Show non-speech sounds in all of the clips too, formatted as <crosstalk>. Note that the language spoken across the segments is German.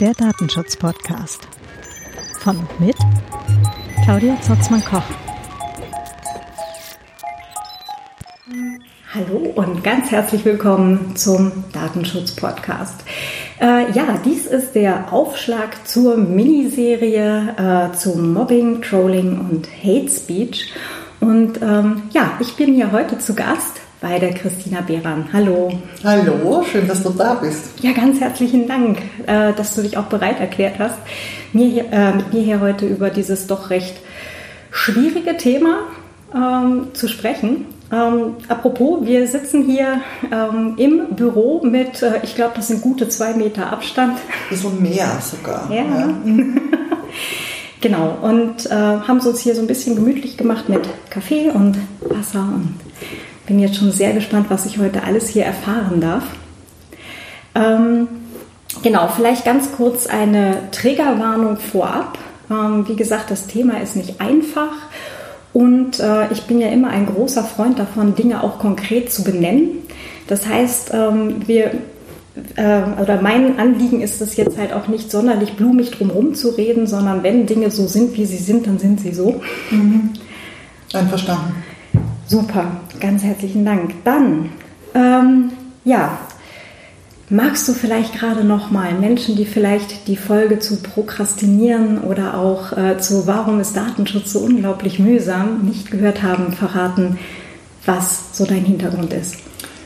Der Datenschutz-Podcast. Von und mit Claudia Zotzmann-Koch. Hallo und ganz herzlich willkommen zum Datenschutz-Podcast. Äh, ja, dies ist der Aufschlag zur Miniserie äh, zu Mobbing, Trolling und Hate Speech. Und ähm, ja, ich bin hier heute zu Gast bei der Christina Behran. Hallo. Hallo, schön, dass du da bist. Ja, ganz herzlichen Dank, äh, dass du dich auch bereit erklärt hast, mir hier, äh, mit mir hier heute über dieses doch recht schwierige Thema ähm, zu sprechen. Ähm, apropos, wir sitzen hier ähm, im Büro mit, äh, ich glaube, das sind gute zwei Meter Abstand. Bisschen mehr sogar. Ja. ja. <laughs> genau, und äh, haben es uns hier so ein bisschen gemütlich gemacht mit Kaffee und Wasser und bin jetzt schon sehr gespannt, was ich heute alles hier erfahren darf. Ähm, genau, vielleicht ganz kurz eine Triggerwarnung vorab. Ähm, wie gesagt, das Thema ist nicht einfach und äh, ich bin ja immer ein großer Freund davon, Dinge auch konkret zu benennen. Das heißt, ähm, wir äh, oder mein Anliegen ist es jetzt halt auch nicht sonderlich blumig drumherum zu reden, sondern wenn Dinge so sind, wie sie sind, dann sind sie so. Mhm. Einverstanden. Super, ganz herzlichen Dank. Dann, ähm, ja, magst du vielleicht gerade noch mal Menschen, die vielleicht die Folge zu Prokrastinieren oder auch äh, zu Warum ist Datenschutz so unglaublich mühsam nicht gehört haben, verraten, was so dein Hintergrund ist?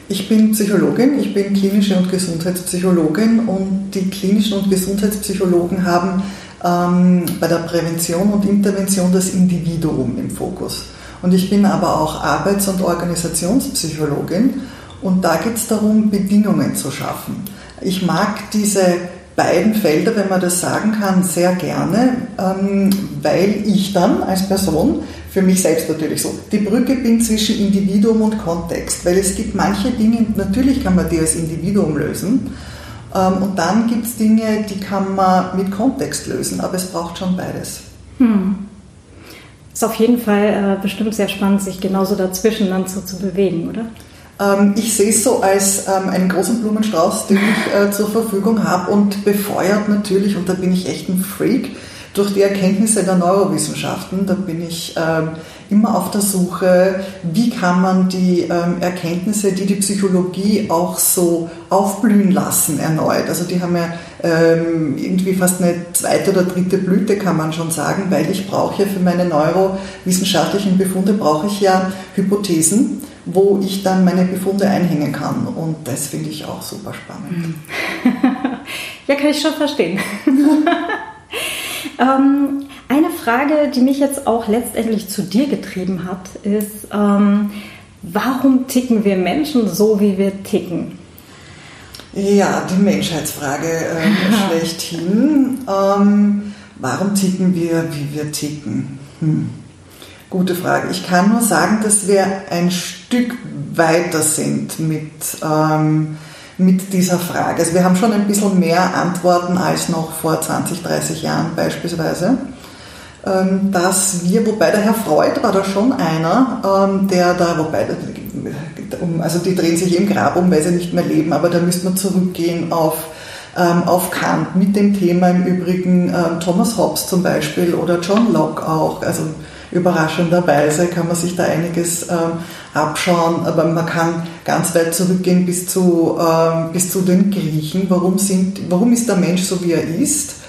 Ich bin Psychologin, ich bin klinische und Gesundheitspsychologin und die klinischen und Gesundheitspsychologen haben ähm, bei der Prävention und Intervention das Individuum im Fokus. Und ich bin aber auch Arbeits- und Organisationspsychologin und da geht es darum, Bedingungen zu schaffen. Ich mag diese beiden Felder, wenn man das sagen kann, sehr gerne, ähm, weil ich dann als Person, für mich selbst natürlich so, die Brücke bin zwischen Individuum und Kontext, weil es gibt manche Dinge, natürlich kann man die als Individuum lösen, ähm, und dann gibt es Dinge, die kann man mit Kontext lösen, aber es braucht schon beides. Hm. Ist auf jeden Fall äh, bestimmt sehr spannend, sich genauso dazwischen dann so zu bewegen, oder? Ähm, ich sehe es so als ähm, einen großen Blumenstrauß, den ich äh, zur Verfügung habe und befeuert natürlich, und da bin ich echt ein Freak, durch die Erkenntnisse der Neurowissenschaften. Da bin ich ähm, immer auf der Suche, wie kann man die ähm, Erkenntnisse, die die Psychologie auch so aufblühen lassen, erneut. Also die haben ja ähm, irgendwie fast eine zweite oder dritte Blüte, kann man schon sagen, weil ich brauche ja für meine neurowissenschaftlichen Befunde, brauche ich ja Hypothesen, wo ich dann meine Befunde einhängen kann. Und das finde ich auch super spannend. <laughs> ja, kann ich schon verstehen. <laughs> ähm, eine Frage, die mich jetzt auch letztendlich zu dir getrieben hat, ist, ähm, warum ticken wir Menschen so, wie wir ticken? Ja, die Menschheitsfrage äh, <laughs> schlechthin. Ähm, warum ticken wir, wie wir ticken? Hm. Gute Frage. Ich kann nur sagen, dass wir ein Stück weiter sind mit, ähm, mit dieser Frage. Also wir haben schon ein bisschen mehr Antworten als noch vor 20, 30 Jahren beispielsweise. Ähm, dass wir, wobei der Herr Freud war da schon einer, ähm, der da, wobei, also die drehen sich im Grab um, weil sie nicht mehr leben, aber da müsste man zurückgehen auf, ähm, auf Kant mit dem Thema im Übrigen Thomas Hobbes zum Beispiel oder John Locke auch, also überraschenderweise kann man sich da einiges abschauen, aber man kann ganz weit zurückgehen bis zu, bis zu den Griechen. Warum, sind, warum ist der Mensch so, wie er ist?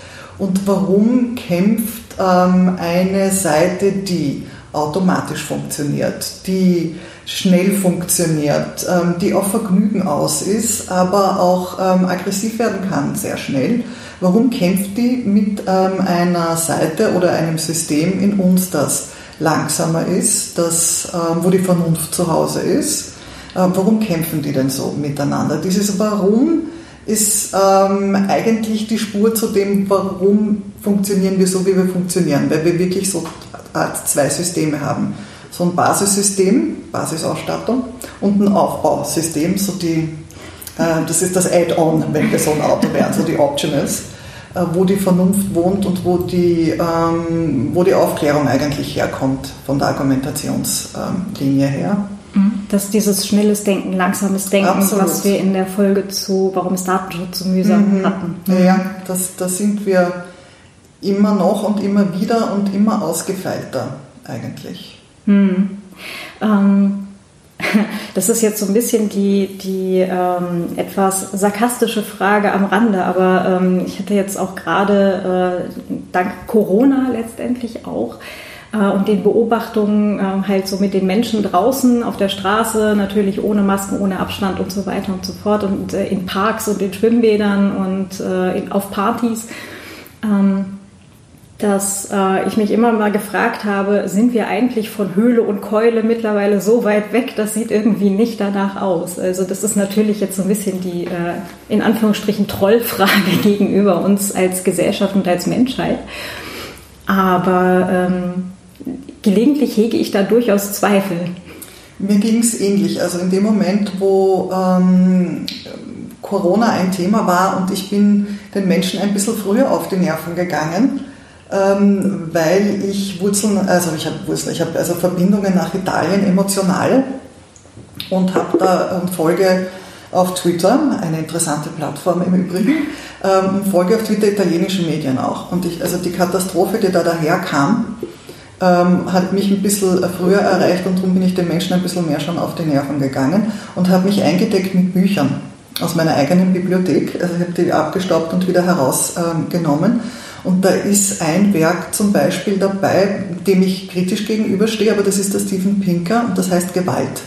Und warum kämpft ähm, eine Seite, die automatisch funktioniert, die schnell funktioniert, ähm, die auf Vergnügen aus ist, aber auch ähm, aggressiv werden kann sehr schnell. Warum kämpft die mit einer Seite oder einem System in uns, das langsamer ist, das, wo die Vernunft zu Hause ist? Warum kämpfen die denn so miteinander? Dieses Warum ist ähm, eigentlich die Spur zu dem, warum funktionieren wir so, wie wir funktionieren, weil wir wirklich so zwei Systeme haben. So ein Basissystem, Basisausstattung und ein Aufbausystem, so die, äh, das ist das Add-on, wenn wir so ein Auto wären, so die Optionals, äh, wo die Vernunft wohnt und wo die, ähm, wo die Aufklärung eigentlich herkommt, von der Argumentationslinie her. Mhm. Dass dieses schnelles Denken, langsames Denken, Absolut. was wir in der Folge zu Warum ist Datenschutz so mühsam mhm. hatten. Ja, das, da sind wir immer noch und immer wieder und immer ausgefeilter eigentlich. Mhm. Ähm, <laughs> das ist jetzt so ein bisschen die, die ähm, etwas sarkastische Frage am Rande, aber ähm, ich hatte jetzt auch gerade äh, dank Corona letztendlich auch und den Beobachtungen äh, halt so mit den Menschen draußen auf der Straße, natürlich ohne Masken, ohne Abstand und so weiter und so fort und äh, in Parks und in Schwimmbädern und äh, auf Partys. Ähm, dass äh, ich mich immer mal gefragt habe, sind wir eigentlich von Höhle und Keule mittlerweile so weit weg, das sieht irgendwie nicht danach aus. Also das ist natürlich jetzt so ein bisschen die äh, in Anführungsstrichen Trollfrage <laughs> gegenüber uns als Gesellschaft und als Menschheit. Aber ähm, gelegentlich hege ich da durchaus Zweifel. Mir ging es ähnlich. Also in dem Moment, wo ähm, Corona ein Thema war und ich bin den Menschen ein bisschen früher auf die Nerven gegangen, ähm, weil ich Wurzeln, also ich habe Wurzeln, also Verbindungen nach Italien emotional und habe da ähm, Folge auf Twitter, eine interessante Plattform im Übrigen, ähm, Folge auf Twitter italienischen Medien auch. Und ich, also die Katastrophe, die da daherkam, ähm, hat mich ein bisschen früher erreicht und darum bin ich den Menschen ein bisschen mehr schon auf die Nerven gegangen und habe mich eingedeckt mit Büchern aus meiner eigenen Bibliothek. Also ich habe die abgestaubt und wieder herausgenommen. Und da ist ein Werk zum Beispiel dabei, dem ich kritisch gegenüberstehe, aber das ist der Steven Pinker und das heißt Gewalt.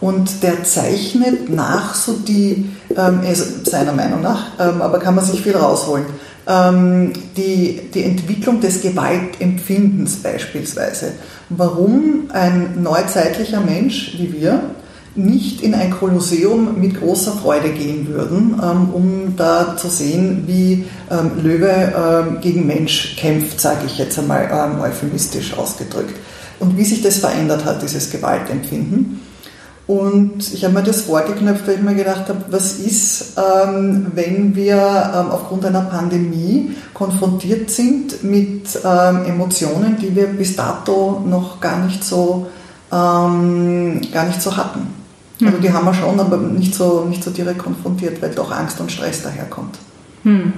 Und der zeichnet nach so die, ähm, also seiner Meinung nach, ähm, aber kann man sich viel rausholen, ähm, die, die Entwicklung des Gewaltempfindens beispielsweise. Warum ein neuzeitlicher Mensch wie wir nicht in ein Kolosseum mit großer Freude gehen würden, ähm, um da zu sehen, wie ähm, Löwe ähm, gegen Mensch kämpft, sage ich jetzt einmal euphemistisch ausgedrückt. Und wie sich das verändert hat, dieses Gewaltempfinden. Und ich habe mir das vorgeknöpft, weil ich mir gedacht habe, was ist, wenn wir aufgrund einer Pandemie konfrontiert sind mit Emotionen, die wir bis dato noch gar nicht so, gar nicht so hatten. Also hm. die haben wir schon, aber nicht so, nicht so direkt konfrontiert, weil doch Angst und Stress daherkommt. Hm.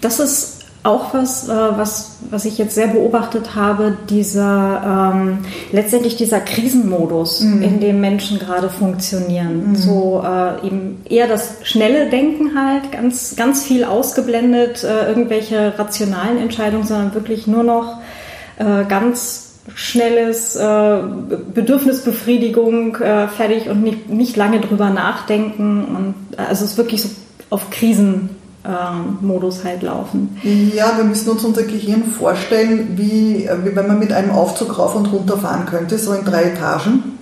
Das ist auch was, äh, was, was ich jetzt sehr beobachtet habe, dieser ähm, letztendlich dieser Krisenmodus, mhm. in dem Menschen gerade funktionieren. Mhm. So äh, eben eher das schnelle Denken halt, ganz, ganz viel ausgeblendet, äh, irgendwelche rationalen Entscheidungen, sondern wirklich nur noch äh, ganz schnelles äh, Bedürfnisbefriedigung äh, fertig und nicht, nicht lange drüber nachdenken. Und äh, also es ist wirklich so auf Krisenmodus halt laufen. Ja, wir müssen uns unser Gehirn vorstellen, wie, wie wenn man mit einem Aufzug rauf und runter fahren könnte, so in drei Etagen.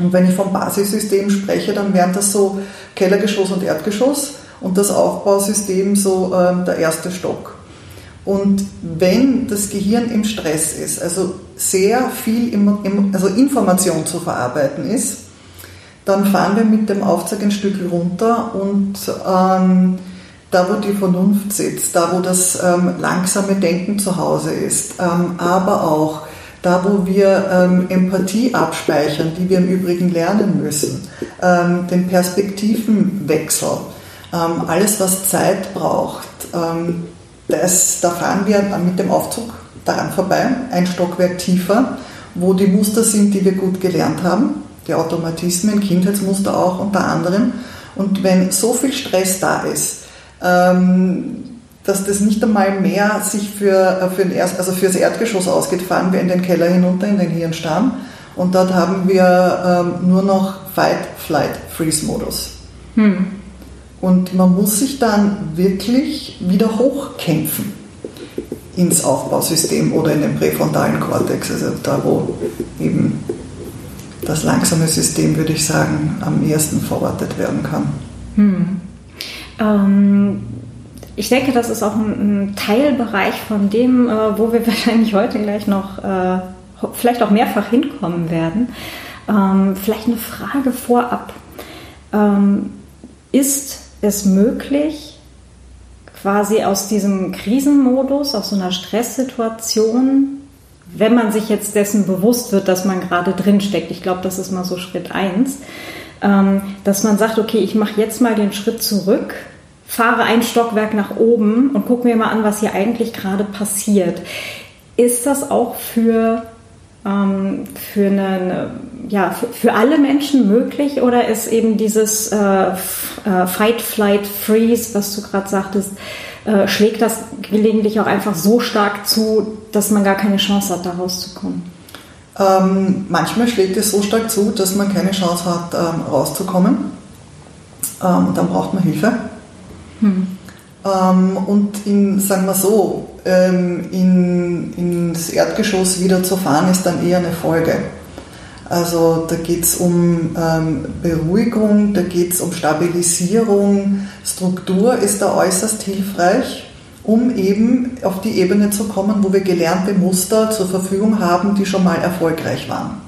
Und wenn ich vom Basissystem spreche, dann wären das so Kellergeschoss und Erdgeschoss und das Aufbausystem so ähm, der erste Stock. Und wenn das Gehirn im Stress ist, also sehr viel also Information zu verarbeiten ist, dann fahren wir mit dem Aufzug ein Stück runter und ähm, da, wo die Vernunft sitzt, da, wo das ähm, langsame Denken zu Hause ist, ähm, aber auch da, wo wir ähm, Empathie abspeichern, die wir im Übrigen lernen müssen, ähm, den Perspektivenwechsel, ähm, alles, was Zeit braucht, ähm, das, da fahren wir mit dem Aufzug daran vorbei, ein Stockwerk tiefer, wo die Muster sind, die wir gut gelernt haben, die Automatismen, Kindheitsmuster auch unter anderem. Und wenn so viel Stress da ist, ähm, dass das nicht einmal mehr sich für, äh, für, den Erst, also für das Erdgeschoss ausgeht, fahren wir in den Keller hinunter, in den Hirnstamm. Und dort haben wir ähm, nur noch Fight, Flight, Freeze-Modus. Hm. Und man muss sich dann wirklich wieder hochkämpfen ins Aufbausystem oder in den präfrontalen Kortex, also da, wo eben das langsame System, würde ich sagen, am ehesten verortet werden kann. Hm. Ähm, ich denke, das ist auch ein, ein Teilbereich von dem, äh, wo wir <laughs> wahrscheinlich heute gleich noch äh, vielleicht auch mehrfach hinkommen werden. Ähm, vielleicht eine Frage vorab. Ähm, ist es möglich, quasi aus diesem Krisenmodus, aus so einer Stresssituation wenn man sich jetzt dessen bewusst wird, dass man gerade drin steckt, ich glaube, das ist mal so Schritt eins, ähm, dass man sagt, okay, ich mache jetzt mal den Schritt zurück, fahre ein Stockwerk nach oben und gucke mir mal an, was hier eigentlich gerade passiert. Ist das auch für, ähm, für, eine, ja, für, für, alle Menschen möglich oder ist eben dieses äh, äh, Fight, Flight, Freeze, was du gerade sagtest, äh, schlägt das gelegentlich auch einfach so stark zu, dass man gar keine Chance hat, da rauszukommen? Ähm, manchmal schlägt es so stark zu, dass man keine Chance hat, ähm, rauszukommen. Ähm, dann braucht man Hilfe. Hm. Ähm, und in, sagen wir so, ähm, in, ins Erdgeschoss wieder zu fahren, ist dann eher eine Folge. Also da geht es um ähm, Beruhigung, da geht es um Stabilisierung. Struktur ist da äußerst hilfreich, um eben auf die Ebene zu kommen, wo wir gelernte Muster zur Verfügung haben, die schon mal erfolgreich waren.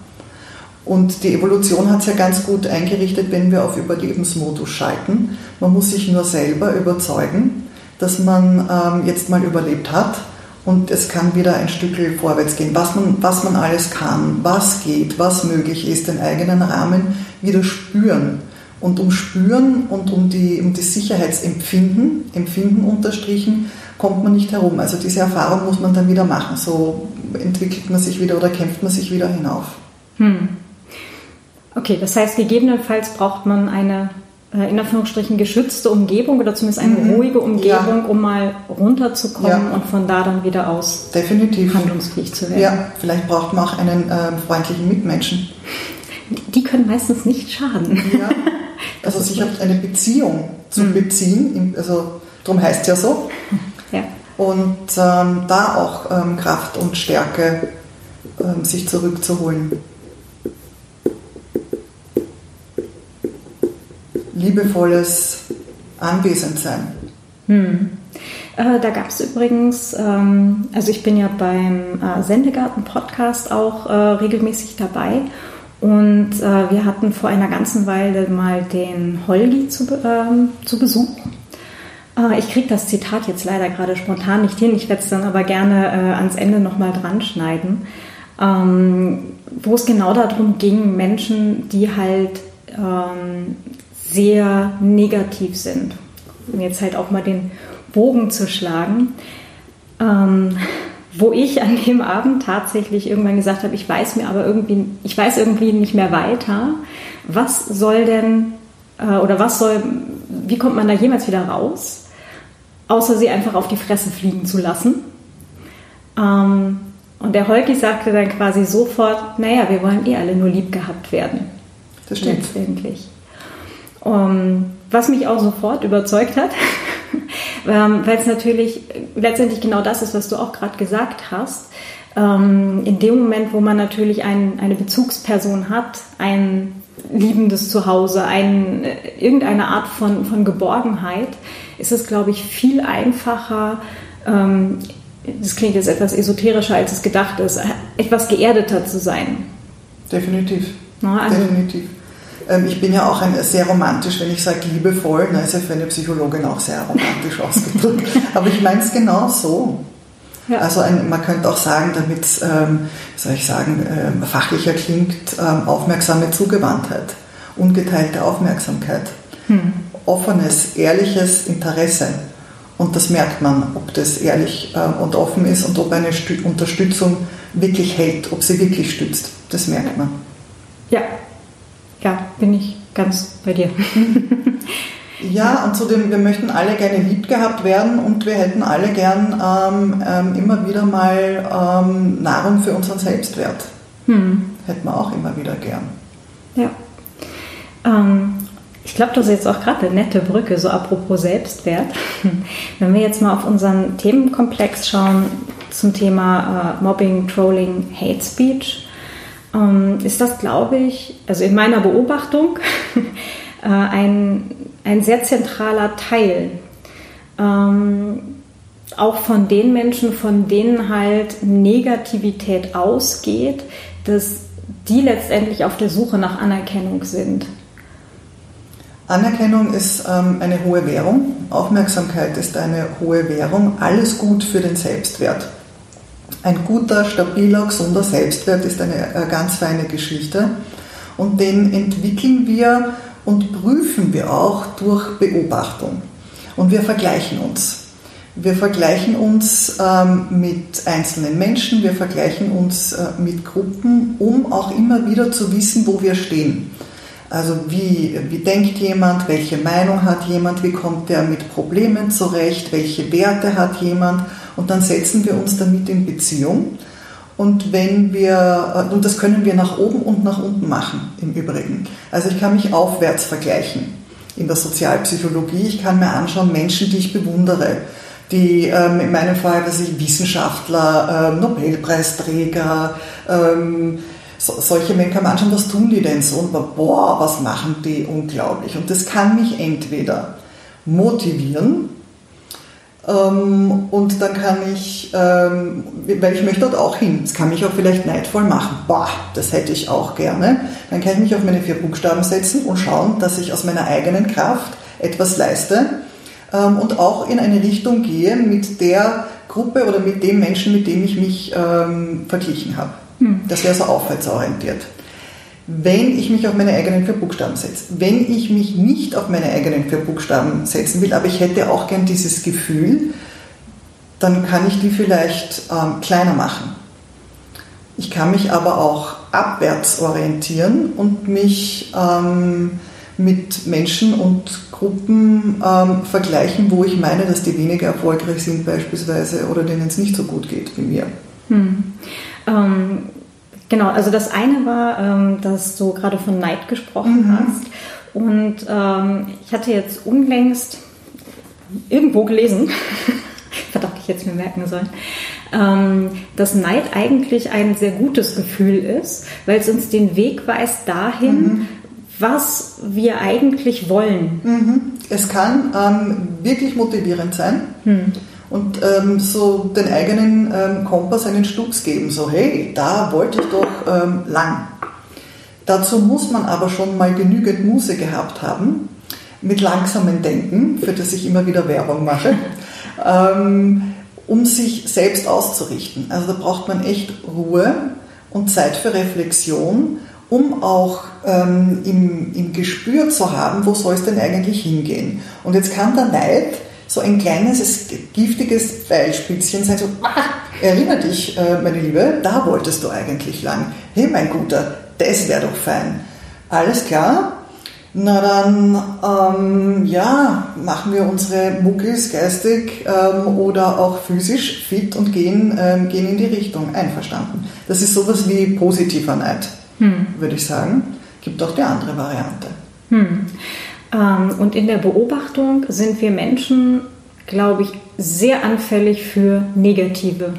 Und die Evolution hat es ja ganz gut eingerichtet, wenn wir auf Überlebensmodus schalten. Man muss sich nur selber überzeugen, dass man ähm, jetzt mal überlebt hat und es kann wieder ein Stück vorwärts gehen. Was man, was man alles kann, was geht, was möglich ist, den eigenen Rahmen wieder spüren. Und um Spüren und um, die, um das Sicherheitsempfinden, Empfinden unterstrichen, kommt man nicht herum. Also diese Erfahrung muss man dann wieder machen. So entwickelt man sich wieder oder kämpft man sich wieder hinauf. Hm. Okay, das heißt, gegebenenfalls braucht man eine äh, in Anführungsstrichen geschützte Umgebung oder zumindest eine mhm. ruhige Umgebung, ja. um mal runterzukommen ja. und von da dann wieder aus Definitiv. handlungsfähig zu werden. Ja, vielleicht braucht man auch einen äh, freundlichen Mitmenschen. Die können meistens nicht schaden. Ja. <laughs> Also sich auf eine Beziehung zu mhm. beziehen, also darum heißt es ja so. Ja. Und ähm, da auch ähm, Kraft und Stärke ähm, sich zurückzuholen. Liebevolles Anwesendsein. Hm. Äh, da gab es übrigens, ähm, also ich bin ja beim äh, Sendegarten-Podcast auch äh, regelmäßig dabei und wir hatten vor einer ganzen Weile mal den Holgi zu, ähm, zu Besuch. Ich kriege das Zitat jetzt leider gerade spontan nicht hin, ich werde es dann aber gerne ans Ende nochmal dran schneiden, ähm, wo es genau darum ging, Menschen, die halt sehr negativ sind. Um jetzt halt auch mal den Bogen zu schlagen. Ähm, wo ich an dem Abend tatsächlich irgendwann gesagt habe, ich weiß mir aber irgendwie, ich weiß irgendwie nicht mehr weiter. Was soll denn äh, oder was soll, wie kommt man da jemals wieder raus, außer sie einfach auf die Fresse fliegen zu lassen? Ähm, und der Holki sagte dann quasi sofort, naja, wir wollen eh alle nur lieb gehabt werden. Das stimmt. Letztendlich. Um, was mich auch sofort überzeugt hat, <laughs> ähm, weil es natürlich letztendlich genau das ist, was du auch gerade gesagt hast. Ähm, in dem Moment, wo man natürlich ein, eine Bezugsperson hat, ein liebendes Zuhause, ein, irgendeine Art von, von Geborgenheit, ist es, glaube ich, viel einfacher, ähm, das klingt jetzt etwas esoterischer, als es gedacht ist, etwas geerdeter zu sein. Definitiv. Also, Definitiv. Ähm, ich bin ja auch ein, sehr romantisch, wenn ich sage liebevoll, na, ist ja für eine Psychologin auch sehr romantisch <laughs> ausgedrückt. Aber ich meine es genau so. Ja. Also ein, man könnte auch sagen, damit es, ähm, soll ich sagen, ähm, fachlicher klingt, ähm, aufmerksame Zugewandtheit, ungeteilte Aufmerksamkeit, hm. offenes, ehrliches Interesse. Und das merkt man, ob das ehrlich äh, und offen ist und ob eine Stü Unterstützung wirklich hält, ob sie wirklich stützt. Das merkt man. Ja, ja, bin ich ganz bei dir. <laughs> Ja, und zudem, wir möchten alle gerne lieb gehabt werden und wir hätten alle gern ähm, ähm, immer wieder mal ähm, Nahrung für unseren Selbstwert. Hm. Hätten wir auch immer wieder gern. Ja. Ähm, ich glaube, das ist jetzt auch gerade eine nette Brücke, so apropos Selbstwert. <laughs> Wenn wir jetzt mal auf unseren Themenkomplex schauen zum Thema äh, Mobbing, Trolling, Hate Speech, ist das, glaube ich, also in meiner Beobachtung, <laughs> äh, ein, ein sehr zentraler Teil. Ähm, auch von den Menschen, von denen halt Negativität ausgeht, dass die letztendlich auf der Suche nach Anerkennung sind. Anerkennung ist ähm, eine hohe Währung, Aufmerksamkeit ist eine hohe Währung, alles gut für den Selbstwert. Ein guter, stabiler, gesunder Selbstwert ist eine, eine ganz feine Geschichte und den entwickeln wir und prüfen wir auch durch Beobachtung. Und wir vergleichen uns. Wir vergleichen uns ähm, mit einzelnen Menschen, wir vergleichen uns äh, mit Gruppen, um auch immer wieder zu wissen, wo wir stehen. Also wie, wie denkt jemand, welche Meinung hat jemand, wie kommt er mit Problemen zurecht, welche Werte hat jemand und dann setzen wir uns damit in Beziehung. Und wenn wir, äh, und das können wir nach oben und nach unten machen im Übrigen. Also ich kann mich aufwärts vergleichen in der Sozialpsychologie. Ich kann mir anschauen, Menschen, die ich bewundere, die ähm, in meinem Fall, weiß ich, Wissenschaftler, ähm, Nobelpreisträger, ähm, so, solche Menschen kann man anschauen, was tun die denn so? Und boah, was machen die unglaublich. Und das kann mich entweder motivieren, ähm, und dann kann ich, ähm, weil ich möchte dort auch hin, das kann mich auch vielleicht neidvoll machen. Boah, das hätte ich auch gerne. Dann kann ich mich auf meine vier Buchstaben setzen und schauen, dass ich aus meiner eigenen Kraft etwas leiste ähm, und auch in eine Richtung gehe mit der Gruppe oder mit dem Menschen, mit dem ich mich verglichen habe. Hm. Das wäre so aufwärtsorientiert wenn ich mich auf meine eigenen vier Buchstaben setze. Wenn ich mich nicht auf meine eigenen vier Buchstaben setzen will, aber ich hätte auch gern dieses Gefühl, dann kann ich die vielleicht ähm, kleiner machen. Ich kann mich aber auch abwärts orientieren und mich ähm, mit Menschen und Gruppen ähm, vergleichen, wo ich meine, dass die weniger erfolgreich sind beispielsweise oder denen es nicht so gut geht wie mir. Hm. Genau, also das eine war, ähm, dass du gerade von Neid gesprochen mhm. hast. Und ähm, ich hatte jetzt unlängst irgendwo gelesen, <laughs> verdammt, ich jetzt mir merken sollen, ähm, dass Neid eigentlich ein sehr gutes Gefühl ist, weil es uns den Weg weist dahin, mhm. was wir eigentlich wollen. Mhm. Es kann ähm, wirklich motivierend sein. Mhm und ähm, so den eigenen ähm, Kompass einen Stups geben, so hey, da wollte ich doch ähm, lang. Dazu muss man aber schon mal genügend Muße gehabt haben, mit langsamem Denken, für das ich immer wieder Werbung mache, <laughs> ähm, um sich selbst auszurichten. Also da braucht man echt Ruhe und Zeit für Reflexion, um auch ähm, im, im Gespür zu haben, wo soll es denn eigentlich hingehen. Und jetzt kann der Neid so ein kleines, giftiges Pfeilspitzchen sein, so, ah, erinnere dich, äh, meine Liebe, da wolltest du eigentlich lang. Hey, mein Guter, das wäre doch fein. Alles klar? Na dann, ähm, ja, machen wir unsere Muckis geistig ähm, oder auch physisch fit und gehen, ähm, gehen in die Richtung. Einverstanden. Das ist sowas wie positiver Neid, hm. würde ich sagen. Gibt auch die andere Variante. Hm. Ähm, und in der Beobachtung sind wir Menschen, glaube ich, sehr anfällig für negative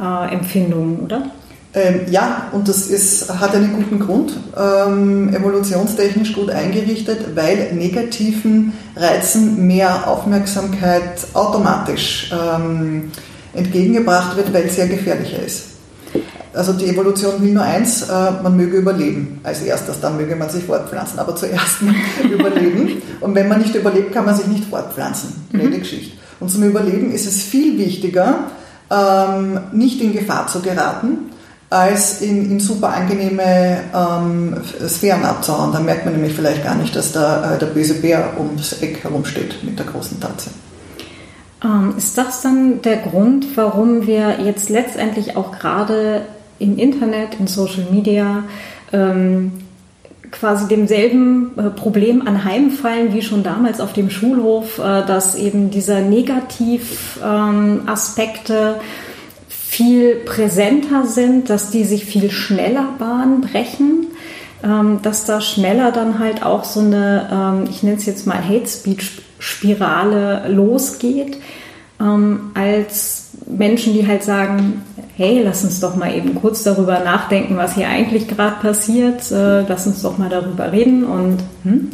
äh, Empfindungen, oder? Ähm, ja, und das ist, hat einen guten Grund, ähm, evolutionstechnisch gut eingerichtet, weil negativen Reizen mehr Aufmerksamkeit automatisch ähm, entgegengebracht wird, weil es sehr gefährlicher ist. Also die Evolution will nur eins, äh, man möge überleben als erstes, dann möge man sich fortpflanzen, aber zuerst <laughs> überleben. Und wenn man nicht überlebt, kann man sich nicht fortpflanzen. Mhm. Geschichte. Und zum Überleben ist es viel wichtiger, ähm, nicht in Gefahr zu geraten, als in, in super angenehme ähm, Sphären abzuhauen. Da merkt man nämlich vielleicht gar nicht, dass da äh, der böse Bär ums Eck herumsteht mit der großen Tatze. Ähm, ist das dann der Grund, warum wir jetzt letztendlich auch gerade im Internet, in Social Media ähm, quasi demselben äh, Problem anheimfallen wie schon damals auf dem Schulhof, äh, dass eben diese Negativaspekte ähm, viel präsenter sind, dass die sich viel schneller Bahn brechen, ähm, dass da schneller dann halt auch so eine, ähm, ich nenne es jetzt mal Hate Speech Spirale losgeht, ähm, als Menschen, die halt sagen, hey, lass uns doch mal eben kurz darüber nachdenken, was hier eigentlich gerade passiert, äh, lass uns doch mal darüber reden und hm?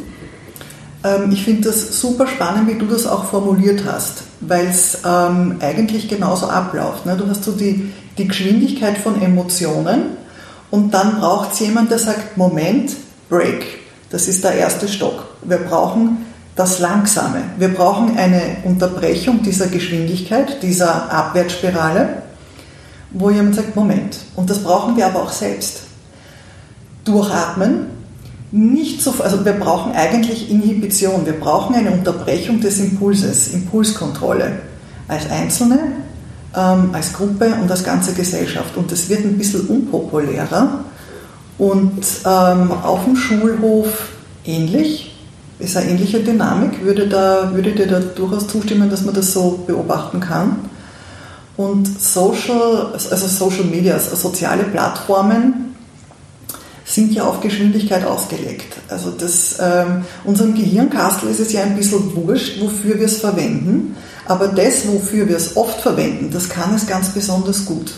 ähm, ich finde das super spannend, wie du das auch formuliert hast, weil es ähm, eigentlich genauso abläuft. Ne? Du hast so die, die Geschwindigkeit von Emotionen und dann braucht es jemand, der sagt, Moment, Break. Das ist der erste Stock. Wir brauchen das Langsame. Wir brauchen eine Unterbrechung dieser Geschwindigkeit, dieser Abwärtsspirale wo jemand sagt, Moment, und das brauchen wir aber auch selbst. Durchatmen, nicht so, also wir brauchen eigentlich Inhibition, wir brauchen eine Unterbrechung des Impulses, Impulskontrolle, als Einzelne, ähm, als Gruppe und als ganze Gesellschaft. Und das wird ein bisschen unpopulärer und ähm, auf dem Schulhof ähnlich, ist eine ähnliche Dynamik, würde, da, würde dir da durchaus zustimmen, dass man das so beobachten kann. Und Social, also Social Media, also soziale Plattformen sind ja auf Geschwindigkeit ausgelegt. Also das, ähm, unserem Gehirnkastel ist es ja ein bisschen wurscht, wofür wir es verwenden, aber das, wofür wir es oft verwenden, das kann es ganz besonders gut.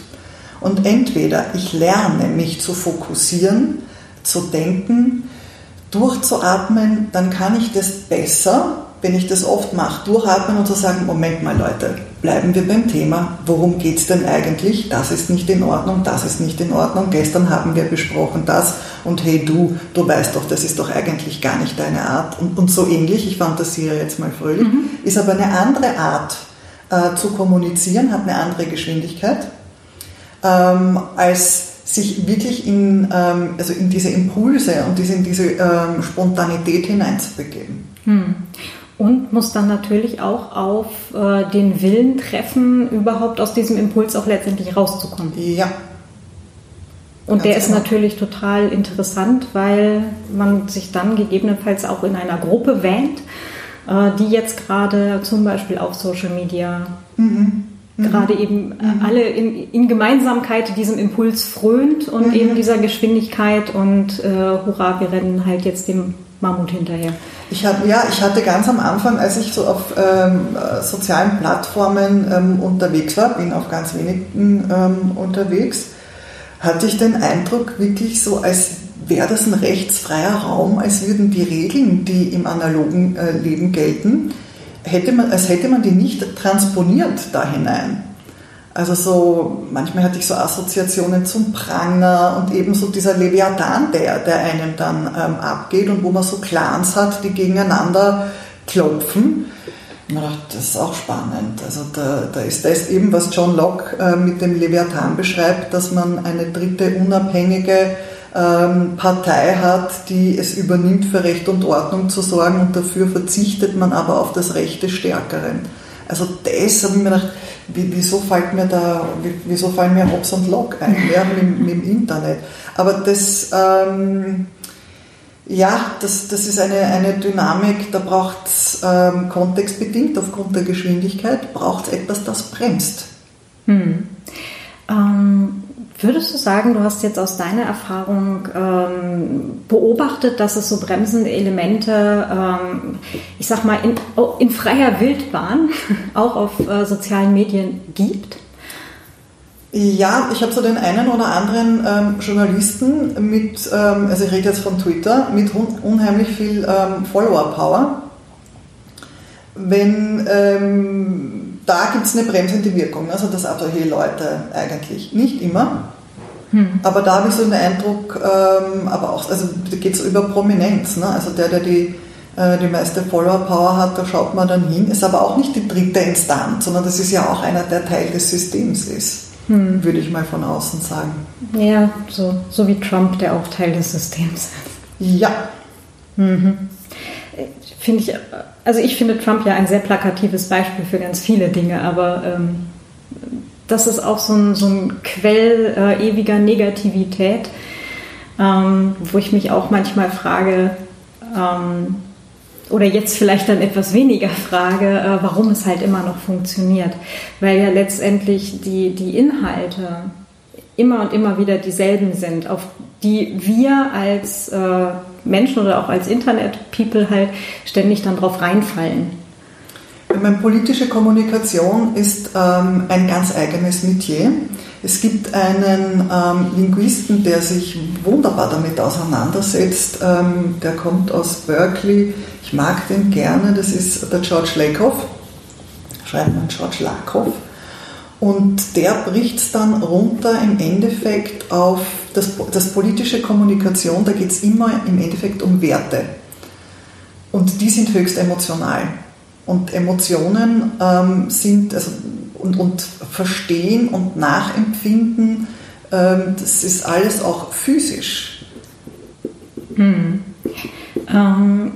Und entweder ich lerne mich zu fokussieren, zu denken, durchzuatmen, dann kann ich das besser, wenn ich das oft mache, durchatmen und zu sagen, Moment mal Leute, bleiben wir beim Thema, worum geht es denn eigentlich? Das ist nicht in Ordnung, das ist nicht in Ordnung, gestern haben wir besprochen das und hey du, du weißt doch, das ist doch eigentlich gar nicht deine Art und, und so ähnlich, ich fantasiere jetzt mal fröhlich, mhm. ist aber eine andere Art äh, zu kommunizieren, hat eine andere Geschwindigkeit, ähm, als sich wirklich in, ähm, also in diese Impulse und diese, in diese ähm, Spontanität hineinzubegeben. Hm. Und muss dann natürlich auch auf äh, den Willen treffen, überhaupt aus diesem Impuls auch letztendlich rauszukommen. Ja. Und der ist genau. natürlich total interessant, weil man sich dann gegebenenfalls auch in einer Gruppe wähnt, äh, die jetzt gerade zum Beispiel auf Social Media mhm mhm. gerade eben mhm. alle in, in, Gemeinsamkeit diesem Impuls frönt und mhm. eben dieser Geschwindigkeit und äh, hurra, wir rennen halt jetzt dem Mammut hinterher. Ich hab, ja, ich hatte ganz am Anfang, als ich so auf ähm, sozialen Plattformen ähm, unterwegs war, bin auf ganz wenigen ähm, unterwegs, hatte ich den Eindruck, wirklich so, als wäre das ein rechtsfreier Raum, als würden die Regeln, die im analogen äh, Leben gelten, hätte man, als hätte man die nicht transponiert da hinein. Also so, manchmal hatte ich so Assoziationen zum Pranger und eben so dieser Leviathan, der, der einem dann ähm, abgeht und wo man so Clans hat, die gegeneinander klopfen. Und man dachte, das ist auch spannend. Also da, da ist das eben, was John Locke äh, mit dem Leviathan beschreibt, dass man eine dritte unabhängige ähm, Partei hat, die es übernimmt, für Recht und Ordnung zu sorgen und dafür verzichtet man aber auf das Recht des Stärkeren. Also das habe ich mir gedacht, wieso fällt mir da, wieso fallen mir Hobbs und Locke ein, ja, mit, mit, dem Internet. Aber das, ähm, ja, das, das ist eine, eine Dynamik, da braucht es ähm, kontextbedingt aufgrund der Geschwindigkeit, braucht es etwas, das bremst. Hm. Ähm, Würdest du sagen, du hast jetzt aus deiner Erfahrung ähm, beobachtet, dass es so bremsende Elemente, ähm, ich sag mal, in, in freier Wildbahn <laughs> auch auf äh, sozialen Medien gibt? Ja, ich habe so den einen oder anderen ähm, Journalisten mit, ähm, also ich rede jetzt von Twitter, mit un unheimlich viel ähm, Follower-Power. Wenn ähm, da gibt es eine bremsende Wirkung. Also das solche Leute eigentlich nicht immer. Hm. Aber da habe ich so den Eindruck, ähm, aber auch, also da geht es über Prominenz. Ne? Also der, der die, äh, die meiste Follower-Power hat, da schaut man dann hin, ist aber auch nicht die dritte Instanz, sondern das ist ja auch einer, der Teil des Systems ist. Hm. Würde ich mal von außen sagen. Ja, so, so wie Trump, der auch Teil des Systems ist. Ja. Mhm finde ich, also ich finde Trump ja ein sehr plakatives Beispiel für ganz viele Dinge, aber ähm, das ist auch so ein, so ein Quell äh, ewiger Negativität, ähm, wo ich mich auch manchmal frage, ähm, oder jetzt vielleicht dann etwas weniger frage, äh, warum es halt immer noch funktioniert. Weil ja letztendlich die, die Inhalte immer und immer wieder dieselben sind, auf die wir als äh, Menschen oder auch als Internet-People halt ständig dann drauf reinfallen. Meine, politische Kommunikation ist ähm, ein ganz eigenes Metier. Es gibt einen ähm, Linguisten, der sich wunderbar damit auseinandersetzt. Ähm, der kommt aus Berkeley. Ich mag den gerne. Das ist der George Lakoff. Schreibt man George Lakoff. Und der bricht es dann runter im Endeffekt auf das, das politische Kommunikation, da geht es immer im Endeffekt um Werte. Und die sind höchst emotional. Und Emotionen ähm, sind, also und, und Verstehen und Nachempfinden, ähm, das ist alles auch physisch. Hm. Ähm,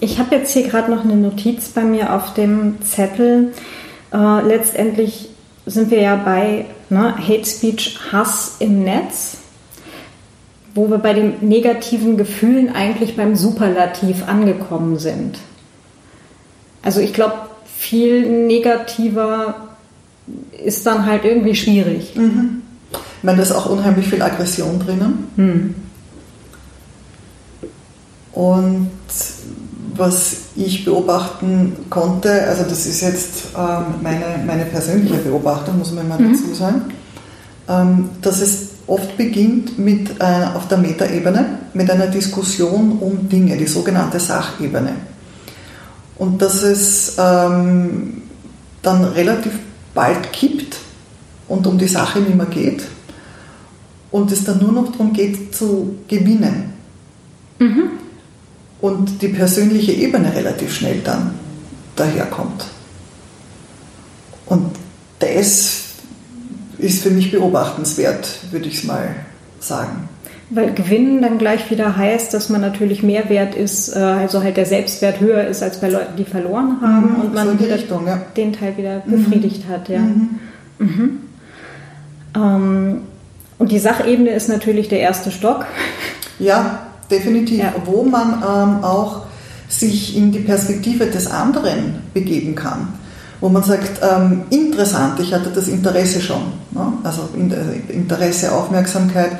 ich habe jetzt hier gerade noch eine Notiz bei mir auf dem Zettel. Äh, letztendlich sind wir ja bei ne, Hate Speech, Hass im Netz, wo wir bei den negativen Gefühlen eigentlich beim Superlativ angekommen sind. Also ich glaube, viel negativer ist dann halt irgendwie schwierig. Mhm. Ich meine, da ist auch unheimlich viel Aggression drinnen. Mhm. Und was ich beobachten konnte, also das ist jetzt ähm, meine, meine persönliche Beobachtung, muss man mal mhm. dazu sagen, ähm, dass es oft beginnt mit, äh, auf der Metaebene mit einer Diskussion um Dinge, die sogenannte Sachebene. Und dass es ähm, dann relativ bald kippt und um die Sache nicht mehr geht und es dann nur noch darum geht zu gewinnen. Mhm und die persönliche Ebene relativ schnell dann daherkommt. Und das ist für mich beobachtenswert, würde ich es mal sagen. Weil Gewinnen dann gleich wieder heißt, dass man natürlich mehr wert ist, äh, also halt der Selbstwert höher ist als bei Leuten, die verloren haben mhm, und man so Richtung, ja. den Teil wieder mhm. befriedigt mhm. hat. Ja. Mhm. mhm. Ähm, und die Sachebene ist natürlich der erste Stock. Ja, definitiv, ja. wo man ähm, auch sich in die Perspektive des anderen begeben kann. Wo man sagt, ähm, interessant, ich hatte das Interesse schon, ne? also äh, Interesse, Aufmerksamkeit,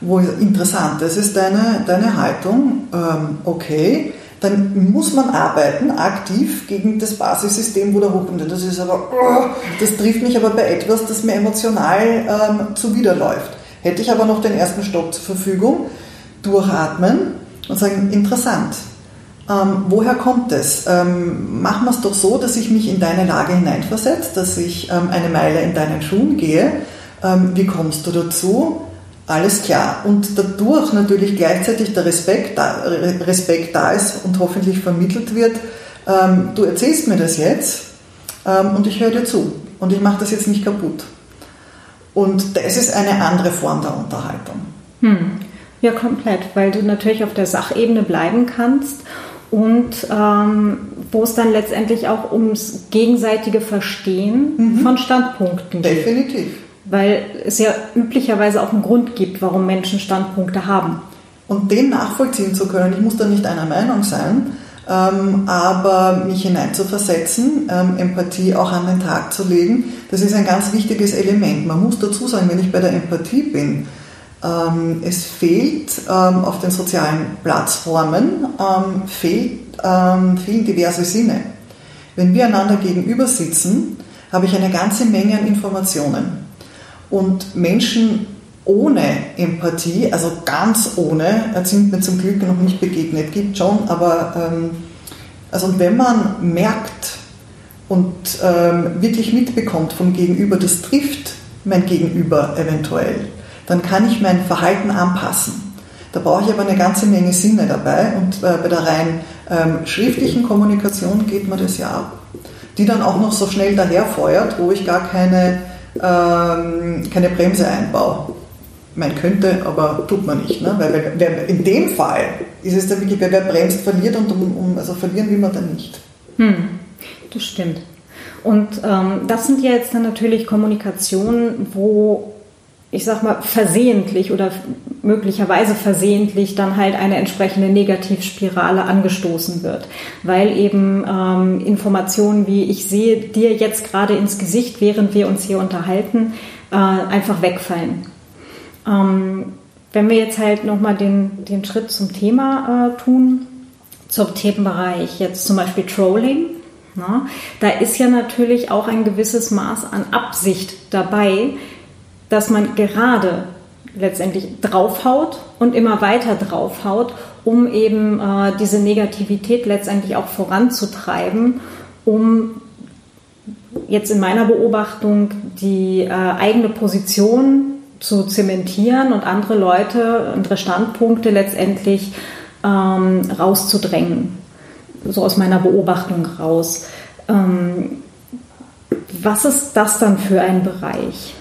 wo interessant, das ist deine, deine Haltung, ähm, okay, dann muss man arbeiten, aktiv gegen das Basissystem, wo der hochkommt. Das ist aber, oh, das trifft mich aber bei etwas, das mir emotional ähm, zuwiderläuft. Hätte ich aber noch den ersten Stock zur Verfügung, durchatmen und sagen, interessant, ähm, woher kommt es? Ähm, machen wir es doch so, dass ich mich in deine Lage hineinversetze, dass ich ähm, eine Meile in deinen Schuhen gehe. Ähm, wie kommst du dazu? Alles klar. Und dadurch natürlich gleichzeitig der Respekt da, Respekt da ist und hoffentlich vermittelt wird. Ähm, du erzählst mir das jetzt ähm, und ich höre dir zu. Und ich mache das jetzt nicht kaputt. Und das ist eine andere Form der Unterhaltung. Hm. Ja, komplett, weil du natürlich auf der Sachebene bleiben kannst und ähm, wo es dann letztendlich auch ums gegenseitige Verstehen mhm. von Standpunkten geht. Definitiv. Weil es ja üblicherweise auch einen Grund gibt, warum Menschen Standpunkte haben. Und den nachvollziehen zu können, ich muss da nicht einer Meinung sein, ähm, aber mich hineinzuversetzen, ähm, Empathie auch an den Tag zu legen, das ist ein ganz wichtiges Element. Man muss dazu sagen, wenn ich bei der Empathie bin, es fehlt ähm, auf den sozialen Plattformen, ähm, fehlt, fehlen diverse Sinne. Wenn wir einander gegenüber sitzen, habe ich eine ganze Menge an Informationen. Und Menschen ohne Empathie, also ganz ohne, sind mir zum Glück noch nicht begegnet, gibt schon, aber also wenn man merkt und wirklich mitbekommt vom Gegenüber, das trifft mein Gegenüber eventuell, dann kann ich mein Verhalten anpassen. Da brauche ich aber eine ganze Menge Sinne dabei und äh, bei der rein ähm, schriftlichen Kommunikation geht mir das ja ab. Die dann auch noch so schnell daherfeuert, wo ich gar keine, ähm, keine Bremse einbaue. Man könnte, aber tut man nicht. Ne? Weil wer, in dem Fall ist es dann wirklich, wer, wer bremst, verliert und um, um, also verlieren will man dann nicht. Hm, das stimmt. Und ähm, das sind ja jetzt dann natürlich Kommunikationen, wo ich sag mal, versehentlich oder möglicherweise versehentlich dann halt eine entsprechende Negativspirale angestoßen wird, weil eben ähm, Informationen wie ich sehe dir jetzt gerade ins Gesicht, während wir uns hier unterhalten, äh, einfach wegfallen. Ähm, wenn wir jetzt halt nochmal den, den Schritt zum Thema äh, tun, zum Themenbereich jetzt zum Beispiel Trolling, na, da ist ja natürlich auch ein gewisses Maß an Absicht dabei, dass man gerade letztendlich draufhaut und immer weiter draufhaut, um eben äh, diese Negativität letztendlich auch voranzutreiben, um jetzt in meiner Beobachtung die äh, eigene Position zu zementieren und andere Leute, andere Standpunkte letztendlich ähm, rauszudrängen. So aus meiner Beobachtung raus. Ähm, was ist das dann für ein Bereich?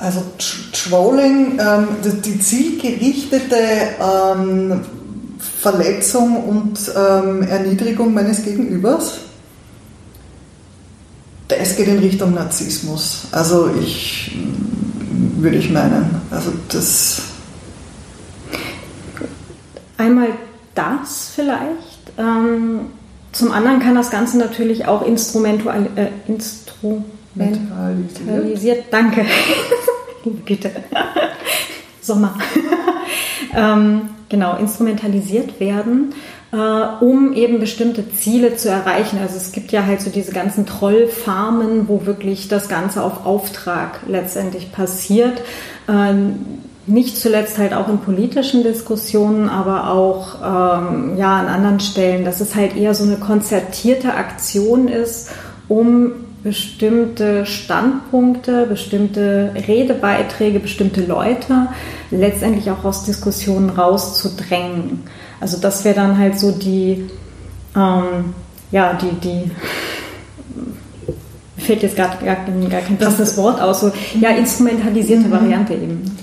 Also Trolling, ähm, die zielgerichtete ähm, Verletzung und ähm, Erniedrigung meines Gegenübers, das geht in Richtung Narzissmus. Also ich würde ich meinen. Also das. Einmal das vielleicht. Ähm, zum anderen kann das Ganze natürlich auch instrumentual, äh, instrumentalisiert. Danke. <laughs> Liebe Güte. Sommer. <laughs> ähm, genau, instrumentalisiert werden, äh, um eben bestimmte Ziele zu erreichen. Also es gibt ja halt so diese ganzen Trollfarmen, wo wirklich das Ganze auf Auftrag letztendlich passiert. Ähm, nicht zuletzt halt auch in politischen Diskussionen, aber auch ähm, ja, an anderen Stellen, dass es halt eher so eine konzertierte Aktion ist, um bestimmte Standpunkte, bestimmte Redebeiträge, bestimmte Leute letztendlich auch aus Diskussionen rauszudrängen. Also das wäre dann halt so die, ähm, ja, die, die, fällt jetzt gar, gar, gar kein passendes Wort aus, so, ja, instrumentalisierte mhm. Variante eben.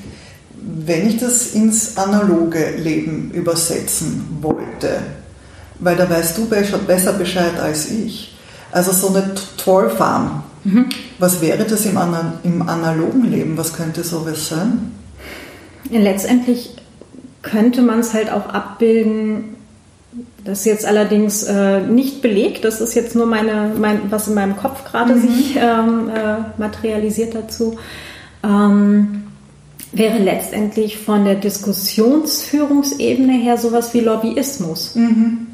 Wenn ich das ins analoge Leben übersetzen wollte, weil da weißt du besser Bescheid als ich, also so eine Trollfarm, mhm. was wäre das im, im analogen Leben? Was könnte sowas sein? Letztendlich könnte man es halt auch abbilden, das ist jetzt allerdings äh, nicht belegt, das ist jetzt nur meine, mein, was in meinem Kopf gerade mhm. sich ähm, äh, materialisiert dazu, ähm, wäre letztendlich von der Diskussionsführungsebene her sowas wie Lobbyismus. Mhm.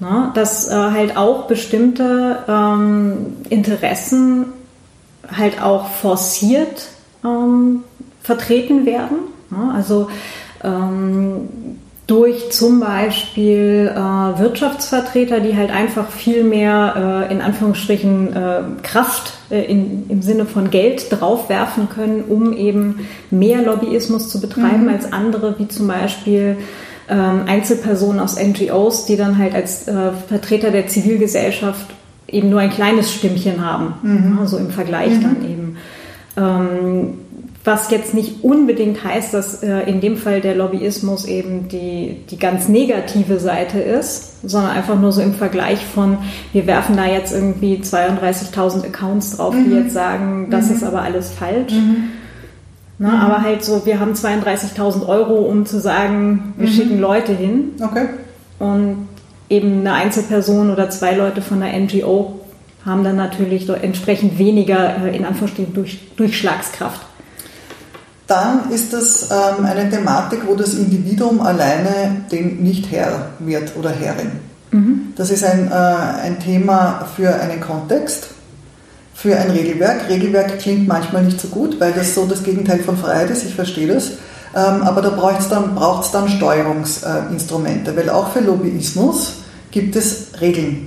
Na, dass äh, halt auch bestimmte ähm, Interessen halt auch forciert ähm, vertreten werden. Ja, also ähm, durch zum Beispiel äh, Wirtschaftsvertreter, die halt einfach viel mehr äh, in Anführungsstrichen äh, Kraft äh, in, im Sinne von Geld draufwerfen können, um eben mehr Lobbyismus zu betreiben mhm. als andere, wie zum Beispiel ähm, Einzelpersonen aus NGOs, die dann halt als äh, Vertreter der Zivilgesellschaft eben nur ein kleines Stimmchen haben, mhm. also im Vergleich mhm. dann eben. Ähm, was jetzt nicht unbedingt heißt, dass äh, in dem Fall der Lobbyismus eben die, die ganz negative Seite ist, sondern einfach nur so im Vergleich von, wir werfen da jetzt irgendwie 32.000 Accounts drauf, mhm. die jetzt sagen, das mhm. ist aber alles falsch. Mhm. Na, mhm. Aber halt so, wir haben 32.000 Euro, um zu sagen, wir mhm. schicken Leute hin. Okay. Und eben eine Einzelperson oder zwei Leute von der NGO haben dann natürlich entsprechend weniger, äh, in Anführungsstrichen, durch, Durchschlagskraft dann ist das ähm, eine Thematik, wo das Individuum alleine dem nicht Herr wird oder Herrin. Mhm. Das ist ein, äh, ein Thema für einen Kontext, für ein Regelwerk. Regelwerk klingt manchmal nicht so gut, weil das so das Gegenteil von Freiheit ist, ich verstehe das. Ähm, aber da braucht es dann, braucht's dann Steuerungsinstrumente, weil auch für Lobbyismus gibt es Regeln.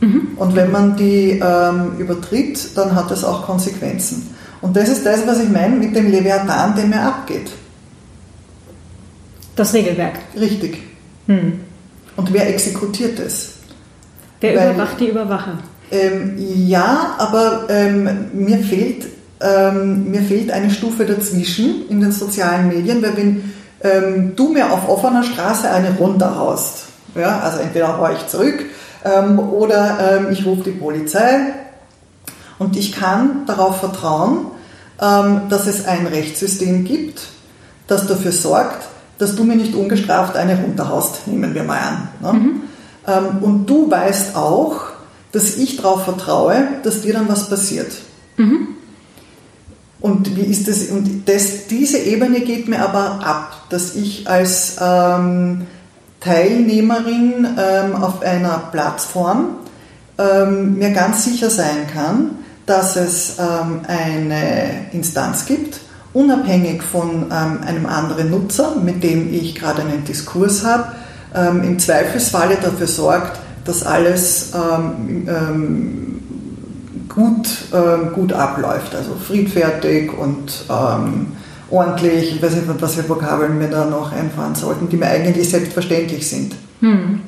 Mhm. Und wenn man die ähm, übertritt, dann hat das auch Konsequenzen. Und das ist das, was ich meine mit dem Leviathan, dem er abgeht. Das Regelwerk. Richtig. Hm. Und wer exekutiert es? Wer Weil, überwacht die Überwacher? Ähm, ja, aber ähm, mir, fehlt, ähm, mir fehlt eine Stufe dazwischen in den sozialen Medien, weil wenn ähm, du mir auf offener Straße eine runterhaust, ja, also entweder haue ich zurück ähm, oder ähm, ich rufe die Polizei und ich kann darauf vertrauen, dass es ein Rechtssystem gibt, das dafür sorgt, dass du mir nicht ungestraft eine runterhaust, nehmen wir mal an. Ne? Mhm. Und du weißt auch, dass ich darauf vertraue, dass dir dann was passiert. Mhm. Und wie ist das? Und das, diese Ebene geht mir aber ab, dass ich als ähm, Teilnehmerin ähm, auf einer Plattform ähm, mir ganz sicher sein kann, dass es ähm, eine Instanz gibt, unabhängig von ähm, einem anderen Nutzer, mit dem ich gerade einen Diskurs habe, ähm, im Zweifelsfalle dafür sorgt, dass alles ähm, ähm, gut, ähm, gut abläuft, also friedfertig und ordentlich. Ich weiß nicht, was für Vokabeln wir da noch einfahren sollten, die mir eigentlich selbstverständlich sind. Hm.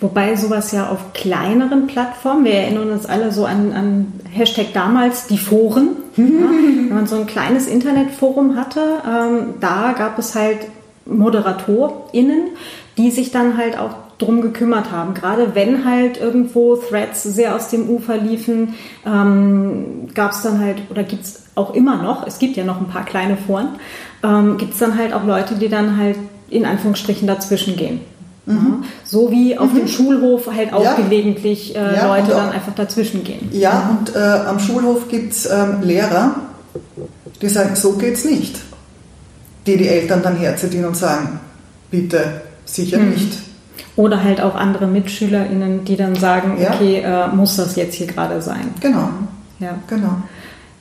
Wobei sowas ja auf kleineren Plattformen, wir erinnern uns alle so an, an Hashtag damals die Foren, <laughs> ja, wenn man so ein kleines Internetforum hatte, ähm, da gab es halt ModeratorInnen, die sich dann halt auch drum gekümmert haben. Gerade wenn halt irgendwo Threads sehr aus dem Ufer liefen, ähm, gab es dann halt, oder gibt es auch immer noch, es gibt ja noch ein paar kleine Foren, ähm, gibt es dann halt auch Leute, die dann halt in Anführungsstrichen dazwischen gehen. Mhm. Ja, so wie auf mhm. dem Schulhof halt auch ja. gelegentlich äh, ja, Leute dann einfach dazwischen gehen. Ja, und äh, am Schulhof gibt es ähm, Lehrer, die sagen, so geht's nicht. Die die Eltern dann herzitieren und sagen, bitte, sicher mhm. nicht. Oder halt auch andere MitschülerInnen, die dann sagen, okay, äh, muss das jetzt hier gerade sein? Genau. Ja. Genau.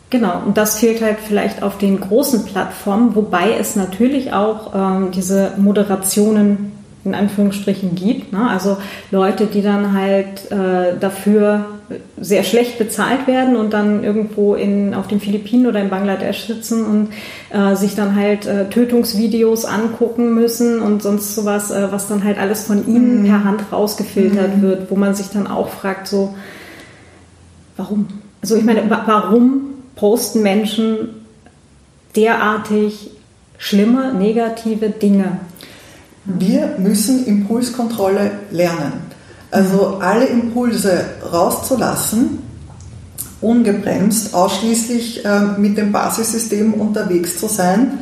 Genau, und das fehlt halt vielleicht auf den großen Plattformen, wobei es natürlich auch ähm, diese Moderationen in Anführungsstrichen gibt. Ne? Also Leute, die dann halt äh, dafür sehr schlecht bezahlt werden und dann irgendwo in, auf den Philippinen oder in Bangladesch sitzen und äh, sich dann halt äh, Tötungsvideos angucken müssen und sonst sowas, äh, was dann halt alles von ihnen mhm. per Hand rausgefiltert mhm. wird, wo man sich dann auch fragt, so, warum? Also ich meine, warum posten Menschen derartig schlimme, negative Dinge? Wir müssen Impulskontrolle lernen. Also alle Impulse rauszulassen, ungebremst, ausschließlich äh, mit dem Basissystem unterwegs zu sein,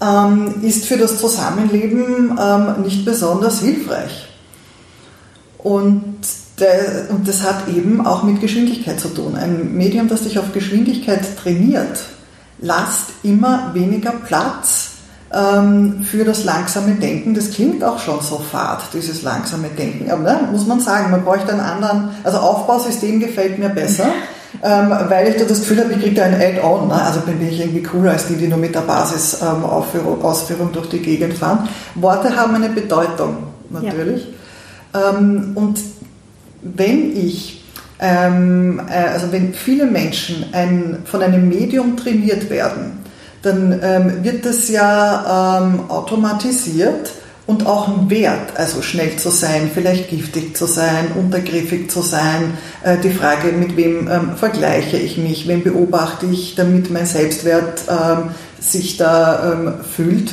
ähm, ist für das Zusammenleben ähm, nicht besonders hilfreich. Und, das hat eben auch mit Geschwindigkeit zu tun. Ein Medium, das sich auf Geschwindigkeit trainiert, lasst immer weniger Platz für das langsame Denken. Das klingt auch schon so fad, dieses langsame Denken. Aber ne, muss man sagen, man bräuchte einen anderen, also Aufbausystem gefällt mir besser. <laughs> Ähm, weil ich da das Gefühl habe, ich kriege da ein Add-on. Ne? Also bin ich irgendwie cooler als die, die nur mit der Basisausführung ähm, durch die Gegend fahren. Worte haben eine Bedeutung, natürlich. Ja. Ähm, und wenn ich, ähm, äh, also wenn viele Menschen ein, von einem Medium trainiert werden, dann ähm, wird das ja ähm, automatisiert und auch ein Wert, also schnell zu sein, vielleicht giftig zu sein, untergriffig zu sein. Äh, die Frage, mit wem ähm, vergleiche ich mich, wen beobachte ich, damit mein Selbstwert ähm, sich da ähm, fühlt.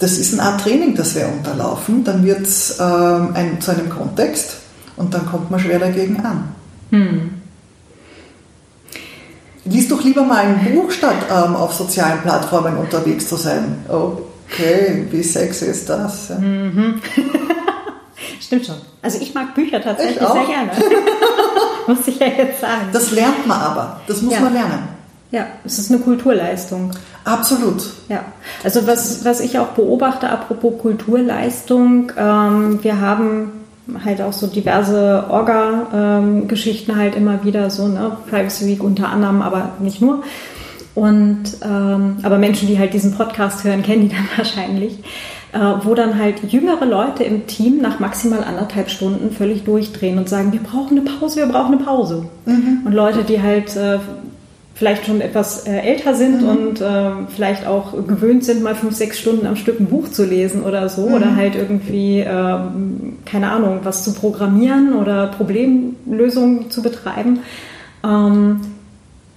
Das ist eine Art Training, das wir unterlaufen. Dann wird es ähm, ein, zu einem Kontext und dann kommt man schwer dagegen an. Hm. Lies doch lieber mal ein Buch, statt ähm, auf sozialen Plattformen unterwegs zu sein. Okay, wie sexy ist das? Ja. Mhm. <laughs> Stimmt schon. Also ich mag Bücher tatsächlich sehr gerne. <laughs> muss ich ja jetzt sagen. Das lernt man aber. Das muss ja. man lernen. Ja, es ist eine Kulturleistung. Absolut. Ja, also was, was ich auch beobachte, apropos Kulturleistung, ähm, wir haben halt auch so diverse Orga-Geschichten halt immer wieder, so ne, Privacy Week unter anderem, aber nicht nur. Und ähm, aber Menschen, die halt diesen Podcast hören, kennen die <laughs> dann wahrscheinlich, äh, wo dann halt jüngere Leute im Team nach maximal anderthalb Stunden völlig durchdrehen und sagen, wir brauchen eine Pause, wir brauchen eine Pause. Mhm. Und Leute, die halt äh, vielleicht schon etwas äh, älter sind mhm. und äh, vielleicht auch gewöhnt sind, mal fünf, sechs Stunden am Stück ein Buch zu lesen oder so mhm. oder halt irgendwie, äh, keine Ahnung, was zu programmieren oder Problemlösungen zu betreiben. Ähm,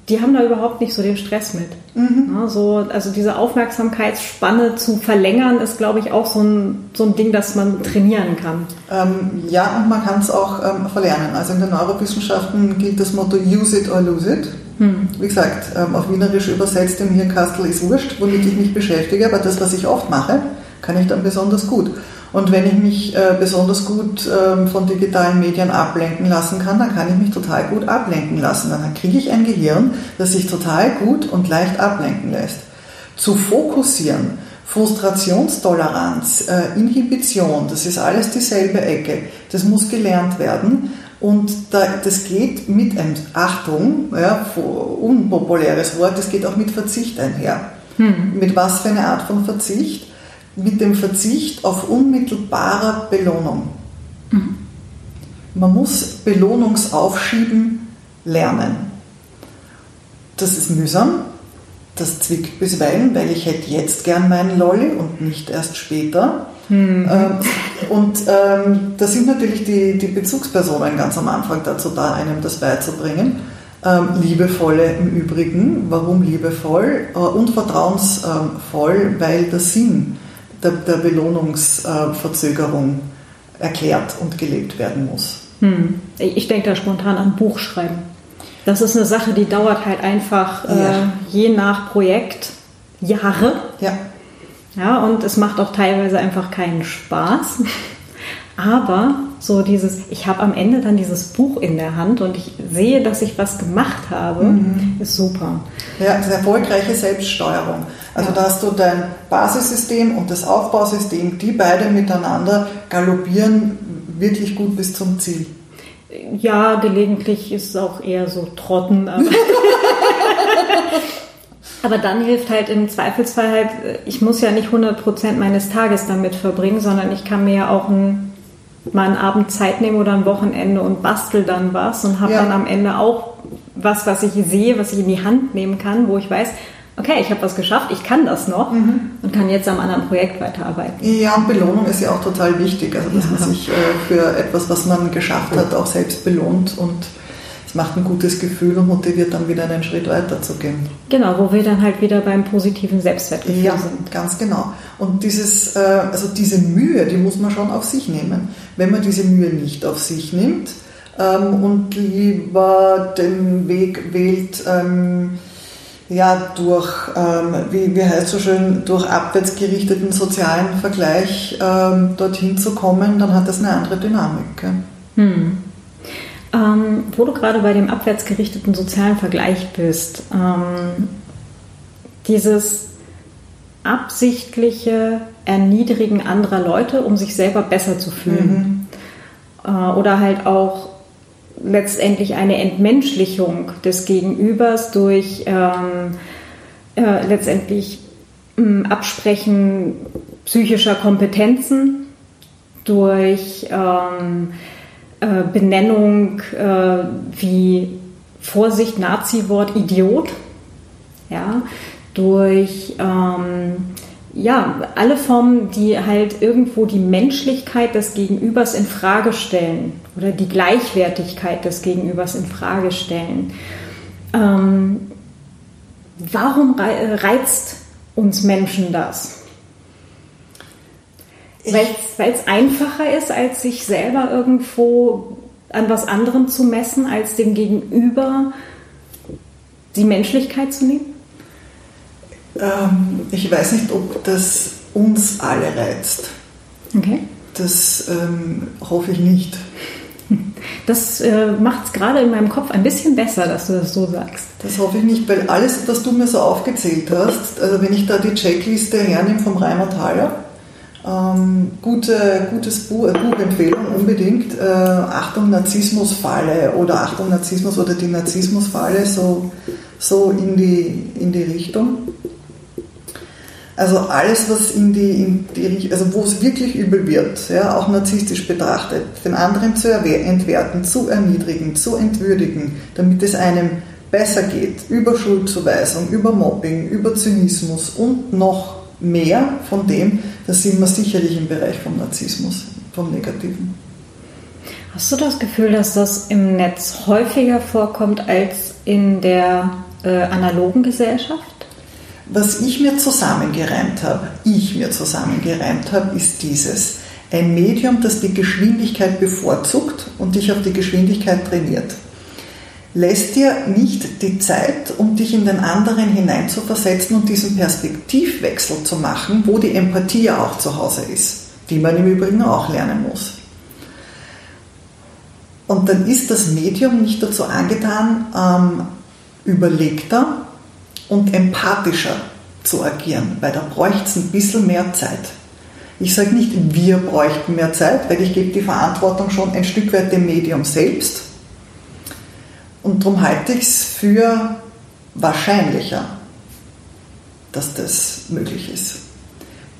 die haben da überhaupt nicht so den Stress mit. Mhm. Ja, so, also diese Aufmerksamkeitsspanne zu verlängern, ist, glaube ich, auch so ein, so ein Ding, das man trainieren kann. Ähm, ja, und man kann es auch ähm, verlernen. Also in den Neurowissenschaften gilt das Motto Use it or lose it. Hm. Wie gesagt, ähm, auf Wienerisch übersetzt im Hirnkastel ist wurscht, womit ich mich beschäftige, aber das, was ich oft mache, kann ich dann besonders gut. Und wenn ich mich äh, besonders gut ähm, von digitalen Medien ablenken lassen kann, dann kann ich mich total gut ablenken lassen. Dann kriege ich ein Gehirn, das sich total gut und leicht ablenken lässt. Zu fokussieren, Frustrationstoleranz, äh, Inhibition, das ist alles dieselbe Ecke. Das muss gelernt werden. Und da, das geht mit, Achtung, ja, unpopuläres Wort, das geht auch mit Verzicht einher. Hm. Mit was für eine Art von Verzicht? Mit dem Verzicht auf unmittelbare Belohnung. Hm. Man muss Belohnungsaufschieben lernen. Das ist mühsam, das zwickt bisweilen, weil ich hätte jetzt gern meinen Lolli und nicht erst später. Mhm. Ähm, und ähm, da sind natürlich die, die Bezugspersonen ganz am Anfang dazu da, einem das beizubringen. Ähm, liebevolle im Übrigen. Warum liebevoll? Äh, und vertrauensvoll, weil der Sinn der, der Belohnungsverzögerung erklärt und gelebt werden muss. Hm. Ich denke da spontan an Buchschreiben. Das ist eine Sache, die dauert halt einfach äh, ja. äh, je nach Projekt Jahre. Ja. Ja, und es macht auch teilweise einfach keinen Spaß. <laughs> Aber so dieses, ich habe am Ende dann dieses Buch in der Hand und ich sehe, dass ich was gemacht habe, mhm. ist super. Ja, das ist erfolgreiche Selbststeuerung. Also ja. da hast du dein Basissystem und das Aufbausystem, die beide miteinander galoppieren wirklich gut bis zum Ziel. Ja, gelegentlich ist es auch eher so Trotten. Aber, <laughs> aber dann hilft halt im Zweifelsfall halt, ich muss ja nicht 100% meines Tages damit verbringen, sondern ich kann mir ja auch ein, mal einen Abend Zeit nehmen oder ein Wochenende und bastel dann was und habe ja. dann am Ende auch was, was ich sehe, was ich in die Hand nehmen kann, wo ich weiß, okay, ich habe was geschafft, ich kann das noch mhm. und kann jetzt am anderen Projekt weiterarbeiten. Ja, und Belohnung ist ja auch total wichtig, also dass ja. man sich äh, für etwas, was man geschafft hat, auch selbst belohnt und macht ein gutes Gefühl und motiviert dann wieder einen Schritt weiter zu gehen. Genau, wo wir dann halt wieder beim positiven Selbstwertgefühl ja, sind. ganz genau. Und dieses, äh, also diese Mühe, die muss man schon auf sich nehmen. Wenn man diese Mühe nicht auf sich nimmt ähm, und lieber den Weg wählt, ähm, ja, durch, ähm, wie, wie heißt so schön, durch abwärtsgerichteten sozialen Vergleich dorthin zu kommen, dann hat das eine andere Dynamik. Hm. Ähm, wo du gerade bei dem abwärtsgerichteten sozialen Vergleich bist, ähm, dieses absichtliche Erniedrigen anderer Leute, um sich selber besser zu fühlen. Mhm. Äh, oder halt auch letztendlich eine Entmenschlichung des Gegenübers durch ähm, äh, letztendlich äh, Absprechen psychischer Kompetenzen, durch ähm, äh, Benennung äh, wie Vorsicht, Nazi-Wort, Idiot, ja, durch ähm, ja, alle Formen, die halt irgendwo die Menschlichkeit des Gegenübers in Frage stellen oder die Gleichwertigkeit des Gegenübers in Frage stellen. Ähm, warum reizt uns Menschen das? Weil es einfacher ist, als sich selber irgendwo an was anderem zu messen, als dem Gegenüber die Menschlichkeit zu nehmen? Ähm, ich weiß nicht, ob das uns alle reizt. Okay. Das ähm, hoffe ich nicht. Das äh, macht es gerade in meinem Kopf ein bisschen besser, dass du das so sagst. Das hoffe ich nicht, weil alles, was du mir so aufgezählt hast, also wenn ich da die Checkliste hernehme vom Reimer Thaler, ähm, gute, gutes Buch, äh, Buchempfehlung unbedingt. Äh, Achtung Narzissmusfalle oder Achtung Narzissmus oder die Narzissmusfalle, so, so in, die, in die Richtung. Also alles, was in die, in die also wo es wirklich übel wird, ja, auch narzisstisch betrachtet, den anderen zu entwerten, zu erniedrigen, zu entwürdigen, damit es einem besser geht, über Schuldzuweisung, über Mobbing, über Zynismus und noch mehr von dem, das sind wir sicherlich im Bereich vom Narzissmus, vom Negativen. Hast du das Gefühl, dass das im Netz häufiger vorkommt als in der äh, analogen Gesellschaft? Was ich mir zusammengereimt habe, ich mir zusammengereimt habe, ist dieses. Ein Medium, das die Geschwindigkeit bevorzugt und dich auf die Geschwindigkeit trainiert. Lässt dir nicht die Zeit, um dich in den anderen hineinzuversetzen und diesen Perspektivwechsel zu machen, wo die Empathie ja auch zu Hause ist, die man im Übrigen auch lernen muss. Und dann ist das Medium nicht dazu angetan, ähm, überlegter und empathischer zu agieren, weil da bräuchte es ein bisschen mehr Zeit. Ich sage nicht, wir bräuchten mehr Zeit, weil ich gebe die Verantwortung schon ein Stück weit dem Medium selbst. Und darum halte ich es für wahrscheinlicher, dass das möglich ist.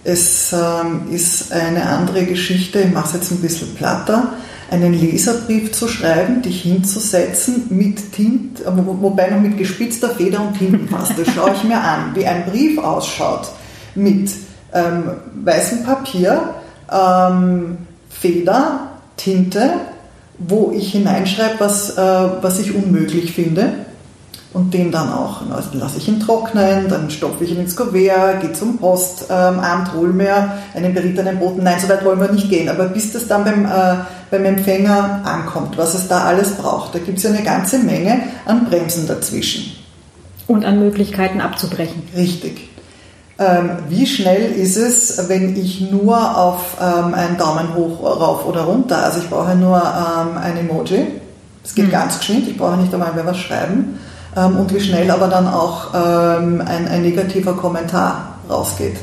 Es ähm, ist eine andere Geschichte, ich mache es jetzt ein bisschen platter einen Leserbrief zu schreiben, dich hinzusetzen mit Tint, wobei noch mit gespitzter Feder und Tintenpaste. schaue ich mir an, wie ein Brief ausschaut mit ähm, weißem Papier, ähm, Feder, Tinte, wo ich hineinschreibe, was, äh, was ich unmöglich finde. Und den dann auch, also lasse ich ihn trocknen, dann stopfe ich ihn ins Kuvert, gehe zum Postamt, ähm, hole mir einen berittenen Boten. Nein, so weit wollen wir nicht gehen. Aber bis das dann beim, äh, beim Empfänger ankommt, was es da alles braucht, da gibt es ja eine ganze Menge an Bremsen dazwischen. Und an Möglichkeiten abzubrechen. Richtig. Ähm, wie schnell ist es, wenn ich nur auf ähm, einen Daumen hoch, rauf oder runter, also ich brauche nur ähm, ein Emoji, es geht mhm. ganz geschwind, ich brauche nicht einmal mehr was schreiben, ähm, und wie schnell aber dann auch ähm, ein, ein, negativer Kommentar rausgeht,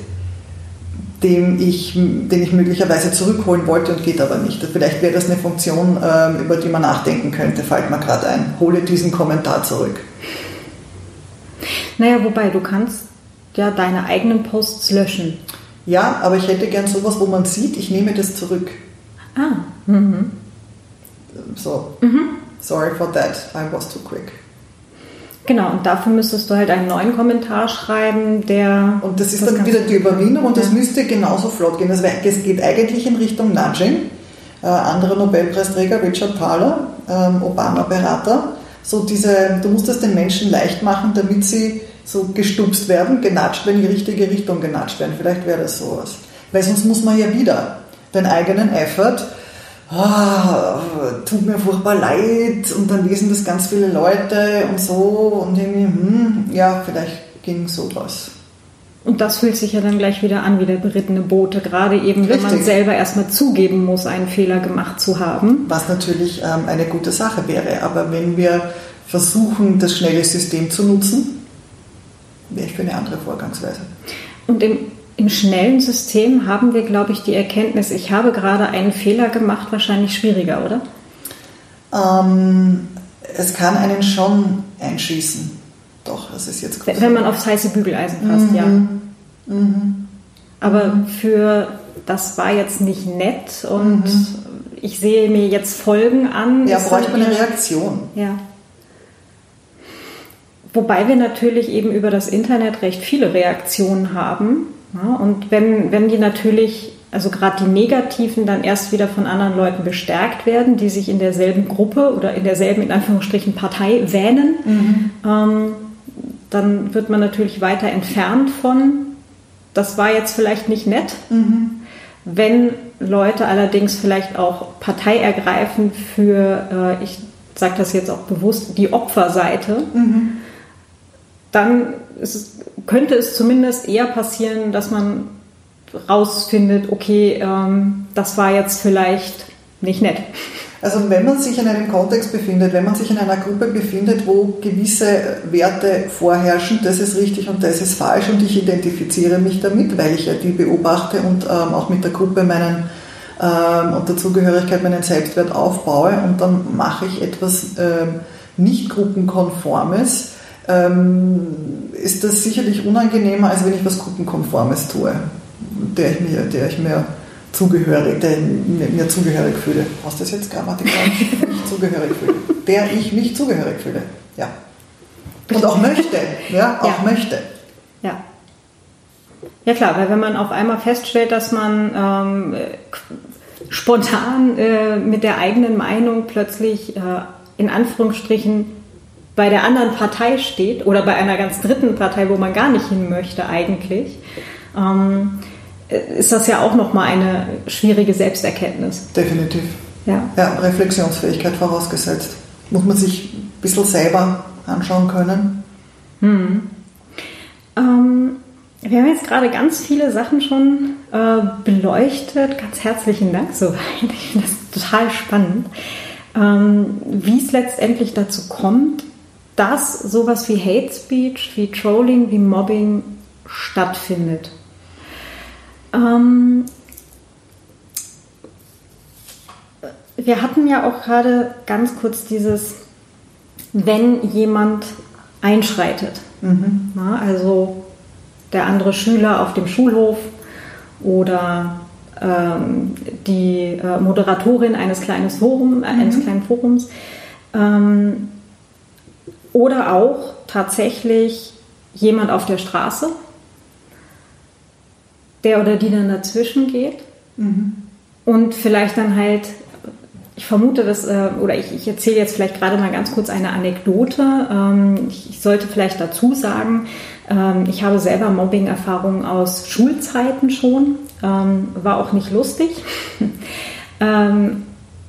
den ich, den ich möglicherweise zurückholen wollte und geht aber nicht. Vielleicht wäre das eine Funktion, ähm, über die man nachdenken könnte, fällt mir gerade ein. Hole diesen Kommentar zurück. Naja, wobei du kannst ja deine eigenen Posts löschen. Ja, aber ich hätte gern sowas, wo man sieht, ich nehme das zurück. Ah. Mhm. So. Mhm. Sorry for that, I was too quick. Genau, und dafür müsstest du halt einen neuen Kommentar schreiben, der. Und das ist dann wieder die Überwindung und das müsste genauso flott gehen. Das geht eigentlich in Richtung Nudging. Äh, anderer Nobelpreisträger, Richard Thaler, ähm, Obama-Berater, so diese, du musst es den Menschen leicht machen, damit sie so gestupst werden, genatscht werden, in die richtige Richtung genatscht werden. Vielleicht wäre das sowas. Weil sonst muss man ja wieder den eigenen Effort, oh, tut mir furchtbar leid und dann lesen das ganz viele Leute und so und irgendwie, hm, ja, vielleicht ging sowas. Und das fühlt sich ja dann gleich wieder an wie der berittene Bote, gerade eben, wenn man selber erstmal zugeben muss, einen Fehler gemacht zu haben. Was natürlich ähm, eine gute Sache wäre. Aber wenn wir versuchen, das schnelle System zu nutzen, wäre ich für eine andere Vorgangsweise. Und im, im schnellen System haben wir, glaube ich, die Erkenntnis, ich habe gerade einen Fehler gemacht, wahrscheinlich schwieriger, oder? Ähm, es kann einen schon einschießen. Doch, das ist jetzt groß. Wenn man aufs heiße Bügeleisen passt, mhm. ja. Mhm. Aber mhm. für das war jetzt nicht nett und mhm. ich sehe mir jetzt Folgen an. Ja, bräuchte man eine Reaktion. Ja. Wobei wir natürlich eben über das Internet recht viele Reaktionen haben. Ja, und wenn, wenn die natürlich, also gerade die negativen, dann erst wieder von anderen Leuten bestärkt werden, die sich in derselben Gruppe oder in derselben, in Anführungsstrichen, Partei wähnen, mhm. ähm, dann wird man natürlich weiter entfernt von, das war jetzt vielleicht nicht nett. Mhm. Wenn Leute allerdings vielleicht auch Partei ergreifen für, äh, ich sage das jetzt auch bewusst, die Opferseite, mhm dann es, könnte es zumindest eher passieren, dass man rausfindet, okay, ähm, das war jetzt vielleicht nicht nett. Also wenn man sich in einem Kontext befindet, wenn man sich in einer Gruppe befindet, wo gewisse Werte vorherrschen, das ist richtig und das ist falsch und ich identifiziere mich damit, weil ich ja die beobachte und ähm, auch mit der Gruppe meinen ähm, und der Zugehörigkeit meinen Selbstwert aufbaue und dann mache ich etwas ähm, nicht gruppenkonformes, ähm, ist das sicherlich unangenehmer, als wenn ich was Gruppenkonformes tue, der ich mir, der ich mir zugehörig, der mir, mir zugehörig fühle. Was das jetzt grammatikalisch <laughs> zugehörig fühle? Der ich mich zugehörig fühle. Ja. Und auch möchte. Ja, <laughs> auch ja. möchte. Ja. Ja klar, weil wenn man auf einmal feststellt, dass man ähm, spontan äh, mit der eigenen Meinung plötzlich äh, in Anführungsstrichen bei der anderen Partei steht oder bei einer ganz dritten Partei, wo man gar nicht hin möchte eigentlich, ähm, ist das ja auch nochmal eine schwierige Selbsterkenntnis. Definitiv. Ja. ja, Reflexionsfähigkeit vorausgesetzt. Muss man sich ein bisschen selber anschauen können. Hm. Ähm, wir haben jetzt gerade ganz viele Sachen schon äh, beleuchtet. Ganz herzlichen Dank soweit. Ich <laughs> finde das total spannend. Ähm, wie es letztendlich dazu kommt, dass sowas wie Hate Speech, wie Trolling, wie Mobbing stattfindet. Ähm, wir hatten ja auch gerade ganz kurz dieses, wenn jemand einschreitet. Mhm. Na, also der andere Schüler auf dem Schulhof oder ähm, die äh, Moderatorin eines, kleines Forum, äh, eines mhm. kleinen Forums. Ähm, oder auch tatsächlich jemand auf der Straße, der oder die dann dazwischen geht Mhm. Und vielleicht dann halt, ich vermute das, äh, oder ich, ich erzähle jetzt vielleicht gerade mal ganz kurz eine Anekdote. Ähm, ich sollte vielleicht dazu sagen, ähm, ich habe selber Mobbing-Erfahrungen aus Schulzeiten schon, ähm, war auch nicht lustig. <laughs>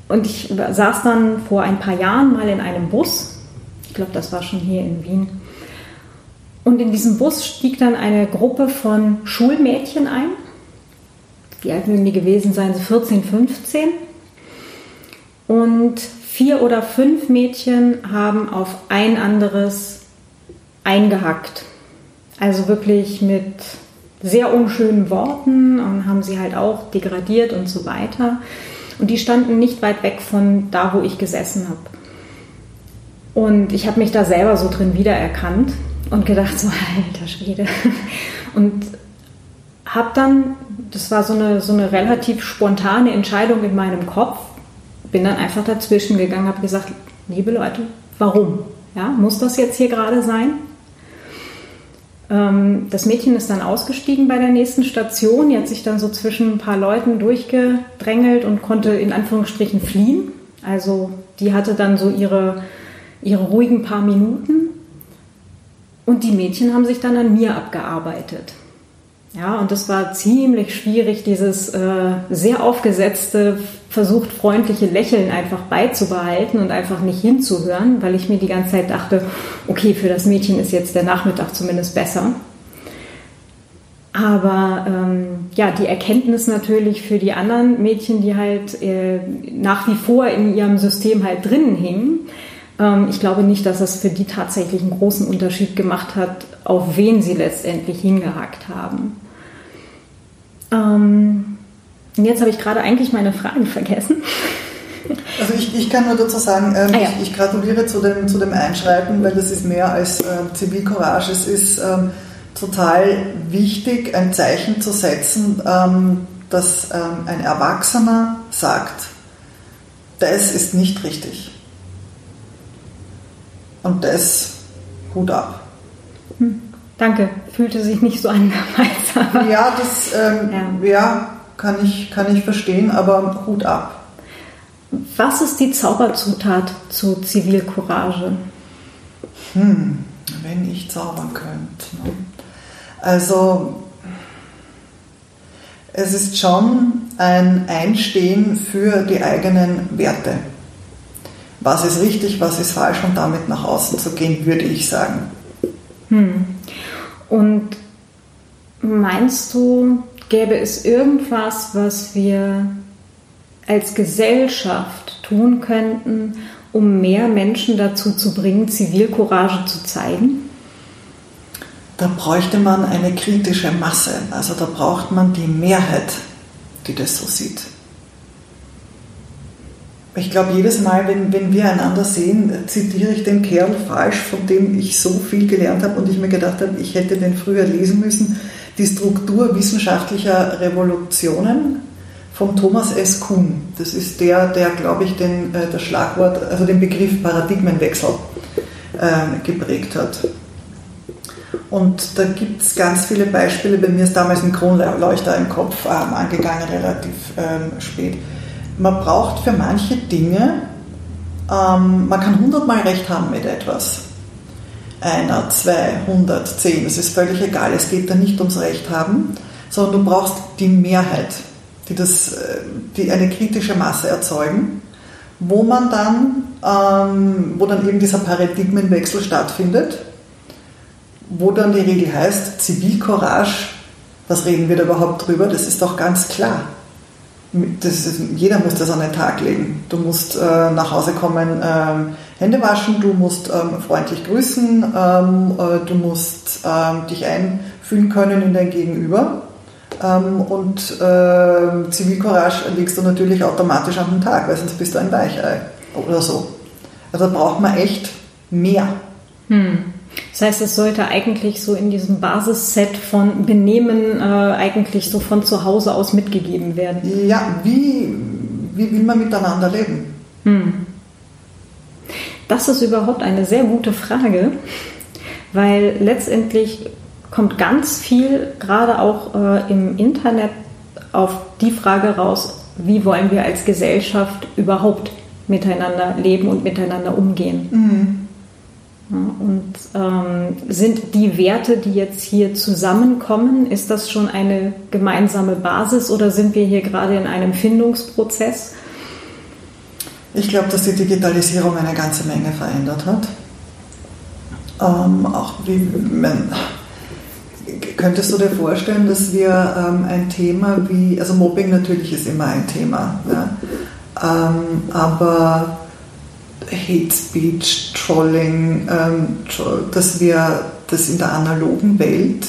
Und ich saß dann vor ein paar Jahren mal in einem Bus. Ich glaube, das war schon hier in Wien. Und in diesem Bus stieg dann eine Gruppe von Schulmädchen ein. Wie alt mögen die gewesen sein? So 14, 15. Und vier oder fünf Mädchen haben auf ein anderes eingehackt. Also wirklich mit sehr unschönen Worten und haben sie halt auch degradiert und so weiter. Und die standen nicht weit weg von da, wo ich gesessen habe. Und ich habe mich da selber so drin wiedererkannt und gedacht, so alter Schwede. Und habe dann, das war so eine, so eine relativ spontane Entscheidung in meinem Kopf, bin dann einfach dazwischen gegangen, habe gesagt, liebe Leute, warum? Ja, muss das jetzt hier gerade sein? Ähm, das Mädchen ist dann ausgestiegen bei der nächsten Station. Die hat sich dann so zwischen ein paar Leuten durchgedrängelt und konnte in Anführungsstrichen fliehen. Also die hatte dann so ihre, ihre ruhigen paar Minuten. Und die Mädchen haben sich dann an mir abgearbeitet. Ja, und das war ziemlich schwierig, dieses äh, sehr aufgesetzte, versucht freundliche Lächeln einfach beizubehalten und einfach nicht hinzuhören, weil ich mir die ganze Zeit dachte, okay, für das Mädchen ist jetzt der Nachmittag zumindest besser. Aber ähm, ja, die Erkenntnis natürlich für die anderen Mädchen, die halt äh, nach wie vor in ihrem System halt drinnen hingen, ich glaube nicht, dass das für die tatsächlich einen großen Unterschied gemacht hat, auf wen sie letztendlich hingehakt haben. Ähm, jetzt habe ich gerade eigentlich meine Frage <laughs> vergessen. Also ich, ich kann nur dazu sagen, ähm, ah, ja. ich, ich, gratuliere zu dem, zu dem Einschreiten, weil das ist mehr als äh, Zivilcourage. Es ist ähm, total wichtig, ein Zeichen zu setzen, ähm, dass ähm, ein Erwachsener sagt, das ist nicht richtig. Und das Hut ab. Hm. Danke, fühlte sich nicht so <laughs> an damals. Ja, das ähm, ja. ja. kann, ich, kann ich verstehen, aber Hut ab. Was ist die Zauberzutat zu Zivilcourage? Hm, wenn ich zaubern könnte. Ne? Also, es ist schon ein Einstehen für die eigenen Werte. Was ist richtig, was ist falsch und damit nach außen zu gehen, würde ich sagen. Hm. Und meinst du, gäbe es irgendwas, was wir als Gesellschaft tun könnten, um mehr Menschen dazu zu bringen, Zivilcourage zu zeigen? Da bräuchte man eine kritische Masse, also da braucht man die Mehrheit, die das so sieht. Ich glaube, jedes Mal, wenn, wenn wir einander sehen, zitiere ich den Kerl falsch, von dem ich so viel gelernt habe und ich mir gedacht habe, ich hätte den früher lesen müssen. Die Struktur wissenschaftlicher Revolutionen von Thomas S. Kuhn. Das ist der, der, glaube ich, den, äh, das Schlagwort, also den Begriff Paradigmenwechsel äh, geprägt hat. Und da gibt es ganz viele Beispiele. Bei mir ist damals ein Kronleuchter im Kopf ähm, angegangen, relativ ähm, spät man braucht für manche Dinge, ähm, man kann hundertmal recht haben mit etwas. Einer, zwei, hundert, zehn, das ist völlig egal. Es geht da nicht ums Recht haben, sondern du brauchst die Mehrheit, die, das, äh, die eine kritische Masse erzeugen, wo man dann, ähm, wo dann eben dieser Paradigmenwechsel stattfindet, wo dann die Regel heißt, Zivilcourage, was reden wir da überhaupt drüber? Das ist doch ganz klar das jeder muss das an den Tag legen. Du musst äh, nach Hause kommen, ähm, Hände waschen, du musst ähm, freundlich grüßen, ähm, äh, du musst ähm, dich einfühlen können in dein Gegenüber. Ähm, und äh, Zivilcourage legst du natürlich automatisch an den Tag, weil sonst bist du ein Weichei oder so. Also da braucht man echt mehr. Hm. Das heißt, es sollte eigentlich so in diesem Basisset von Benehmen äh, eigentlich so von zu Hause aus mitgegeben werden. Ja, wie, wie will man miteinander leben? Hm. Das ist überhaupt eine sehr gute Frage, weil letztendlich kommt ganz viel, gerade auch äh, im Internet, auf die Frage raus, wie wollen wir als Gesellschaft überhaupt miteinander leben und miteinander umgehen. Mhm. Und ähm, sind die Werte, die jetzt hier zusammenkommen, ist das schon eine gemeinsame Basis oder sind wir hier gerade in einem Findungsprozess? Ich glaube, dass die Digitalisierung eine ganze Menge verändert hat. Ähm, auch wie, man, könntest du dir vorstellen, dass wir ähm, ein Thema wie, also Mobbing natürlich ist immer ein Thema, ja, ähm, aber Hate Speech, Trolling, ähm, dass wir das in der analogen Welt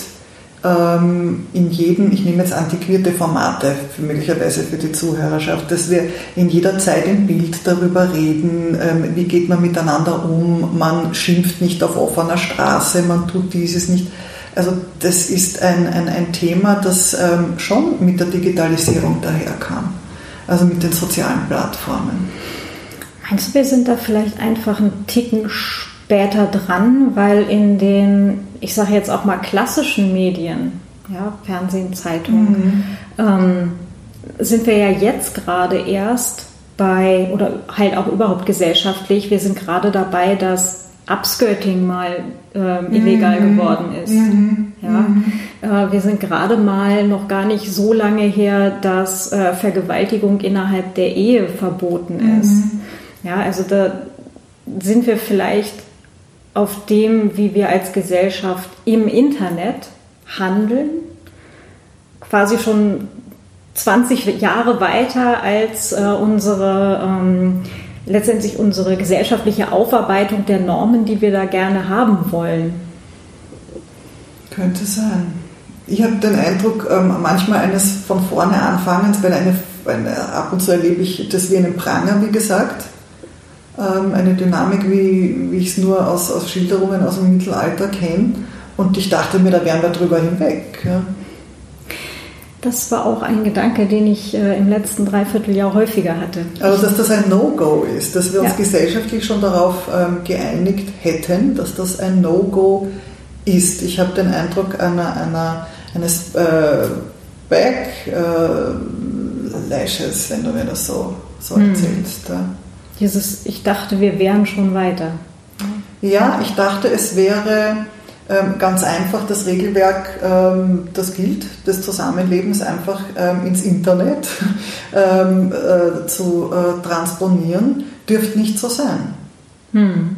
ähm, in jedem, ich nehme jetzt antiquierte Formate möglicherweise für die Zuhörerschaft, dass wir in jeder Zeit im Bild darüber reden, ähm, wie geht man miteinander um, man schimpft nicht auf offener Straße, man tut dieses nicht. Also das ist ein, ein, ein Thema, das ähm, schon mit der Digitalisierung daherkam, also mit den sozialen Plattformen. Meinst du, wir sind da vielleicht einfach einen Ticken später dran, weil in den, ich sage jetzt auch mal klassischen Medien, ja, Fernsehen, Zeitung, mhm. ähm, sind wir ja jetzt gerade erst bei, oder halt auch überhaupt gesellschaftlich, wir sind gerade dabei, dass Upskirting mal ähm, illegal mhm. geworden ist. Mhm. Ja? Mhm. Äh, wir sind gerade mal noch gar nicht so lange her, dass äh, Vergewaltigung innerhalb der Ehe verboten mhm. ist. Ja, also da sind wir vielleicht auf dem, wie wir als Gesellschaft im Internet handeln, quasi schon 20 Jahre weiter als äh, unsere ähm, letztendlich unsere gesellschaftliche Aufarbeitung der Normen, die wir da gerne haben wollen. Könnte sein. Ich habe den Eindruck, ähm, manchmal eines von vorne Anfangens, weil eine, eine, ab und zu erlebe ich das wie einen Pranger, wie gesagt eine Dynamik, wie, wie ich es nur aus, aus Schilderungen aus dem Mittelalter kenne. Und ich dachte mir, da wären wir drüber hinweg. Ja. Das war auch ein Gedanke, den ich äh, im letzten Dreivierteljahr häufiger hatte. Also, dass das ein No-Go ist, dass wir uns ja. gesellschaftlich schon darauf ähm, geeinigt hätten, dass das ein No-Go ist. Ich habe den Eindruck einer, einer, eines äh, Backlashes, äh, wenn du mir das so, so hm. erzählst. Ja. Dieses, ich dachte, wir wären schon weiter. Ja, ich dachte, es wäre ähm, ganz einfach das Regelwerk, ähm, das gilt, des Zusammenlebens einfach ähm, ins Internet <laughs> äh, zu äh, transponieren, dürfte nicht so sein. Hm.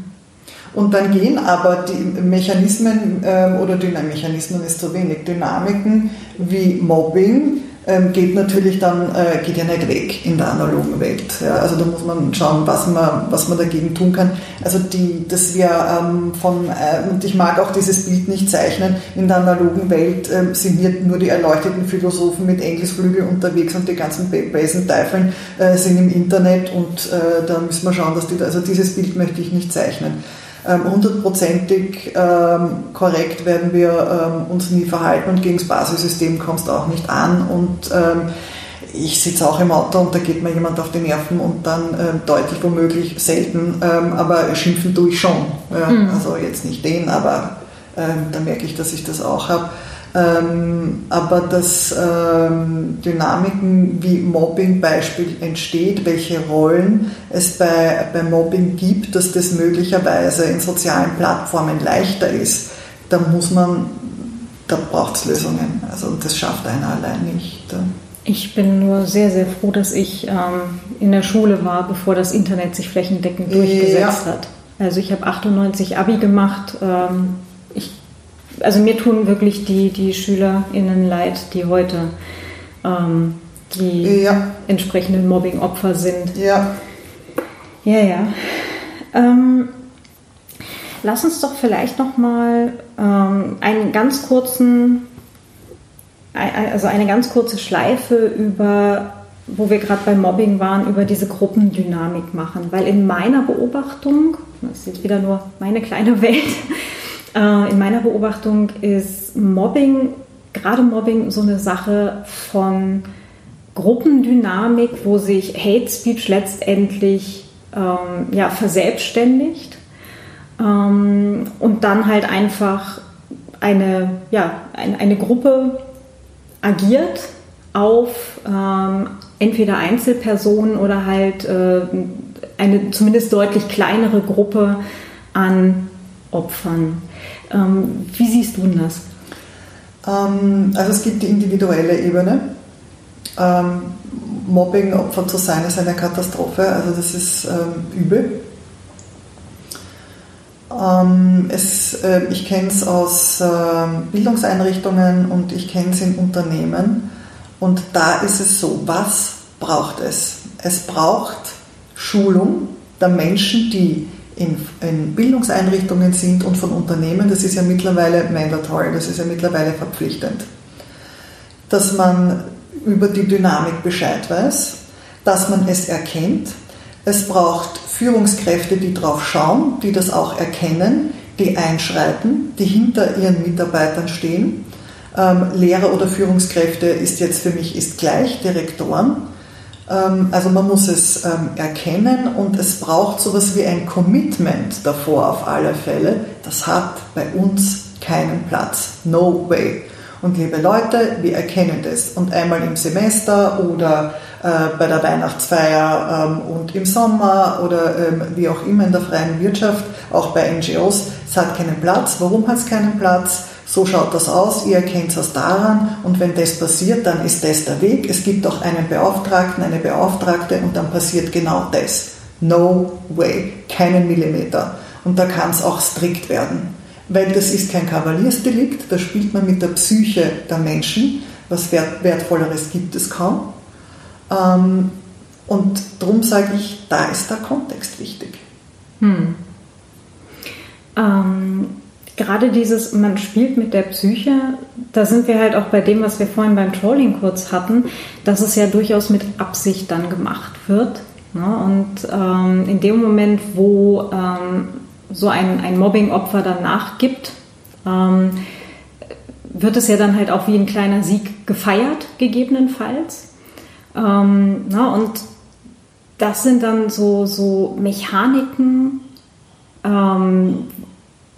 Und dann gehen aber die Mechanismen oder Mechanismen ist zu wenig, Dynamiken wie Mobbing, ähm, geht natürlich dann, äh, geht ja nicht weg in der analogen Welt. Ja, also da muss man schauen, was man, was man dagegen tun kann. Also die, dass wir ähm, von, äh, und ich mag auch dieses Bild nicht zeichnen, in der analogen Welt äh, sind hier nur die erleuchteten Philosophen mit Engelsflügel unterwegs und die ganzen Besen Teufeln äh, sind im Internet und äh, da müssen wir schauen, dass die, also dieses Bild möchte ich nicht zeichnen. Ähm, hundertprozentig ähm, korrekt werden wir ähm, uns nie verhalten und gegen das Basissystem kommst du auch nicht an. Und ähm, ich sitze auch im Auto und da geht mir jemand auf die Nerven und dann äh, deutlich womöglich selten, ähm, aber schimpfen tue ich schon. Ja, mhm. Also jetzt nicht den, aber ähm, da merke ich, dass ich das auch habe. Ähm, aber dass ähm, Dynamiken wie Mobbing Beispiel entsteht, welche Rollen es bei, bei Mobbing gibt, dass das möglicherweise in sozialen Plattformen leichter ist, da muss man, da braucht es Lösungen. Also das schafft einer allein nicht. Ich bin nur sehr, sehr froh, dass ich ähm, in der Schule war, bevor das Internet sich flächendeckend durchgesetzt ja. hat. Also ich habe 98 Abi gemacht. Also mir tun wirklich die, die SchülerInnen leid, die heute ähm, die ja. entsprechenden Mobbing-Opfer sind. Ja. Ja, ja. Ähm, lass uns doch vielleicht noch mal ähm, einen ganz kurzen, also eine ganz kurze Schleife über, wo wir gerade beim Mobbing waren, über diese Gruppendynamik machen. Weil in meiner Beobachtung, das ist jetzt wieder nur meine kleine Welt, in meiner Beobachtung ist Mobbing, gerade Mobbing, so eine Sache von Gruppendynamik, wo sich Hate Speech letztendlich ähm, ja, verselbstständigt ähm, und dann halt einfach eine, ja, eine, eine Gruppe agiert auf ähm, entweder Einzelpersonen oder halt äh, eine zumindest deutlich kleinere Gruppe an Opfern. Ähm, wie siehst du das? Ähm, also es gibt die individuelle Ebene. Ähm, Mobbing Opfer zu sein ist eine Katastrophe, also das ist ähm, übel. Ähm, es, äh, ich kenne es aus äh, Bildungseinrichtungen und ich kenne es in Unternehmen. Und da ist es so, was braucht es? Es braucht Schulung der Menschen, die in, in, Bildungseinrichtungen sind und von Unternehmen, das ist ja mittlerweile mandatory, das ist ja mittlerweile verpflichtend. Dass man über die Dynamik Bescheid weiß, dass man es erkennt. Es braucht Führungskräfte, die drauf schauen, die das auch erkennen, die einschreiten, die hinter ihren Mitarbeitern stehen. Ähm, Lehrer oder Führungskräfte ist jetzt für mich ist gleich, Direktoren. Ähm, also man muss es ähm, erkennen und es braucht sowas wie ein Commitment davor auf alle Fälle. Das hat bei uns keinen Platz. No way. Und liebe Leute, wir erkennen das. Und einmal im Semester oder äh, bei der Weihnachtsfeier ähm, und im Sommer oder wie auch immer in der freien Wirtschaft, auch bei NGOs, es hat keinen Platz. Warum hat es keinen Platz? So schaut das aus, ihr erkennt das daran und wenn das passiert, dann ist das der Weg. Es gibt auch einen Beauftragten, eine Beauftragte und dann passiert genau das. No way, keinen Millimeter. Und da kann es auch strikt werden weil das ist kein Kavaliersdelikt, da spielt man mit der Psyche der Menschen. Was Wert, Wertvolleres gibt es kaum. Ähm, und darum sage ich, da ist der Kontext wichtig. Hm. Ähm, gerade dieses, man spielt mit der Psyche, da sind wir halt auch bei dem, was wir vorhin beim Trolling kurz hatten, dass es ja durchaus mit Absicht dann gemacht wird. Ne? Und ähm, in dem Moment, wo ähm, so ein, ein Mobbing-Opfer dann nachgibt, ähm, wird es ja dann halt auch wie ein kleiner Sieg gefeiert, gegebenenfalls. Ähm, na, und das sind dann so, so Mechaniken, ähm,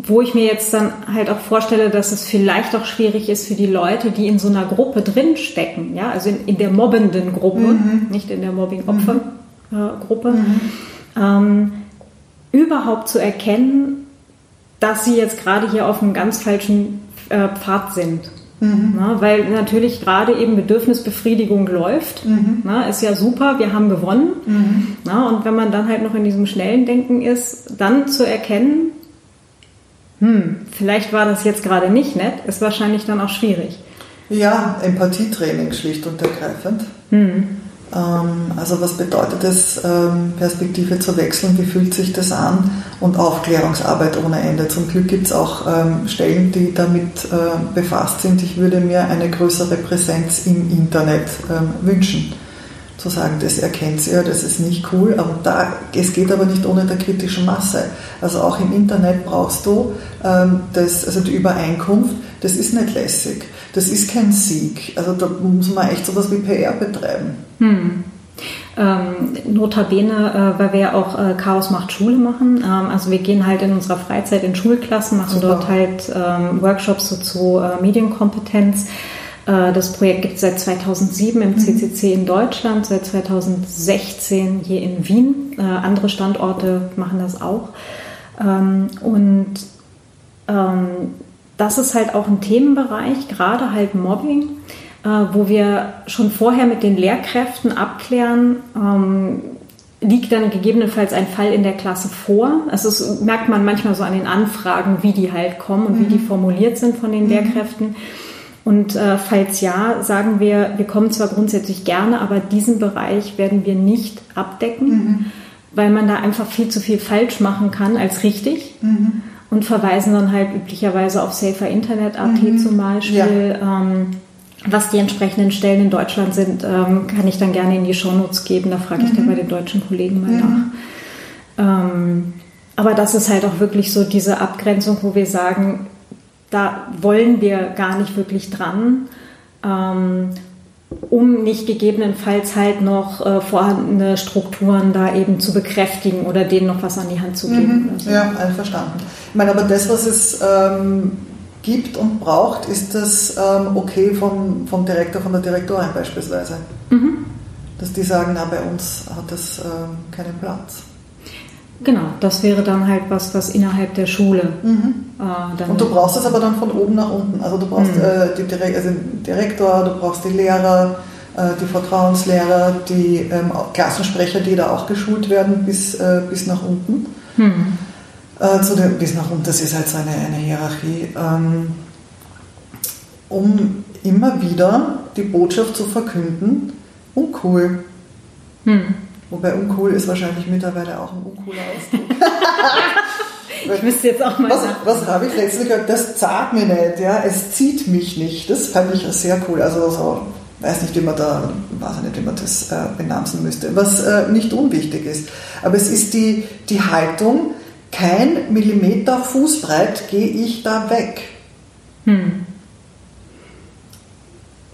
wo ich mir jetzt dann halt auch vorstelle, dass es vielleicht auch schwierig ist für die Leute, die in so einer Gruppe drinstecken, ja, also in, in der mobbenden Gruppe, mhm. nicht in der Mobbing-Opfer-Gruppe, mhm. ähm, überhaupt zu erkennen, dass sie jetzt gerade hier auf einem ganz falschen äh, Pfad sind. Mhm. Na, weil natürlich gerade eben Bedürfnisbefriedigung läuft. Mhm. Na, ist ja super, wir haben gewonnen. Mhm. Na, und wenn man dann halt noch in diesem schnellen Denken ist, dann zu erkennen, hm, vielleicht war das jetzt gerade nicht nett, ist wahrscheinlich dann auch schwierig. Ja, Empathietraining schlicht und ergreifend. Mhm. Ähm, also was bedeutet es, ähm, Perspektive zu wechseln, wie fühlt sich das an und Aufklärungsarbeit ohne Ende. Zum Glück gibt es auch ähm, Stellen, die damit befasst sind. Ich würde mir eine größere Präsenz im Internet wünschen. Zu sagen, das erkennt ihr, das ist nicht cool, aber da, es geht aber nicht ohne der kritischen Masse. Also auch im Internet brauchst du das, also die Übereinkunft, das ist nicht lässig. Das ist kein Sieg. Also da muss man echt sowas wie PR betreiben. Hm. Ähm, notabene, äh, weil wir ja auch äh, Chaos macht Schule machen. Ähm, also wir gehen halt in unserer Freizeit in Schulklassen, machen Super. dort halt ähm, Workshops so zu äh, Medienkompetenz. Äh, das Projekt gibt es seit 2007 im CCC mhm. in Deutschland, seit 2016 hier in Wien. Äh, andere Standorte machen das auch. Ähm, und ähm, das ist halt auch ein Themenbereich, gerade halt Mobbing, äh, wo wir schon vorher mit den Lehrkräften abklären, ähm, liegt dann gegebenenfalls ein Fall in der Klasse vor. Also das merkt man manchmal so an den Anfragen, wie die halt kommen und wie die mhm. formuliert sind von den mhm. Und äh, falls ja, sagen wir, wir kommen zwar grundsätzlich gerne, aber diesen Bereich werden wir nicht abdecken, mhm. weil man da einfach viel zu viel falsch machen kann als richtig. Mhm und verweisen dann halt üblicherweise auf Safer Internet AT mhm. zum Beispiel. Ja. Ähm, was die entsprechenden Stellen in Deutschland sind, ähm, kann ich dann gerne in die Shownotes geben. Da frage ich mhm. dann bei den deutschen Kollegen mal mhm. nach. Ähm, aber das ist halt auch wirklich so diese Abgrenzung, wo wir sagen, da wollen wir gar nicht wirklich dran. Ähm, um nicht gegebenenfalls halt noch äh, vorhandene Strukturen da eben zu bekräftigen oder denen noch was an die Hand zu geben. Mhm. So. Ja, einverstanden. Ich meine, aber das, was es ähm, gibt und braucht, ist das ähm, okay vom, vom Direktor, von der Direktorin beispielsweise. Mhm. Dass die sagen, na, bei uns hat das ähm, keinen Platz. Genau, das wäre dann halt was, was innerhalb der Schule. Mhm. Äh, und du brauchst es aber dann von oben nach unten. Also du brauchst mhm. äh, die Direk also den Direktor, du brauchst die Lehrer, äh, die Vertrauenslehrer, die ähm, Klassensprecher, die da auch geschult werden bis, äh, bis nach unten. Mhm. Äh, zu dem, bis nach unten, das ist halt so eine, eine Hierarchie. Ähm, um immer wieder die Botschaft zu verkünden, uncool. Hm. Wobei uncool ist wahrscheinlich mittlerweile auch ein uncooler Ausdruck. <laughs> ich müsste jetzt auch mal Was, was habe ich letztlich gehört? Das zahlt mir nicht, ja, es zieht mich nicht. Das fand ich sehr cool. Also so, weiß nicht, wie man da, weiß nicht, wie man das äh, benamsen müsste, was äh, nicht unwichtig ist. Aber es ist die, die Haltung, kein Millimeter Fußbreit gehe ich da weg. Hm.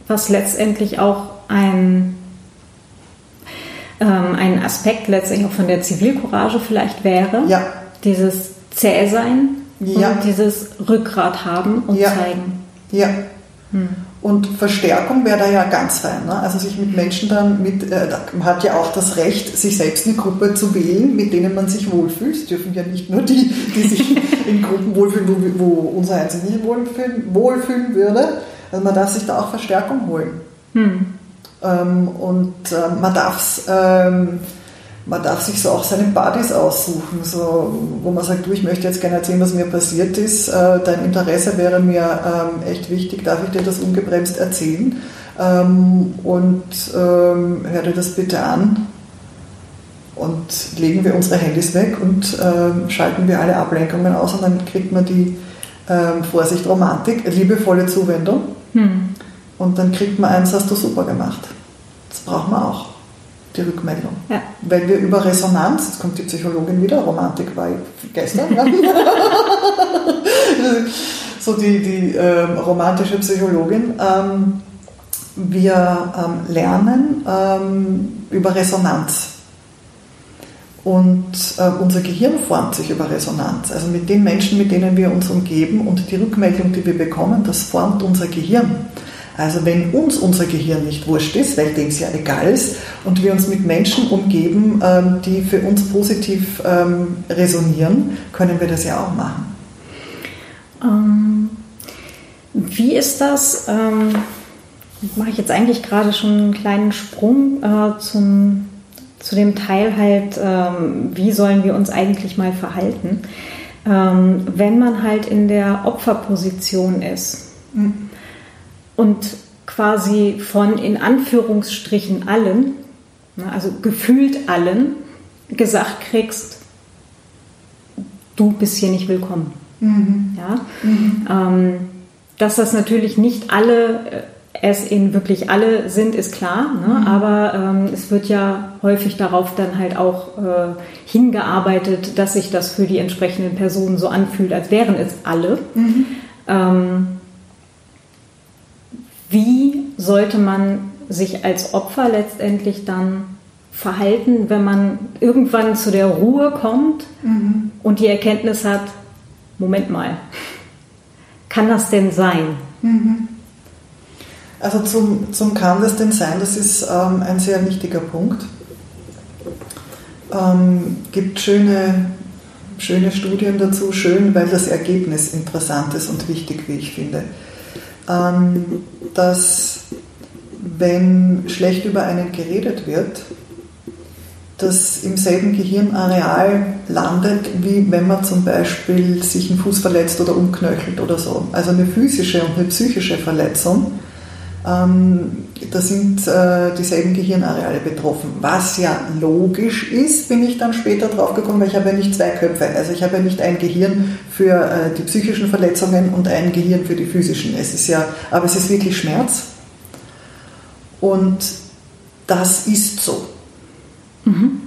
Was letztendlich auch ein ähm, ein Aspekt letztendlich auch von der Zivilcourage vielleicht wäre. Ja. Dieses Zähsein ja. und dieses Rückgrat haben und ja. zeigen. Ja. Hm. Und Verstärkung wäre da ja ganz fein. Ne? Also sich mit Menschen dann mit, äh, man hat ja auch das Recht, sich selbst eine Gruppe zu wählen, mit denen man sich wohlfühlt. Es dürfen ja nicht nur die, die sich <laughs> in Gruppen wohlfühlen, wo, wo unser Eins nicht wohlfühlen, wohlfühlen würde. Also man darf sich da auch Verstärkung holen. Hm. Ähm, und äh, man darf ähm, man darf sich so auch seine Buddies aussuchen, so, wo man sagt, du, ich möchte jetzt gerne erzählen, was mir passiert ist. Äh, dein Interesse wäre mir ähm, echt wichtig, darf ich dir das ungebremst erzählen? Ähm, und ähm, hör dir das bitte an. Und legen wir unsere Handys weg und ähm, schalten wir alle Ablenkungen aus und dann kriegt man die Vorsicht, Romantik, liebevolle Zuwendung. Hm. Und dann kriegt man eins, hast du super gemacht. Das braucht man auch, die Rückmeldung. Ja. Weil wir über Resonanz, jetzt kommt die Psychologin wieder, Romantik war gestern, <laughs> so die, die ähm, romantische Psychologin, ähm, wir ähm, lernen ähm, über Resonanz. Und äh, unser Gehirn formt sich über Resonanz. Also mit den Menschen, mit denen wir uns umgeben und die Rückmeldung, die wir bekommen, das formt unser Gehirn. Also wenn uns unser Gehirn nicht wurscht ist, weil dem es ja egal ist, und wir uns mit Menschen umgeben, ähm, die für uns positiv ähm, resonieren, können wir das ja auch machen. Ähm, wie ist das? Ähm, mache ich jetzt eigentlich gerade schon einen kleinen Sprung äh, zum, zu dem Teil halt, ähm, wie sollen wir uns eigentlich mal verhalten, wenn man halt in der Opferposition ist. Mhm und quasi von in Anführungsstrichen allen, ne, also gefühlt allen, gesagt kriegst, du bist hier nicht willkommen. Mhm. Ja? Mhm. Ähm, dass das natürlich nicht alle äh, es in wirklich alle sind, ist klar, ne? mhm. aber ähm, es wird ja häufig darauf dann halt auch äh, hingearbeitet, dass sich das für die entsprechenden Personen so anfühlt, als wären es alle. Mhm. Ähm, wie sollte man sich als Opfer letztendlich dann verhalten, wenn man irgendwann zu der Ruhe kommt mhm. und die Erkenntnis hat, Moment mal, kann das denn sein? Mhm. Also zum, zum kann das denn sein, das ist ähm, ein sehr wichtiger Punkt. Ähm, gibt schöne, schöne Studien dazu, schön, weil das Ergebnis interessant ist und wichtig, wie ich finde. Ähm, dass wenn schlecht über einen geredet wird, das im selben Gehirnareal landet, wie wenn man zum Beispiel sich einen Fuß verletzt oder umknöchelt oder so. Also eine physische und eine psychische Verletzung ähm, da sind äh, dieselben Gehirnareale betroffen. Was ja logisch ist, bin ich dann später drauf gekommen, weil ich habe ja nicht zwei Köpfe. Also ich habe ja nicht ein Gehirn für äh, die psychischen Verletzungen und ein Gehirn für die physischen. Es ist ja, aber es ist wirklich Schmerz. Und das ist so. Mhm.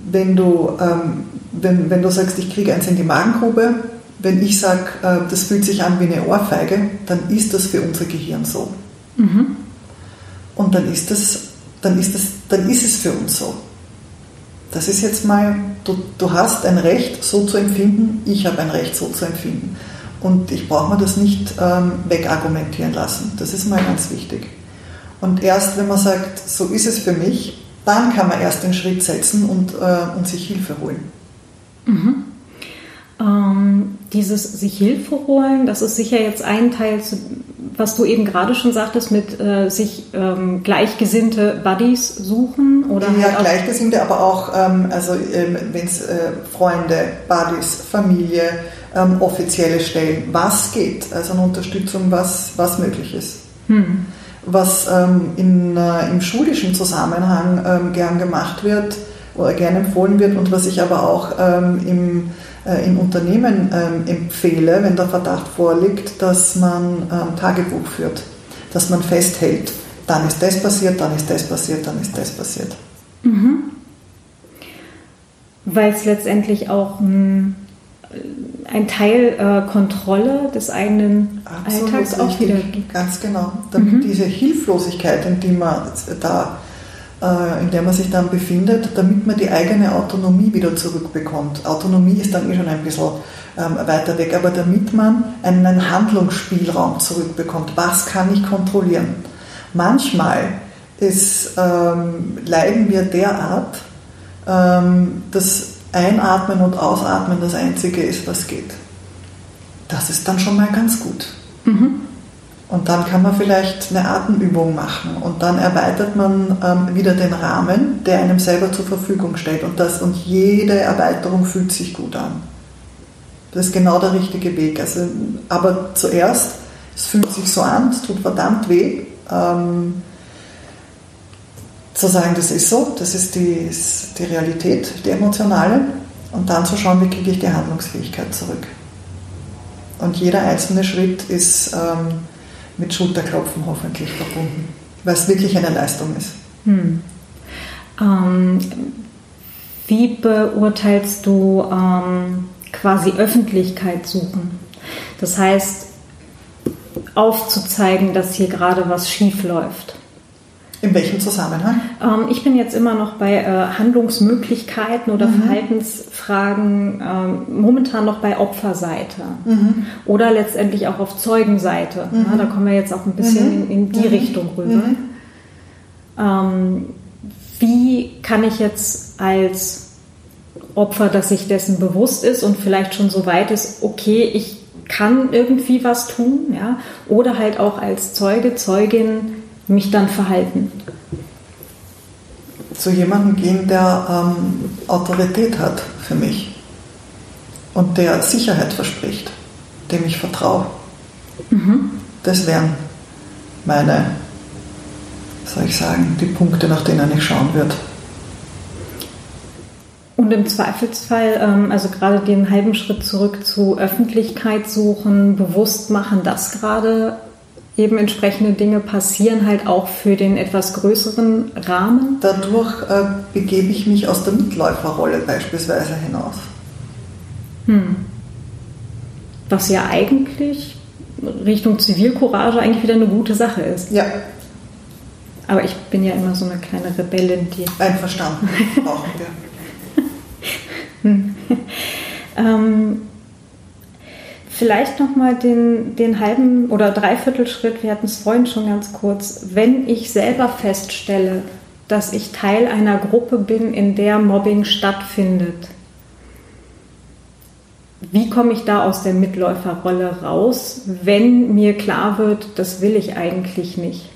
Wenn, du, ähm, wenn, wenn du sagst, ich kriege eins in die Magengrube, wenn ich sage, äh, das fühlt sich an wie eine Ohrfeige, dann ist das für unser Gehirn so. Mhm. Und dann ist, das, dann, ist das, dann ist es für uns so. Das ist jetzt mal, du, du hast ein Recht, so zu empfinden, ich habe ein Recht, so zu empfinden. Und ich brauche mir das nicht ähm, wegargumentieren lassen. Das ist mal ganz wichtig. Und erst wenn man sagt, so ist es für mich, dann kann man erst den Schritt setzen und, äh, und sich Hilfe holen. Mhm. Ähm, dieses sich Hilfe holen, das ist sicher jetzt ein Teil, was du eben gerade schon sagtest, mit äh, sich ähm, gleichgesinnte Buddies suchen oder ja halt gleichgesinnte, aber auch ähm, also ähm, wenn es äh, Freunde, Buddies, Familie, ähm, offizielle Stellen, was geht, also eine Unterstützung, was was möglich ist. Hm. Was ähm, in, äh, im schulischen Zusammenhang gern gemacht wird oder gern empfohlen wird und was ich aber auch im in Unternehmen ähm, empfehle, wenn der Verdacht vorliegt, dass man ähm, Tagebuch führt, dass man festhält, dann ist das passiert, dann ist das passiert, dann ist das passiert. Mhm. Weil es letztendlich auch ein, ein Teil äh, Kontrolle des eigenen Absolut Alltags auch wieder gibt. Ganz genau. Damit mhm. diese Hilflosigkeit, in die man da äh, in der man sich dann befindet, damit man die eigene Autonomie wieder zurückbekommt. Autonomie ist dann eh schon ein bisschen ähm, weiter weg, aber damit man einen Handlungsspielraum zurückbekommt. Was kann ich kontrollieren? Manchmal ist, ähm, leiden wir derart, ähm, dass Einatmen und Ausatmen das Einzige ist, was geht. Das ist dann schon mal ganz gut. Mhm. Und dann kann man vielleicht eine Atemübung machen und dann erweitert man ähm, wieder den Rahmen, der einem selber zur Verfügung steht. Und, das, und jede Erweiterung fühlt sich gut an. Das ist genau der richtige Weg. Also, aber zuerst, es fühlt sich so an, es tut verdammt weh. Ähm, zu sagen, das ist so, das ist die, ist die Realität, die emotionale. Und dann zu schauen, wie kriege ich die Handlungsfähigkeit zurück. Und jeder einzelne Schritt ist. Ähm, mit Schulterklopfen hoffentlich verbunden, es wirklich eine Leistung ist. Hm. Ähm, wie beurteilst du ähm, quasi Öffentlichkeit suchen? Das heißt, aufzuzeigen, dass hier gerade was schief läuft. In welchem Zusammenhang? Ähm, ich bin jetzt immer noch bei äh, Handlungsmöglichkeiten oder mhm. Verhaltensfragen, ähm, momentan noch bei Opferseite mhm. oder letztendlich auch auf Zeugenseite. Mhm. Ja, da kommen wir jetzt auch ein bisschen mhm. in, in, die mhm. Richtung rüber. Mhm. Ähm, wie kann ich jetzt als Opfer, dass sich dessen bewusst ist und vielleicht schon so weit ist, okay, ich kann irgendwie was tun, ja, oder halt auch als Zeuge, Zeugin mich dann verhalten? Zu jemandem gehen, der ähm, Autorität hat für mich und der Sicherheit verspricht, dem ich vertraue. Mhm. Das wären meine, soll ich sagen, die Punkte, nach denen ich schauen würde. Und im Zweifelsfall, ähm, also gerade den halben Schritt zurück zu Öffentlichkeit suchen, bewusst machen, dass gerade eben entsprechende Dinge passieren, halt auch für den etwas größeren Rahmen. Dadurch äh, begebe ich mich aus der Mitläuferrolle beispielsweise hinaus. Hm. Was ja eigentlich Richtung Zivilcourage eigentlich wieder eine gute Sache ist. Ja. Aber ich bin ja immer so eine kleine Rebellin, die. Einverstanden, <laughs> brauchen wir. hm. <laughs> ähm, Vielleicht nochmal den, den halben oder Dreiviertelschritt, wir hatten es vorhin schon ganz kurz. Wenn ich selber feststelle, dass ich Teil einer Gruppe bin, in der Mobbing stattfindet, wie komme ich da aus der Mitläuferrolle raus, wenn mir klar wird, das will ich eigentlich nicht?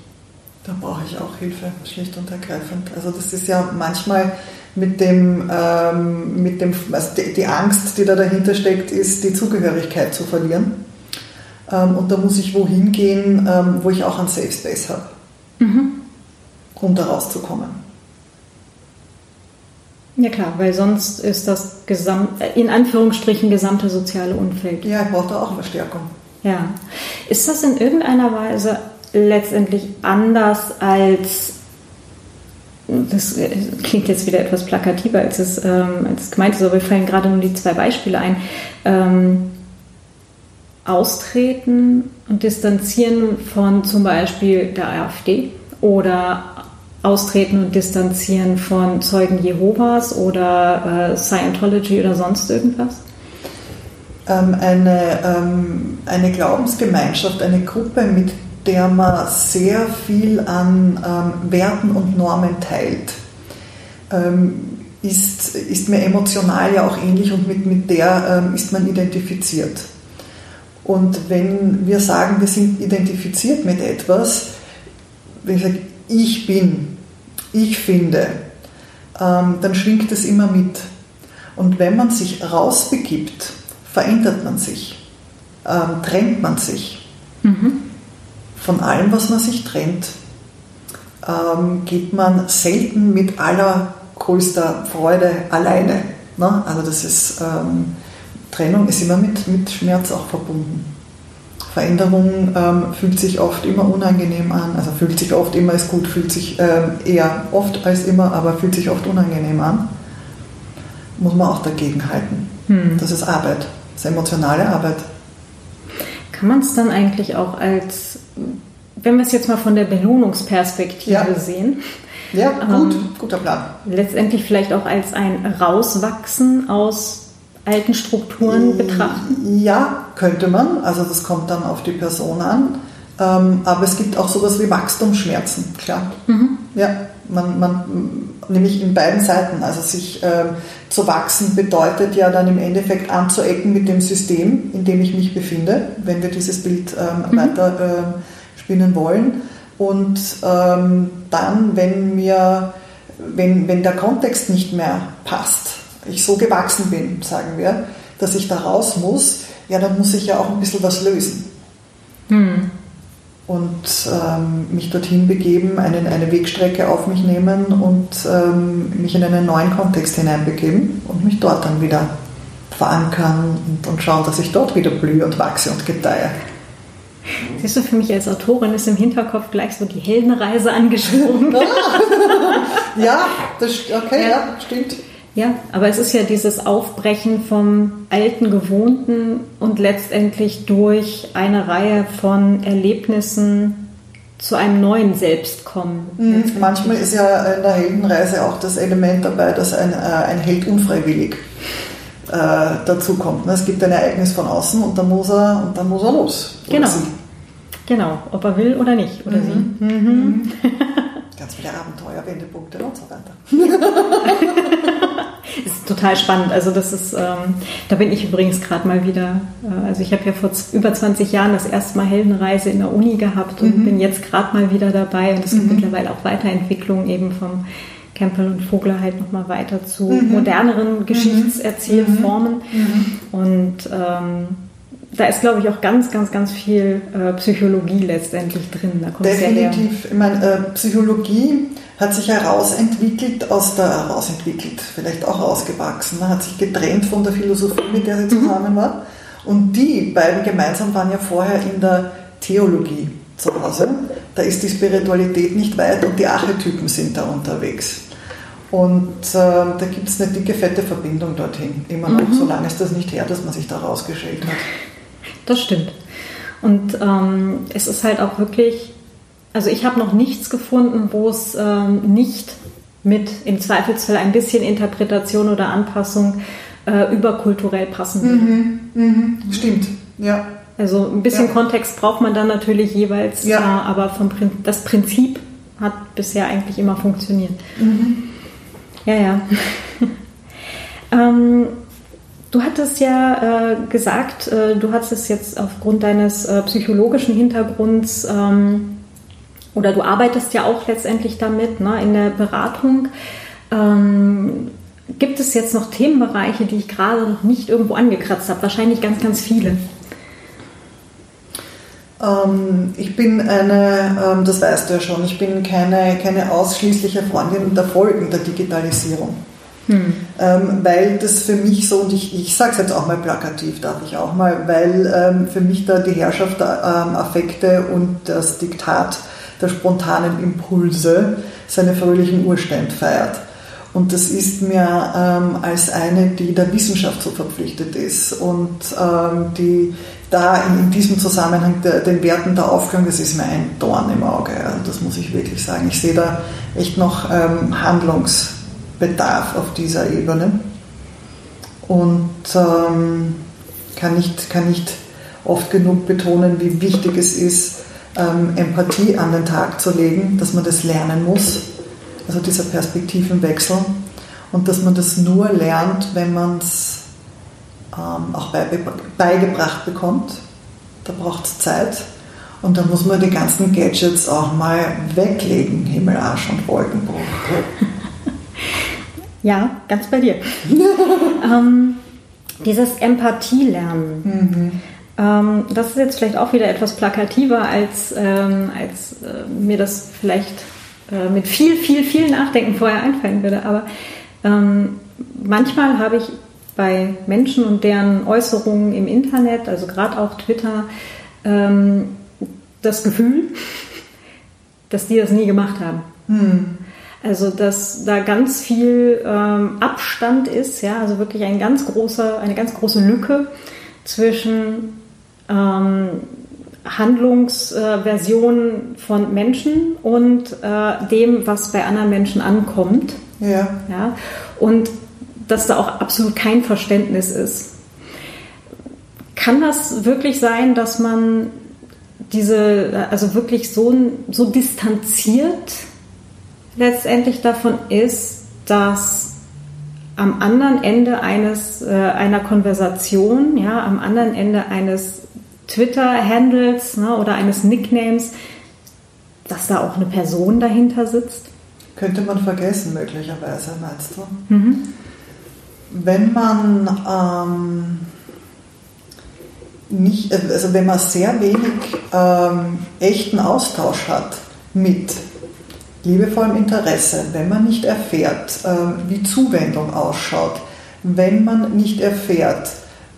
Da brauche ich auch Hilfe, schlicht und ergreifend. Also das ist ja manchmal mit dem, ähm, mit dem also die, die, Angst, die da dahinter steckt, ist die Zugehörigkeit zu verlieren. Ähm, und da muss ich wohin gehen, ähm, wo ich auch einen Safe Space habe, mhm. um da rauszukommen. Ja klar, weil sonst ist das Gesamt, in Anführungsstrichen gesamte soziale Umfeld. Ja, ich brauche da auch Verstärkung. Ja. Ist das in irgendeiner Weise letztendlich anders als das klingt jetzt wieder etwas plakativer, als es, ähm, als es gemeint ist, aber mir fallen gerade nur die zwei Beispiele ein. Ähm, austreten und distanzieren von zum Beispiel der AfD oder austreten und distanzieren von Zeugen Jehovas oder äh, Scientology oder sonst irgendwas? ähm, eine, ähm, eine Glaubensgemeinschaft, eine Gruppe, mit der man sehr viel an ähm, Werten und Normen teilt. Ähm, ist, ist mir emotional ja auch ähnlich und mit, mit der ähm, ist man identifiziert. Und wenn wir sagen, wir sind identifiziert mit etwas, wenn ich sage, ich bin, ich finde, ähm, dann schwingt es immer mit. Und wenn man sich rausbegibt, verändert man sich, ähm, trennt man sich. Mhm. Von allem, was man sich trennt, ähm, geht man selten mit allergrößter Freude alleine. Ne? Also das ist, ähm, Trennung ist immer mit, mit Schmerz auch verbunden. Veränderung ähm, fühlt sich oft immer unangenehm an, also fühlt sich oft immer als gut, fühlt sich ähm, eher oft als immer, aber fühlt sich oft unangenehm an. Muss man auch dagegen halten. Hm. Das ist Arbeit, das ist emotionale Arbeit. Kann man es dann eigentlich auch als, wenn wir es jetzt mal von der Belohnungsperspektive ja. sehen, ja, gut, ähm, guter Plan. Letztendlich vielleicht auch als ein Rauswachsen aus alten Strukturen betrachten? Ja, könnte man. Also das kommt dann auf die Person an. Ähm, aber es gibt auch sowas wie Wachstumsschmerzen, klar. Mhm. Ja, man, man, nämlich in beiden Seiten. Also sich ähm, zu wachsen bedeutet ja dann im Endeffekt anzuecken mit dem System, in dem ich mich befinde, wenn wir dieses Bild ähm, mhm. weiter äh, spinnen wollen. Und ähm, dann, wenn mir, wenn, wenn der Kontext nicht mehr passt, ich so gewachsen bin, sagen wir, dass ich da raus muss, ja, dann muss ich ja auch ein bisschen was lösen. Hm. Und ähm, mich dorthin begeben, einen, eine Wegstrecke auf mich nehmen und ähm, mich in einen neuen Kontext hineinbegeben und mich dort dann wieder verankern und, und schauen, dass ich dort wieder blühe und wachse und gedeihe. Siehst du, für mich als Autorin ist im Hinterkopf gleich so die Heldenreise angesprungen. <laughs> ja, das, okay, ja, ja stimmt. Ja, aber es ist ja dieses Aufbrechen vom alten Gewohnten und letztendlich durch eine Reihe von Erlebnissen zu einem neuen Selbst kommen. Mhm. Manchmal ist ja in der Heldenreise auch das Element dabei, dass ein, äh, ein Held unfreiwillig äh, dazu kommt. Ne? Es gibt ein Ereignis von außen und dann muss er, und dann muss er los. Genau. Genau, ob er will oder nicht, oder mhm. sie. Mhm. mhm. <laughs> Ganz viele Abenteuer, Wendepunkte und so weiter. <laughs> ist total spannend. Also das ist, ähm, da bin ich übrigens gerade mal wieder, äh, also ich habe ja vor über 20 Jahren das erste Mal Heldenreise in der Uni gehabt und mhm. bin jetzt gerade mal wieder dabei und es gibt mhm. mittlerweile auch Weiterentwicklungen eben vom Campbell und Vogler halt nochmal weiter zu mhm. moderneren mhm. Geschichtserzählformen. Mhm. Und ähm, da ist, glaube ich, auch ganz, ganz, ganz viel äh, Psychologie letztendlich drin. Definitiv. Ich meine, äh, Psychologie hat sich herausentwickelt aus der, herausentwickelt, vielleicht auch ausgewachsen, hat sich getrennt von der Philosophie, mit der sie mhm. zusammen war. Und die beiden gemeinsam waren ja vorher in der Theologie zu Hause. Da ist die Spiritualität nicht weit und die Archetypen sind da unterwegs. Und äh, da gibt es eine dicke, fette Verbindung dorthin. Immer noch, mhm. solange ist das nicht her, dass man sich da rausgeschält hat. Das stimmt. Und ähm, es ist halt auch wirklich, also ich habe noch nichts gefunden, wo es ähm, nicht mit im Zweifelsfall ein bisschen Interpretation oder Anpassung äh, überkulturell passen würde. Mhm, mhm, stimmt, ja. Also ein bisschen ja. Kontext braucht man dann natürlich jeweils, ja. äh, aber vom Prin das Prinzip hat bisher eigentlich immer funktioniert. Mhm. Ja, ja. <laughs> ähm, Du hattest ja äh, gesagt, äh, du hattest jetzt aufgrund deines äh, psychologischen Hintergrunds ähm, oder du arbeitest ja auch letztendlich damit ne, in der Beratung. Ähm, gibt es jetzt noch Themenbereiche, die ich gerade noch nicht irgendwo angekratzt habe? Wahrscheinlich ganz, ganz viele. Ähm, ich bin eine, ähm, das weißt du ja schon, ich bin keine, keine ausschließliche Freundin der Folgen der Digitalisierung. Hm. Ähm, weil das für mich so, und ich, ich sage es jetzt auch mal plakativ, darf ich auch mal, weil ähm, für mich da die Herrschaft der ähm, Affekte und das Diktat der spontanen Impulse seine fröhlichen Urständ feiert. Und das ist mir ähm, als eine, die der Wissenschaft so verpflichtet ist und ähm, die da in, in diesem Zusammenhang der, den Werten der Aufklärung, das ist mir ein Dorn im Auge. Also das muss ich wirklich sagen. Ich sehe da echt noch ähm, Handlungs- Bedarf auf dieser Ebene. Und ähm, kann nicht, kann nicht oft genug betonen, wie wichtig es ist, ähm, Empathie an den Tag zu legen, dass man das lernen muss, also dieser Perspektivenwechsel und dass man das nur lernt, wenn man es ähm, auch beigebracht bekommt. Da braucht es Zeit und da muss man die ganzen Gadgets auch mal weglegen, Himmel, Arsch und Wolkenbruch. Ja, ganz bei dir. <laughs> ähm, dieses Empathie-Lernen. Mhm. Ähm, das ist jetzt vielleicht auch wieder etwas plakativer, als, ähm, als äh, mir das vielleicht äh, mit viel, viel, viel Nachdenken vorher einfallen würde. Aber ähm, manchmal habe ich bei Menschen und deren Äußerungen im Internet, also gerade auch Twitter, ähm, das Gefühl, <laughs> dass die das nie gemacht haben. Hm. Also dass da ganz viel ähm, Abstand ist, ja, also wirklich ein ganz großer, eine ganz große Lücke zwischen ähm, Handlungsversionen äh, von Menschen und äh, dem, was bei anderen Menschen ankommt. Ja. ja. Und dass da auch absolut kein Verständnis ist. Kann das wirklich sein, dass man diese, also wirklich so, so distanziert letztendlich davon ist, dass am anderen Ende eines, äh, einer Konversation, ja, am anderen Ende eines Twitter-Handles ne, oder eines Nicknames, dass da auch eine Person dahinter sitzt? Könnte man vergessen, möglicherweise, meinst du? Mhm. Wenn man ähm, nicht, also wenn man sehr wenig ähm, echten Austausch hat mit liebevollem Interesse, wenn man nicht erfährt, ähm, wie Zuwendung ausschaut, wenn man nicht erfährt,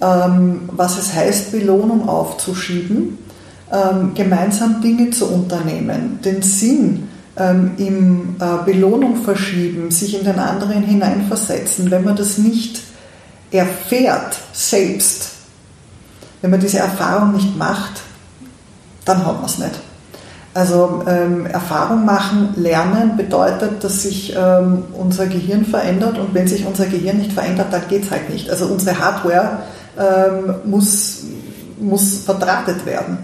ähm, was es heißt, Belohnung aufzuschieben, ähm, gemeinsam Dinge zu unternehmen, den Sinn im äh, Belohnung verschieben, sich in den anderen hineinversetzen, wenn man das nicht erfährt selbst, wenn man diese Erfahrung nicht macht, dann hat man es nicht. Also ähm, Erfahrung machen, lernen bedeutet, dass sich ähm, unser Gehirn verändert und wenn sich unser Gehirn nicht verändert, dann geht es halt nicht. Also unsere Hardware ähm, muss, muss verdrahtet werden.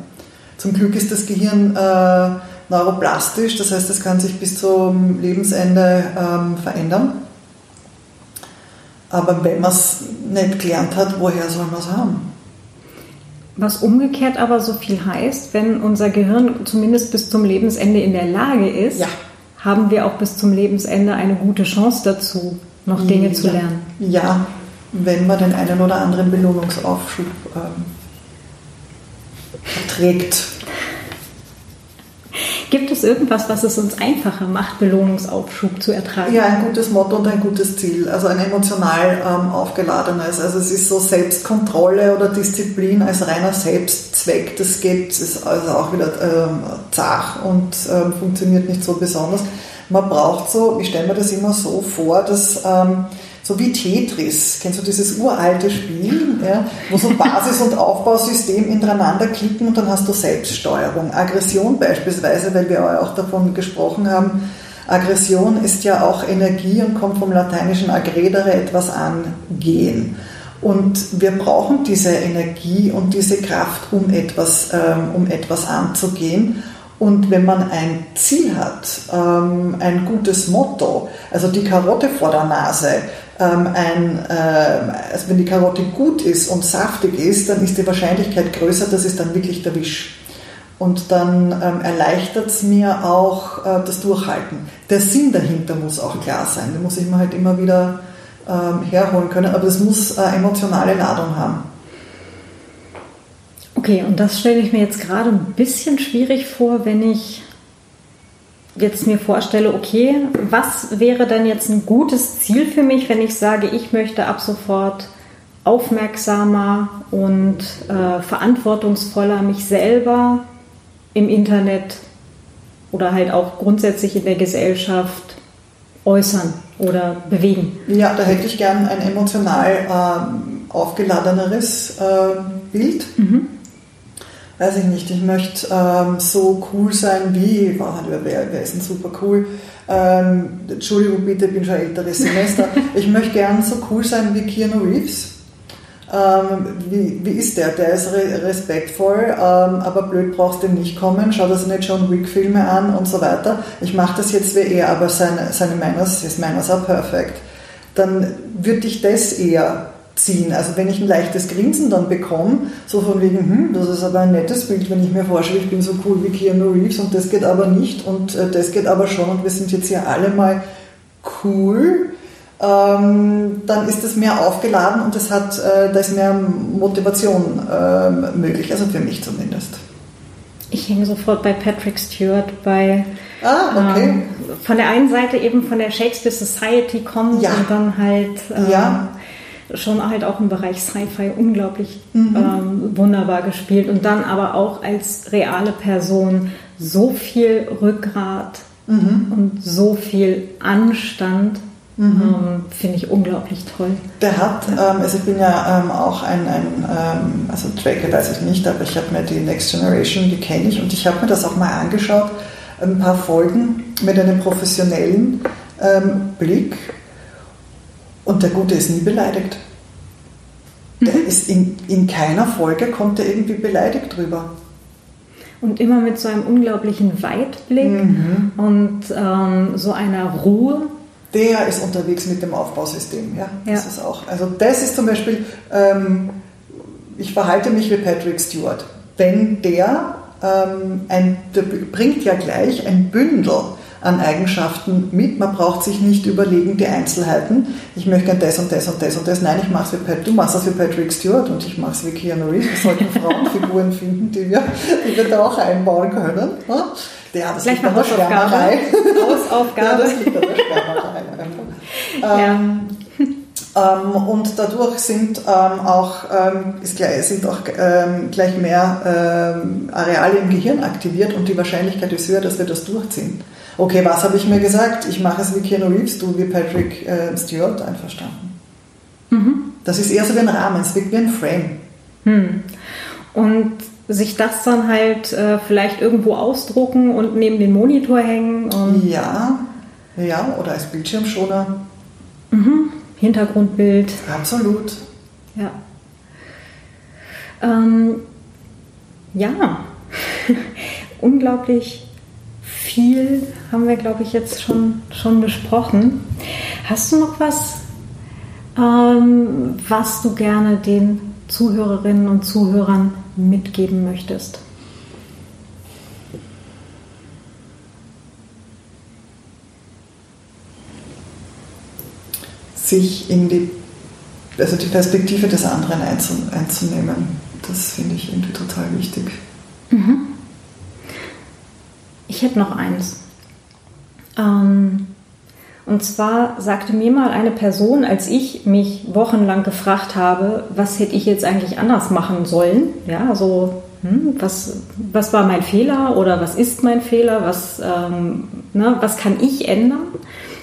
Zum Glück ist das Gehirn äh, neuroplastisch, das heißt, es kann sich bis zum Lebensende ähm, verändern. Aber wenn man es nicht gelernt hat, woher soll man es haben? Was umgekehrt aber so viel heißt, wenn unser Gehirn zumindest bis zum Lebensende in der Lage ist, ja. haben wir auch bis zum Lebensende eine gute Chance dazu, noch Dinge ja. zu lernen. Ja, wenn man den einen oder anderen Belohnungsaufschub ähm, verträgt. Gibt es irgendwas, was es uns einfacher macht, Belohnungsaufschub zu ertragen? Ja, ein gutes Motto und ein gutes Ziel, also ein emotional ähm, aufgeladenes. Also es ist so Selbstkontrolle oder Disziplin als reiner Selbstzweck. Das geht, ist also auch wieder ähm, zach und ähm, funktioniert nicht so besonders. Man braucht so, ich stelle mir das immer so vor, dass ähm, so wie Tetris. Kennst du dieses uralte Spiel, ja, wo so Basis- und Aufbausystem hintereinander klicken und dann hast du Selbststeuerung. Aggression beispielsweise, weil wir auch davon gesprochen haben, Aggression ist ja auch Energie und kommt vom lateinischen aggredere, etwas angehen. Und wir brauchen diese Energie und diese Kraft, um etwas, ähm, um etwas anzugehen. Und wenn man ein Ziel hat, ähm, ein gutes Motto, also die Karotte vor der Nase, ähm, ein, äh, also wenn die Karotte gut ist und saftig ist, dann ist die Wahrscheinlichkeit größer, dass es dann wirklich der Wisch. Und dann ähm, erleichtert es mir auch äh, das Durchhalten. Der Sinn dahinter muss auch klar sein. Den muss ich mir halt immer wieder ähm, herholen können, aber es muss äh, emotionale Ladung haben. Okay, und das stelle ich mir jetzt gerade ein bisschen schwierig vor, wenn ich jetzt mir vorstelle, okay, was wäre dann jetzt ein gutes Ziel für mich, wenn ich sage, ich möchte ab sofort aufmerksamer und äh, verantwortungsvoller mich selber im Internet oder halt auch grundsätzlich in der Gesellschaft äußern oder bewegen. Ja, da hätte ich gern ein emotional äh, aufgeladeneres äh, Bild. Mhm weiß ich nicht, ich möchte ähm, so cool sein wie, wow, wer, wer ist denn super cool? Ähm, Entschuldigung bitte, ich bin schon älteres Semester. <laughs> ich möchte gern so cool sein wie Keanu Reeves. Ähm, wie, wie ist der? Der ist re respektvoll, ähm, aber blöd brauchst du nicht kommen. Schau dir nicht John Wick-Filme an und so weiter. Ich mache das jetzt wie er, aber seine, seine Manners, his Manners are perfect. Dann würde ich das eher ziehen. Also wenn ich ein leichtes Grinsen dann bekomme, so von wegen, hm, das ist aber ein nettes Bild, wenn ich mir vorstelle, ich bin so cool wie Keanu Reeves und das geht aber nicht und äh, das geht aber schon und wir sind jetzt hier alle mal cool, ähm, dann ist das mehr aufgeladen und das hat, äh, da ist mehr Motivation äh, möglich, also für mich zumindest. Ich hänge sofort bei Patrick Stewart, bei Ah, okay. Ähm, von der einen Seite eben von der Shakespeare Society kommt ja. und dann halt ähm, ja schon halt auch im Bereich Sci-Fi unglaublich mhm. ähm, wunderbar gespielt und dann aber auch als reale Person so viel Rückgrat mhm. und so viel Anstand. Mhm. Ähm, Finde ich unglaublich toll. Der hat, ähm, also ich bin ja ähm, auch ein, ein ähm, also Tracker weiß ich nicht, aber ich habe mir die Next Generation, die kenne ich und ich habe mir das auch mal angeschaut, ein paar Folgen mit einem professionellen ähm, Blick und der Gute ist nie beleidigt. Der mhm. ist in, in keiner Folge kommt er irgendwie beleidigt drüber. Und immer mit so einem unglaublichen Weitblick mhm. und ähm, so einer Ruhe. Der ist unterwegs mit dem Aufbausystem, ja. ja. Das ist auch. Also das ist zum Beispiel, ähm, ich verhalte mich wie Patrick Stewart. Wenn der, ähm, ein, der bringt ja gleich ein Bündel an Eigenschaften mit. Man braucht sich nicht überlegen, die Einzelheiten. Ich möchte gerne das und das und das und das. Nein, ich mache es wie Pat, du machst es wie Patrick Stewart und ich mache es wie Keanu Reeves. Wir sollten <laughs> Frauenfiguren finden, die wir, die wir da auch einbauen können. Ja, das Gleich liegt der Schwärmerei. Hausaufgabe. Ja, das liegt an der Schwärmerei. <laughs> Ja. Ähm, ähm, und dadurch sind ähm, auch, ähm, sind auch ähm, gleich mehr ähm, Areale im Gehirn aktiviert und die Wahrscheinlichkeit ist höher, dass wir das durchziehen. Okay, was habe ich mir gesagt? Ich mache es wie Keanu Reeves, du wie Patrick Stewart, einverstanden. Mhm. Das ist eher so wie ein Rahmen, es wirkt wie ein Frame. Hm. Und sich das dann halt äh, vielleicht irgendwo ausdrucken und neben den Monitor hängen. ja, ja, oder als Bildschirmschoner. Mhm. Hintergrundbild. Absolut. Ja. Ähm, ja, <laughs> unglaublich viel haben wir, glaube ich, jetzt schon, schon besprochen. Hast du noch was, ähm, was du gerne den Zuhörerinnen und Zuhörern mitgeben möchtest? Sich in die, also die Perspektive des anderen einzunehmen, das finde ich irgendwie total wichtig. Mhm. Ich hätte noch eins. Ähm, und zwar sagte mir mal eine Person, als ich mich wochenlang gefragt habe, was hätte ich jetzt eigentlich anders machen sollen? Ja, so, hm, was, was war mein Fehler oder was ist mein Fehler? Was, ähm, ne, was kann ich ändern?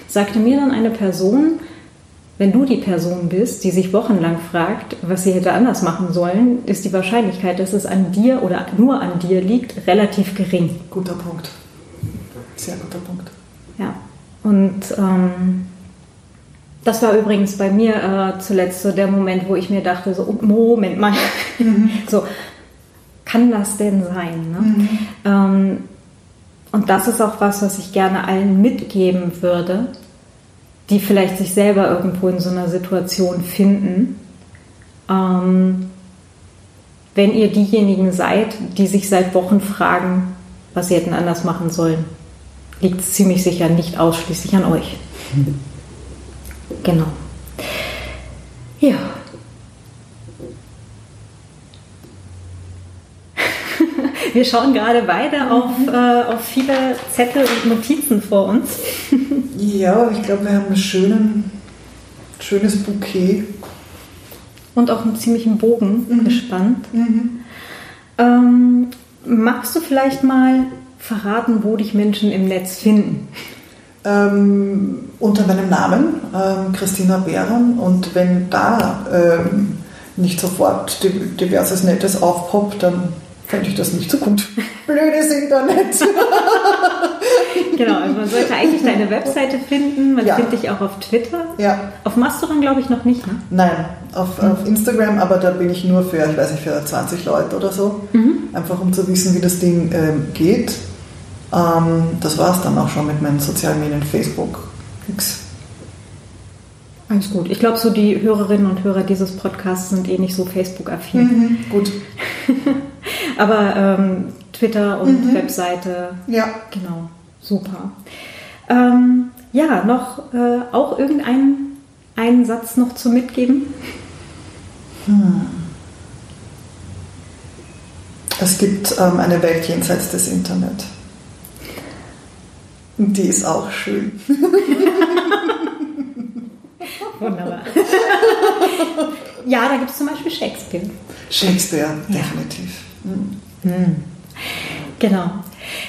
Sagte mir dann eine Person, wenn du die Person bist, die sich wochenlang fragt, was sie hätte anders machen sollen, ist die Wahrscheinlichkeit, dass es an dir oder nur an dir liegt, relativ gering. Guter Punkt. Sehr guter Punkt. Ja, und ähm, das war übrigens bei mir äh, zuletzt so der Moment, wo ich mir dachte, so, oh, Moment mal, mhm. <laughs> so, kann das denn sein? Ne? Mhm. Ähm, und das ist auch was, was ich gerne allen mitgeben würde, die vielleicht sich selber irgendwo in so einer Situation finden. Ähm, wenn ihr diejenigen seid, die sich seit Wochen fragen, was sie hätten anders machen sollen liegt es ziemlich sicher nicht ausschließlich an euch. <laughs> Genau. Ja. Wir schauen gerade beide auf, äh, auf viele Zettel und Notizen vor uns. <laughs> ja, ich glaube, wir haben ein schönen, schönes Bouquet. Und auch einen ziemlichen Bogen mhm. gespannt. Mhm. Ähm, magst du vielleicht mal verraten, wo dich Menschen im Netz finden? Ähm, unter meinem Namen, ähm, Christina Behren. Und wenn da ähm, nicht sofort diverses Nettes aufpoppt, dann fände ich das nicht so gut. <laughs> Blödes Internet. <laughs> genau, also man sollte eigentlich deine Webseite finden. Man ja. findet dich auch auf Twitter. Ja. Auf Mastodon glaube ich noch nicht, ne? Nein, auf, mhm. auf, Instagram, aber da bin ich nur für, ich weiß nicht, für 20 Leute oder so. Mhm. Einfach um zu wissen, wie das Ding ähm, geht. Ähm, das war es dann auch schon mit meinen sozialen Medien, Facebook, nix. Alles gut. Ich glaube, so die Hörerinnen und Hörer dieses Podcasts sind eh nicht so Facebook-affin. Mhm, gut. <laughs> Aber ähm, Twitter und mhm. Webseite. Ja. Genau. Super. Ähm, ja, noch äh, auch irgendeinen einen Satz noch zu mitgeben? Hm. Es gibt ähm, eine Welt jenseits des Internet. Und die ist auch schön. <laughs> Wunderbar. ja, da gibt es zum Beispiel Shakespeare. Shakespeare, definitiv. Ja. Mhm. Genau.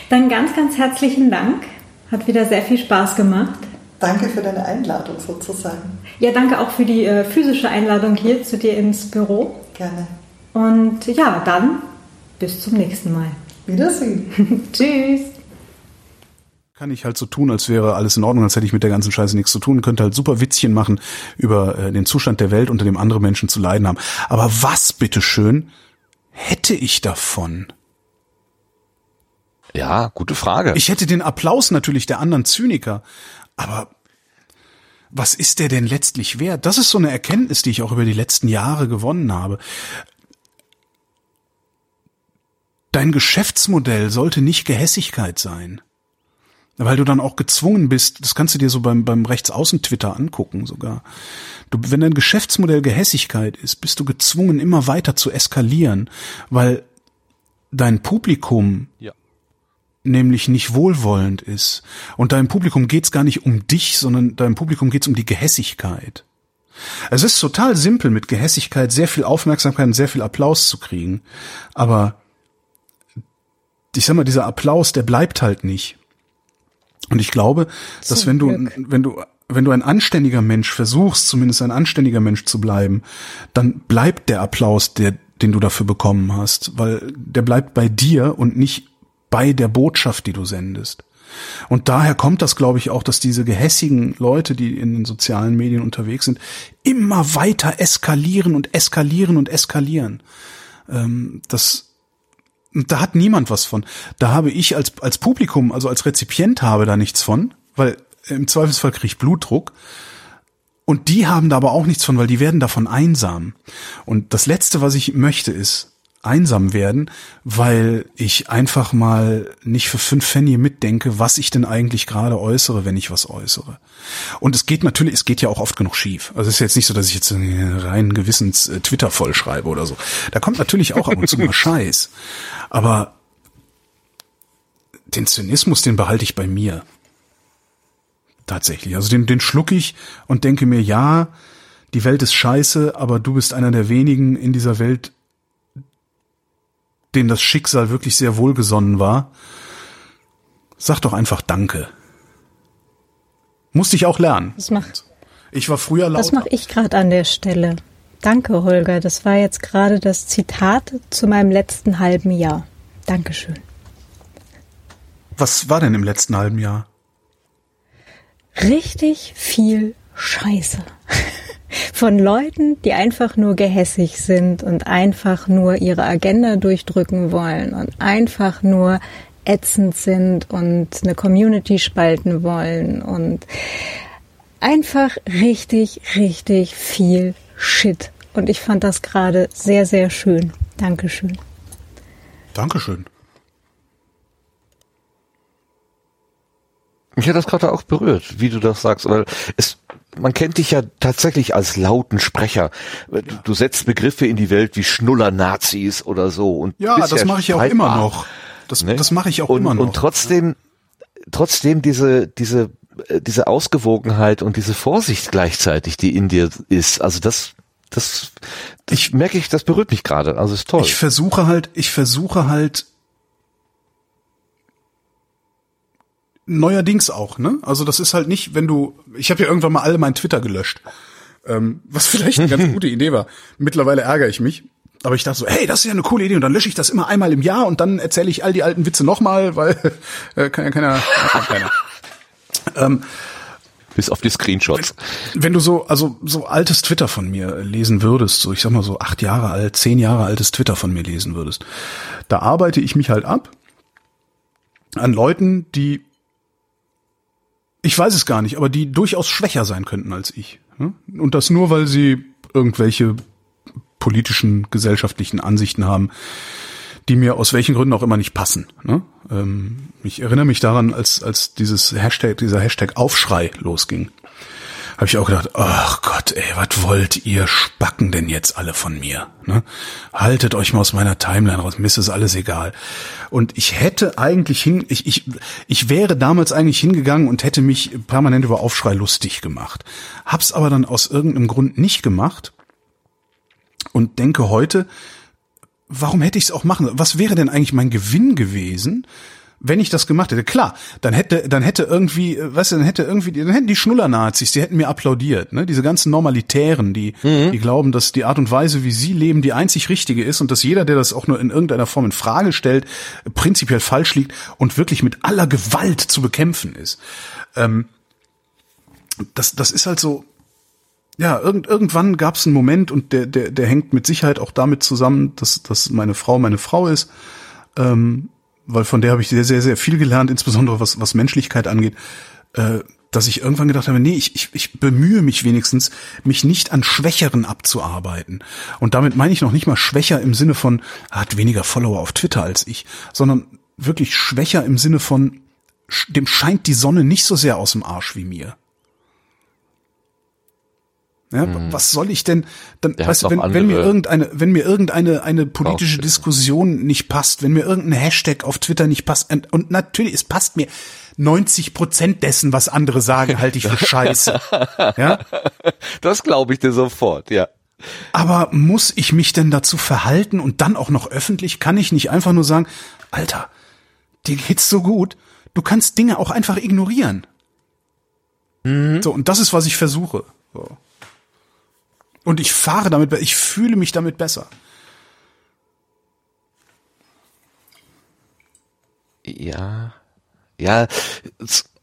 Dann ganz, ganz herzlichen Dank. Hat wieder sehr viel Spaß gemacht. Danke für deine Einladung sozusagen. Ja, danke auch für die äh, physische Einladung hier zu dir ins Büro. Gerne. Und ja, dann bis zum nächsten Mal. Wiedersehen. <laughs> Tschüss kann ich halt so tun, als wäre alles in Ordnung, als hätte ich mit der ganzen Scheiße nichts zu tun, könnte halt super Witzchen machen über äh, den Zustand der Welt, unter dem andere Menschen zu leiden haben. Aber was bitteschön hätte ich davon? Ja, gute Frage. Ich hätte den Applaus natürlich der anderen Zyniker, aber was ist der denn letztlich wert? Das ist so eine Erkenntnis, die ich auch über die letzten Jahre gewonnen habe. Dein Geschäftsmodell sollte nicht Gehässigkeit sein. Weil du dann auch gezwungen bist, das kannst du dir so beim, beim Rechtsaußen-Twitter angucken sogar. Du, wenn dein Geschäftsmodell Gehässigkeit ist, bist du gezwungen, immer weiter zu eskalieren, weil dein Publikum ja. nämlich nicht wohlwollend ist. Und deinem Publikum geht's gar nicht um dich, sondern deinem Publikum geht's um die Gehässigkeit. Es ist total simpel, mit Gehässigkeit sehr viel Aufmerksamkeit und sehr viel Applaus zu kriegen. Aber ich sag mal, dieser Applaus, der bleibt halt nicht. Und ich glaube, dass Zum wenn du, wenn du, wenn du ein anständiger Mensch versuchst, zumindest ein anständiger Mensch zu bleiben, dann bleibt der Applaus, der, den du dafür bekommen hast, weil der bleibt bei dir und nicht bei der Botschaft, die du sendest. Und daher kommt das, glaube ich, auch, dass diese gehässigen Leute, die in den sozialen Medien unterwegs sind, immer weiter eskalieren und eskalieren und eskalieren. Ähm, das da hat niemand was von. Da habe ich als, als Publikum, also als Rezipient habe da nichts von, weil im Zweifelsfall kriege ich Blutdruck. Und die haben da aber auch nichts von, weil die werden davon einsam. Und das Letzte, was ich möchte, ist, einsam werden, weil ich einfach mal nicht für fünf Pfennig mitdenke, was ich denn eigentlich gerade äußere, wenn ich was äußere. Und es geht natürlich, es geht ja auch oft genug schief. Also es ist jetzt nicht so, dass ich jetzt rein gewissens äh, Twitter vollschreibe oder so. Da kommt natürlich auch ab und zu mal <laughs> Scheiß. Aber den Zynismus, den behalte ich bei mir. Tatsächlich. Also den, den schluck ich und denke mir, ja, die Welt ist scheiße, aber du bist einer der wenigen in dieser Welt, denen das Schicksal wirklich sehr wohlgesonnen war, sag doch einfach Danke. Musste ich auch lernen. Das macht, ich war früher laut. Das mache ich gerade an der Stelle. Danke, Holger. Das war jetzt gerade das Zitat zu meinem letzten halben Jahr. Dankeschön. Was war denn im letzten halben Jahr? Richtig viel Scheiße von Leuten, die einfach nur gehässig sind und einfach nur ihre Agenda durchdrücken wollen und einfach nur ätzend sind und eine Community spalten wollen und einfach richtig, richtig viel Shit. Und ich fand das gerade sehr, sehr schön. Dankeschön. Dankeschön. Mich hat das gerade auch berührt, wie du das sagst, weil es man kennt dich ja tatsächlich als lauten Sprecher. Du, du setzt Begriffe in die Welt wie Schnuller Nazis oder so. Und ja, das ja mache ich auch immer noch. Das, ne? das mache ich auch und, immer noch. Und trotzdem, trotzdem diese, diese, äh, diese Ausgewogenheit und diese Vorsicht gleichzeitig, die in dir ist. Also das, das, ich merke ich, das berührt mich gerade. Also ist toll. Ich versuche halt, ich versuche halt neuerdings auch, ne? Also das ist halt nicht, wenn du, ich habe ja irgendwann mal alle mein Twitter gelöscht, ähm, was <laughs> vielleicht eine ganz <laughs> gute Idee war. Mittlerweile ärgere ich mich, aber ich dachte so, hey, das ist ja eine coole Idee und dann lösche ich das immer einmal im Jahr und dann erzähle ich all die alten Witze nochmal, weil <laughs> äh, kann ja keiner. keiner. ähm, Bis auf die Screenshots. Wenn, wenn, du so, also so altes Twitter von mir lesen würdest, so ich sag mal so acht Jahre alt, zehn Jahre altes Twitter von mir lesen würdest, da arbeite ich mich halt ab an Leuten, die ich weiß es gar nicht, aber die durchaus schwächer sein könnten als ich. Und das nur, weil sie irgendwelche politischen, gesellschaftlichen Ansichten haben, die mir aus welchen Gründen auch immer nicht passen. Ne? Ähm, ich erinnere mich daran, als, als dieses Hashtag, dieser Hashtag Aufschrei losging habe ich auch gedacht, ach Gott, ey, was wollt ihr Spacken denn jetzt alle von mir? Ne? Haltet euch mal aus meiner Timeline raus, mir ist es alles egal. Und ich hätte eigentlich hin, ich, ich, ich wäre damals eigentlich hingegangen und hätte mich permanent über Aufschrei lustig gemacht. Hab's aber dann aus irgendeinem Grund nicht gemacht und denke heute, warum hätte ich es auch machen? Was wäre denn eigentlich mein Gewinn gewesen, wenn ich das gemacht hätte, klar, dann hätte, dann hätte irgendwie, äh, weißt du, dann hätte irgendwie, dann hätten die Schnuller-Nazis, die hätten mir applaudiert, ne? Diese ganzen Normalitären, die, mhm. die glauben, dass die Art und Weise, wie sie leben, die einzig richtige ist und dass jeder, der das auch nur in irgendeiner Form in Frage stellt, prinzipiell falsch liegt und wirklich mit aller Gewalt zu bekämpfen ist. Ähm, das, das ist halt so, ja, irgend, irgendwann gab es einen Moment und der, der, der hängt mit Sicherheit auch damit zusammen, dass, dass meine Frau meine Frau ist. Ähm, weil von der habe ich sehr, sehr, sehr viel gelernt, insbesondere was, was Menschlichkeit angeht, äh, dass ich irgendwann gedacht habe, nee, ich, ich, ich bemühe mich wenigstens, mich nicht an Schwächeren abzuarbeiten. Und damit meine ich noch nicht mal schwächer im Sinne von, hat weniger Follower auf Twitter als ich, sondern wirklich schwächer im Sinne von, dem scheint die Sonne nicht so sehr aus dem Arsch wie mir. Ja, hm. Was soll ich denn? Dann, weißt du, wenn, wenn mir irgendeine, wenn mir irgendeine eine politische Diskussion nicht passt, wenn mir irgendein Hashtag auf Twitter nicht passt, und, und natürlich, es passt mir 90 Prozent dessen, was andere sagen, halte ich für Scheiße. <laughs> ja, das glaube ich dir sofort. Ja. Aber muss ich mich denn dazu verhalten und dann auch noch öffentlich? Kann ich nicht einfach nur sagen, Alter, dir geht's so gut, du kannst Dinge auch einfach ignorieren. Mhm. So, und das ist, was ich versuche. So. Und ich fahre damit, ich fühle mich damit besser. Ja, ja,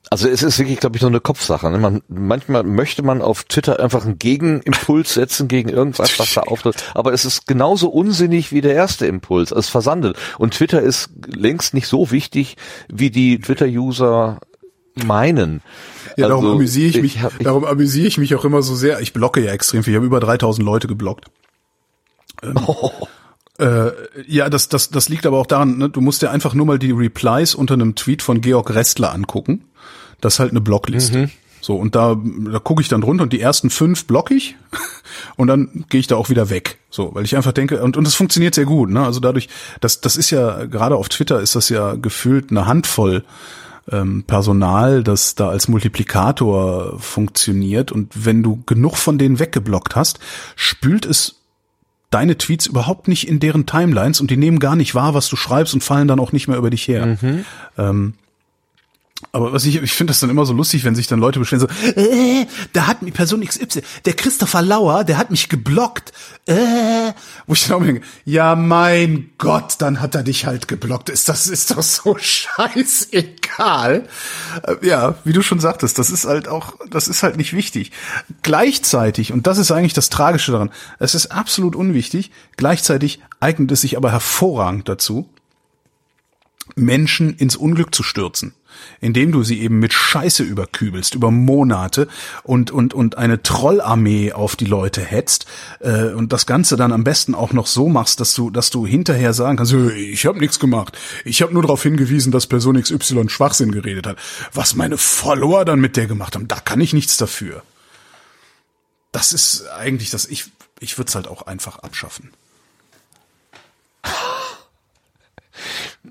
also es ist wirklich, glaube ich, nur eine Kopfsache. Ne? Man, manchmal möchte man auf Twitter einfach einen Gegenimpuls setzen gegen irgendwas, was da auftritt. Aber es ist genauso unsinnig wie der erste Impuls. Es versandet. Und Twitter ist längst nicht so wichtig, wie die Twitter-User meinen. Ja, darum also, amüsiere ich mich, ich, darum amüsiere ich mich auch immer so sehr. Ich blocke ja extrem viel. Ich habe über 3000 Leute geblockt. Ähm, <laughs> oh. äh, ja, das, das, das liegt aber auch daran, ne, du musst dir einfach nur mal die Replies unter einem Tweet von Georg Restler angucken. Das ist halt eine Blockliste. Mhm. So, und da, da gucke ich dann drunter und die ersten fünf block ich <laughs> und dann gehe ich da auch wieder weg. So, weil ich einfach denke, und, und das funktioniert sehr gut, ne? Also dadurch, das, das ist ja, gerade auf Twitter ist das ja gefühlt eine Handvoll ähm, Personal, das da als Multiplikator funktioniert. Und wenn du genug von denen weggeblockt hast, spült es deine Tweets überhaupt nicht in deren Timelines und die nehmen gar nicht wahr, was du schreibst und fallen dann auch nicht mehr über dich her. Mhm. Ähm, aber was ich, ich finde das dann immer so lustig, wenn sich dann Leute beschweren, so, äh, da hat mich Person XY, der Christopher Lauer, der hat mich geblockt, äh, wo ich dann auch denke, ja mein Gott, dann hat er dich halt geblockt, ist das, ist doch so <laughs> scheißegal. Äh, ja, wie du schon sagtest, das ist halt auch, das ist halt nicht wichtig. Gleichzeitig, und das ist eigentlich das Tragische daran, es ist absolut unwichtig, gleichzeitig eignet es sich aber hervorragend dazu, Menschen ins Unglück zu stürzen indem du sie eben mit Scheiße überkübelst über Monate und und und eine Trollarmee auf die Leute hetzt äh, und das Ganze dann am besten auch noch so machst, dass du dass du hinterher sagen kannst, ich habe nichts gemacht, ich habe nur darauf hingewiesen, dass Person XY Schwachsinn geredet hat. Was meine Follower dann mit der gemacht haben, da kann ich nichts dafür. Das ist eigentlich das. Ich ich würde es halt auch einfach abschaffen.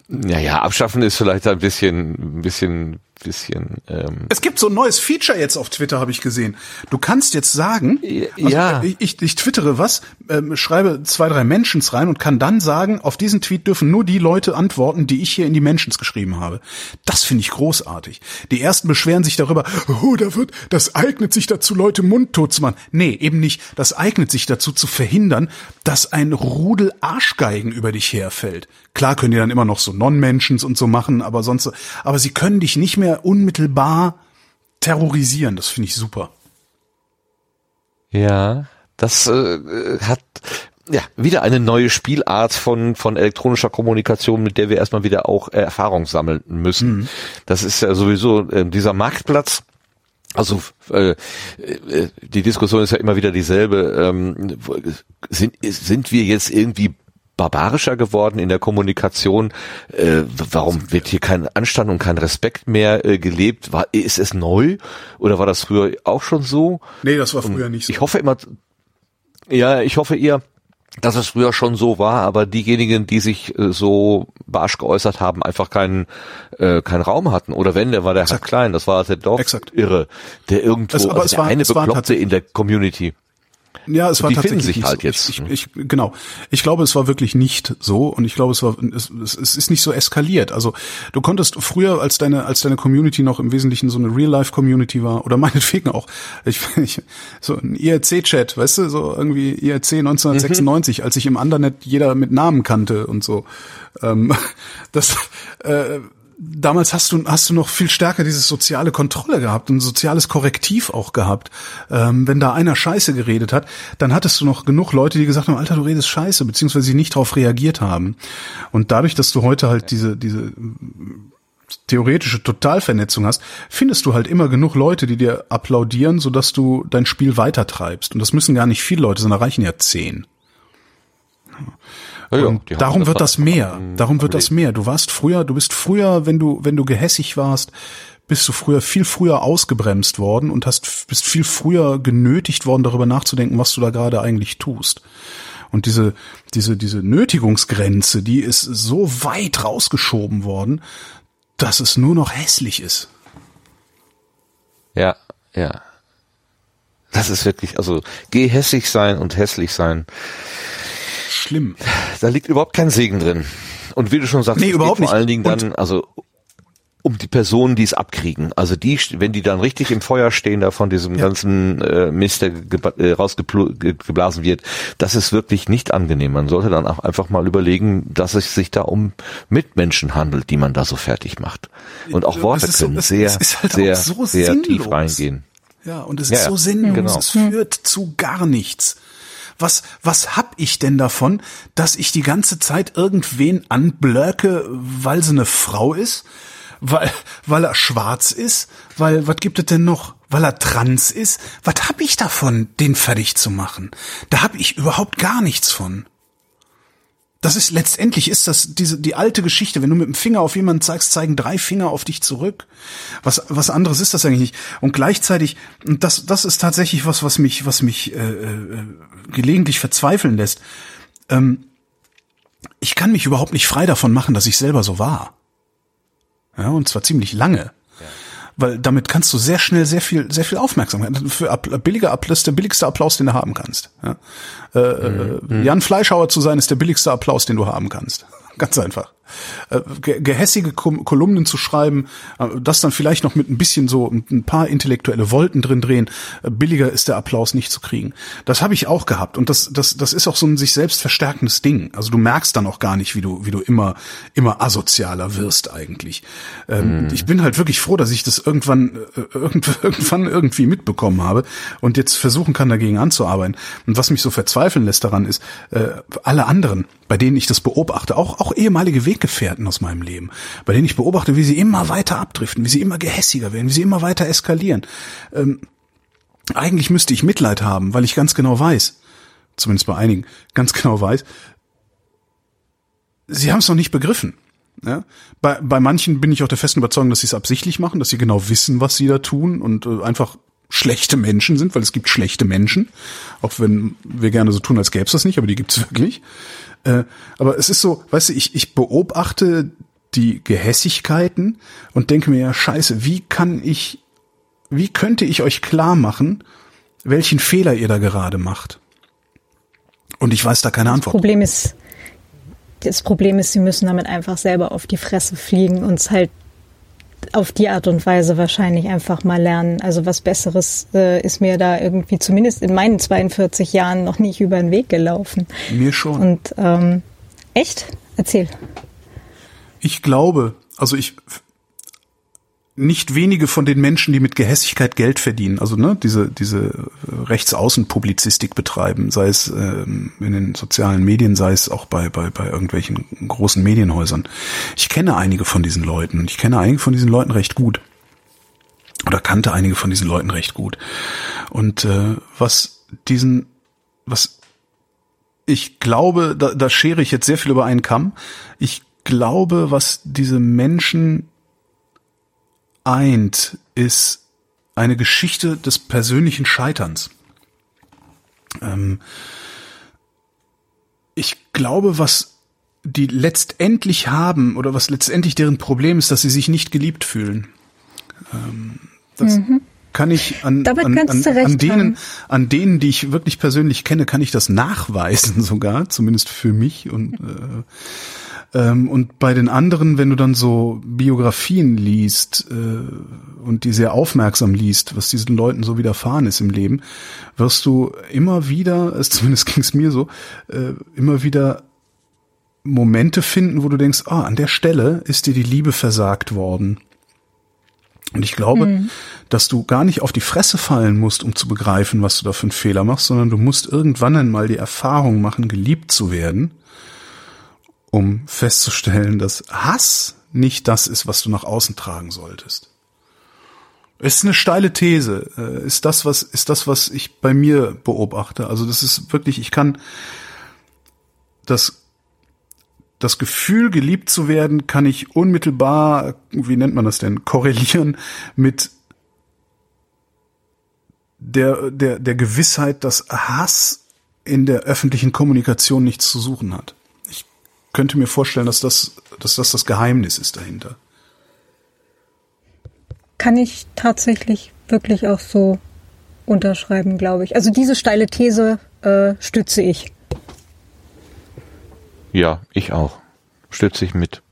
Naja, abschaffen ist vielleicht ein bisschen, ein bisschen bisschen. Ähm es gibt so ein neues Feature jetzt auf Twitter, habe ich gesehen. Du kannst jetzt sagen, also ja. ich, ich, ich twittere was, ähm, schreibe zwei, drei Mentions rein und kann dann sagen, auf diesen Tweet dürfen nur die Leute antworten, die ich hier in die Mentions geschrieben habe. Das finde ich großartig. Die ersten beschweren sich darüber, oh, da wird, das eignet sich dazu, Leute mundtot zu machen. Nee, eben nicht. Das eignet sich dazu zu verhindern, dass ein Rudel Arschgeigen über dich herfällt. Klar können die dann immer noch so Non-Mentions und so machen, aber sonst, aber sie können dich nicht mehr unmittelbar terrorisieren. Das finde ich super. Ja, das äh, hat ja wieder eine neue Spielart von von elektronischer Kommunikation, mit der wir erstmal wieder auch äh, Erfahrung sammeln müssen. Mhm. Das ist ja sowieso äh, dieser Marktplatz. Also äh, äh, die Diskussion ist ja immer wieder dieselbe. Ähm, sind sind wir jetzt irgendwie barbarischer geworden in der Kommunikation. Äh, warum wird hier kein Anstand und kein Respekt mehr äh, gelebt? War, ist es neu oder war das früher auch schon so? Nee, das war früher nicht so. Ich hoffe immer, ja, ich hoffe eher, dass es früher schon so war, aber diejenigen, die sich äh, so barsch geäußert haben, einfach keinen äh, keinen Raum hatten. Oder wenn, der war der halt klein, das war der Dorf Exakt. irre, der irgendwo aber also der war- eine Bekloppte in der Community. Ja, es Und war die finden tatsächlich sich nicht halt so. jetzt. Ich, ich, ich, genau. Ich glaube, es war wirklich nicht so und ich glaube, es war es, es ist nicht so eskaliert. Also du konntest früher, als deine als deine Community noch im Wesentlichen so eine Real-Life-Community war oder <laughs> meinetwegen auch, ich, ich so ein IRC-Chat, weißt du, so irgendwie IRC 1996, als ich im Andernet jeder mit Namen kannte und so. Ähm, <laughs> das äh, damals hast du hast du noch viel stärker diese soziale Kontrolle gehabt und soziales Korrektiv auch gehabt. Ähm, wenn da einer Scheiße geredet hat, dann hattest du noch genug Leute, die gesagt haben, Alter, du redest Scheiße, beziehungsweise sie nicht darauf reagiert haben. Und dadurch, dass du heute halt diese diese theoretische Totalvernetzung hast, findest du halt immer genug Leute, die dir applaudieren, sodass du dein Spiel weitertreibst. Und das müssen gar nicht viele Leute, sondern reichen ja zehn. Ja, ja, Und haben darum wird das mehr. Darum wird das mehr. Du warst früher, du bist früher, wenn du, wenn du gehässig warst, bist du früher viel früher ausgebremst worden und hast, bist viel früher genötigt worden, darüber nachzudenken, was du da gerade eigentlich tust. Und diese, diese, diese Nötigungsgrenze, die ist so weit rausgeschoben worden, dass es nur noch hässlich ist. Ja, ja. Das ist wirklich, also gehässig sein und hässlich sein, Schlimm. da liegt überhaupt kein Segen drin. Und wie du schon sagst, Nee, es überhaupt geht vor nicht. allen Dingen dann, also um die Personen, die es abkriegen. Also die, wenn die dann richtig im Feuer stehen, da von diesem ganzen äh, Mist, der äh, rausgeblasen wird, das ist wirklich nicht angenehm. Man sollte dann auch einfach mal überlegen, dass es sich da um Mitmenschen handelt, die man da so fertig macht. Und auch Worte so- können sehr, halt sehr, so sehr tief reingehen. Ja, und es Ja, ist ja. so sinnlos. Genau. Es führt zu gar nichts. Was, was hab ich denn davon, dass ich die ganze Zeit irgendwen anblöcke, weil sie eine Frau ist? Weil, weil er schwarz ist? Weil, was gibt es denn noch? Weil er trans ist? Was hab ich davon, den fertig zu machen? Da hab ich überhaupt gar nichts von. Das ist letztendlich ist das diese die alte Geschichte. Wenn du mit dem Finger auf jemanden zeigst, zeigen drei Finger auf dich zurück. Was was anderes ist das eigentlich nicht. Und gleichzeitig und das das ist tatsächlich was was mich was mich äh, äh, gelegentlich verzweifeln lässt. Ähm, ich kann mich überhaupt nicht frei davon machen, dass ich selber so war. Ja und zwar ziemlich lange. Weil damit kannst du sehr schnell sehr viel, sehr viel Aufmerksamkeit. Für billiger Applaus, der billigste Applaus, den du haben kannst. Ja. Äh, äh, Jan Fleischhauer zu sein, ist der billigste Applaus, den du haben kannst. <laughs> Ganz einfach. Äh, ge- gehässige Kolumnen zu schreiben, äh, das dann vielleicht noch mit ein bisschen so ein paar intellektuelle Wolken drin drehen, äh, billiger ist der Applaus nicht zu kriegen. Das habe ich auch gehabt und das das das ist auch so ein sich selbst verstärkendes Ding. Also du merkst dann auch gar nicht, wie du wie du immer immer asozialer wirst eigentlich. Ähm, Ich bin halt wirklich froh, dass ich das irgendwann <laughs> irgend, irgendwann irgendwie mitbekommen habe und jetzt versuchen kann dagegen anzuarbeiten. Und was mich so verzweifeln lässt daran ist, alle anderen, bei denen ich das beobachte, auch auch ehemalige Weggefährten aus meinem Leben, bei denen ich beobachte, wie sie immer weiter abdriften, wie sie immer gehässiger werden, wie sie immer weiter eskalieren. Ähm, eigentlich müsste ich Mitleid haben, weil ich ganz genau weiß, zumindest bei einigen, ganz genau weiß, sie haben es noch nicht begriffen. Ja? Bei, bei manchen bin ich auch der festen Überzeugung, dass sie es absichtlich machen, dass sie genau wissen, was sie da tun und äh, einfach schlechte Menschen sind, weil es gibt schlechte Menschen, auch wenn wir gerne so tun, als gäbe es das nicht, aber die gibt es <laughs> wirklich. Äh, aber es ist so, weißt du, ich, ich beobachte die Gehässigkeiten und denke mir ja, scheiße, wie kann ich, wie könnte ich euch klar machen, welchen Fehler ihr da gerade macht? Und ich weiß da keine das Antwort. Problem ist, das Problem ist, sie müssen damit einfach selber auf die Fresse fliegen und es halt auf die Art und Weise wahrscheinlich einfach mal lernen. Also was Besseres äh, ist mir da irgendwie zumindest in meinen 42 Jahren noch nicht über den Weg gelaufen. Mir schon. Und ähm, echt? Erzähl. Ich glaube, also ich nicht wenige von den Menschen, die mit Gehässigkeit Geld verdienen, also ne, diese diese Rechtsaußenpublizistik betreiben, sei es ähm, in den sozialen Medien, sei es auch bei bei bei irgendwelchen großen Medienhäusern. Ich kenne einige von diesen Leuten und ich kenne einige von diesen Leuten recht gut oder kannte einige von diesen Leuten recht gut. Und äh, was diesen was ich glaube, da, da schere ich jetzt sehr viel über einen Kamm. Ich glaube, was diese Menschen eint, ist eine Geschichte des persönlichen Scheiterns. Ähm, ich glaube, was die letztendlich haben oder was letztendlich deren Problem ist, dass sie sich nicht geliebt fühlen. Ähm, das mhm. kann ich an, an, an, an denen, an denen, die ich wirklich persönlich kenne, kann ich das nachweisen <laughs> sogar, zumindest für mich und äh, ähm, und bei den anderen, wenn du dann so Biografien liest äh, und die sehr aufmerksam liest, was diesen Leuten so widerfahren ist im Leben, wirst du immer wieder, es <laughs> zumindest ging es mir so, äh, immer wieder Momente finden, wo du denkst, ah, an der Stelle ist dir die Liebe versagt worden. Und ich glaube, mhm. dass du gar nicht auf die Fresse fallen musst, um zu begreifen, was du da für einen Fehler machst, sondern du musst irgendwann einmal die Erfahrung machen, geliebt zu werden um festzustellen, dass Hass nicht das ist, was du nach außen tragen solltest. Ist eine steile These. Äh, ist das, was, ist das, was ich bei mir beobachte. Also das ist wirklich, ich kann das, das Gefühl, geliebt zu werden, kann ich unmittelbar, wie nennt man das denn, korrelieren mit der, der, der Gewissheit, dass Hass in der öffentlichen Kommunikation nichts zu suchen hat könnte mir vorstellen, dass das, dass das das Geheimnis ist dahinter. Kann ich tatsächlich wirklich auch so unterschreiben, glaube ich. Also diese steile These äh, stütze ich. Ja, ich auch. Stütze ich mit.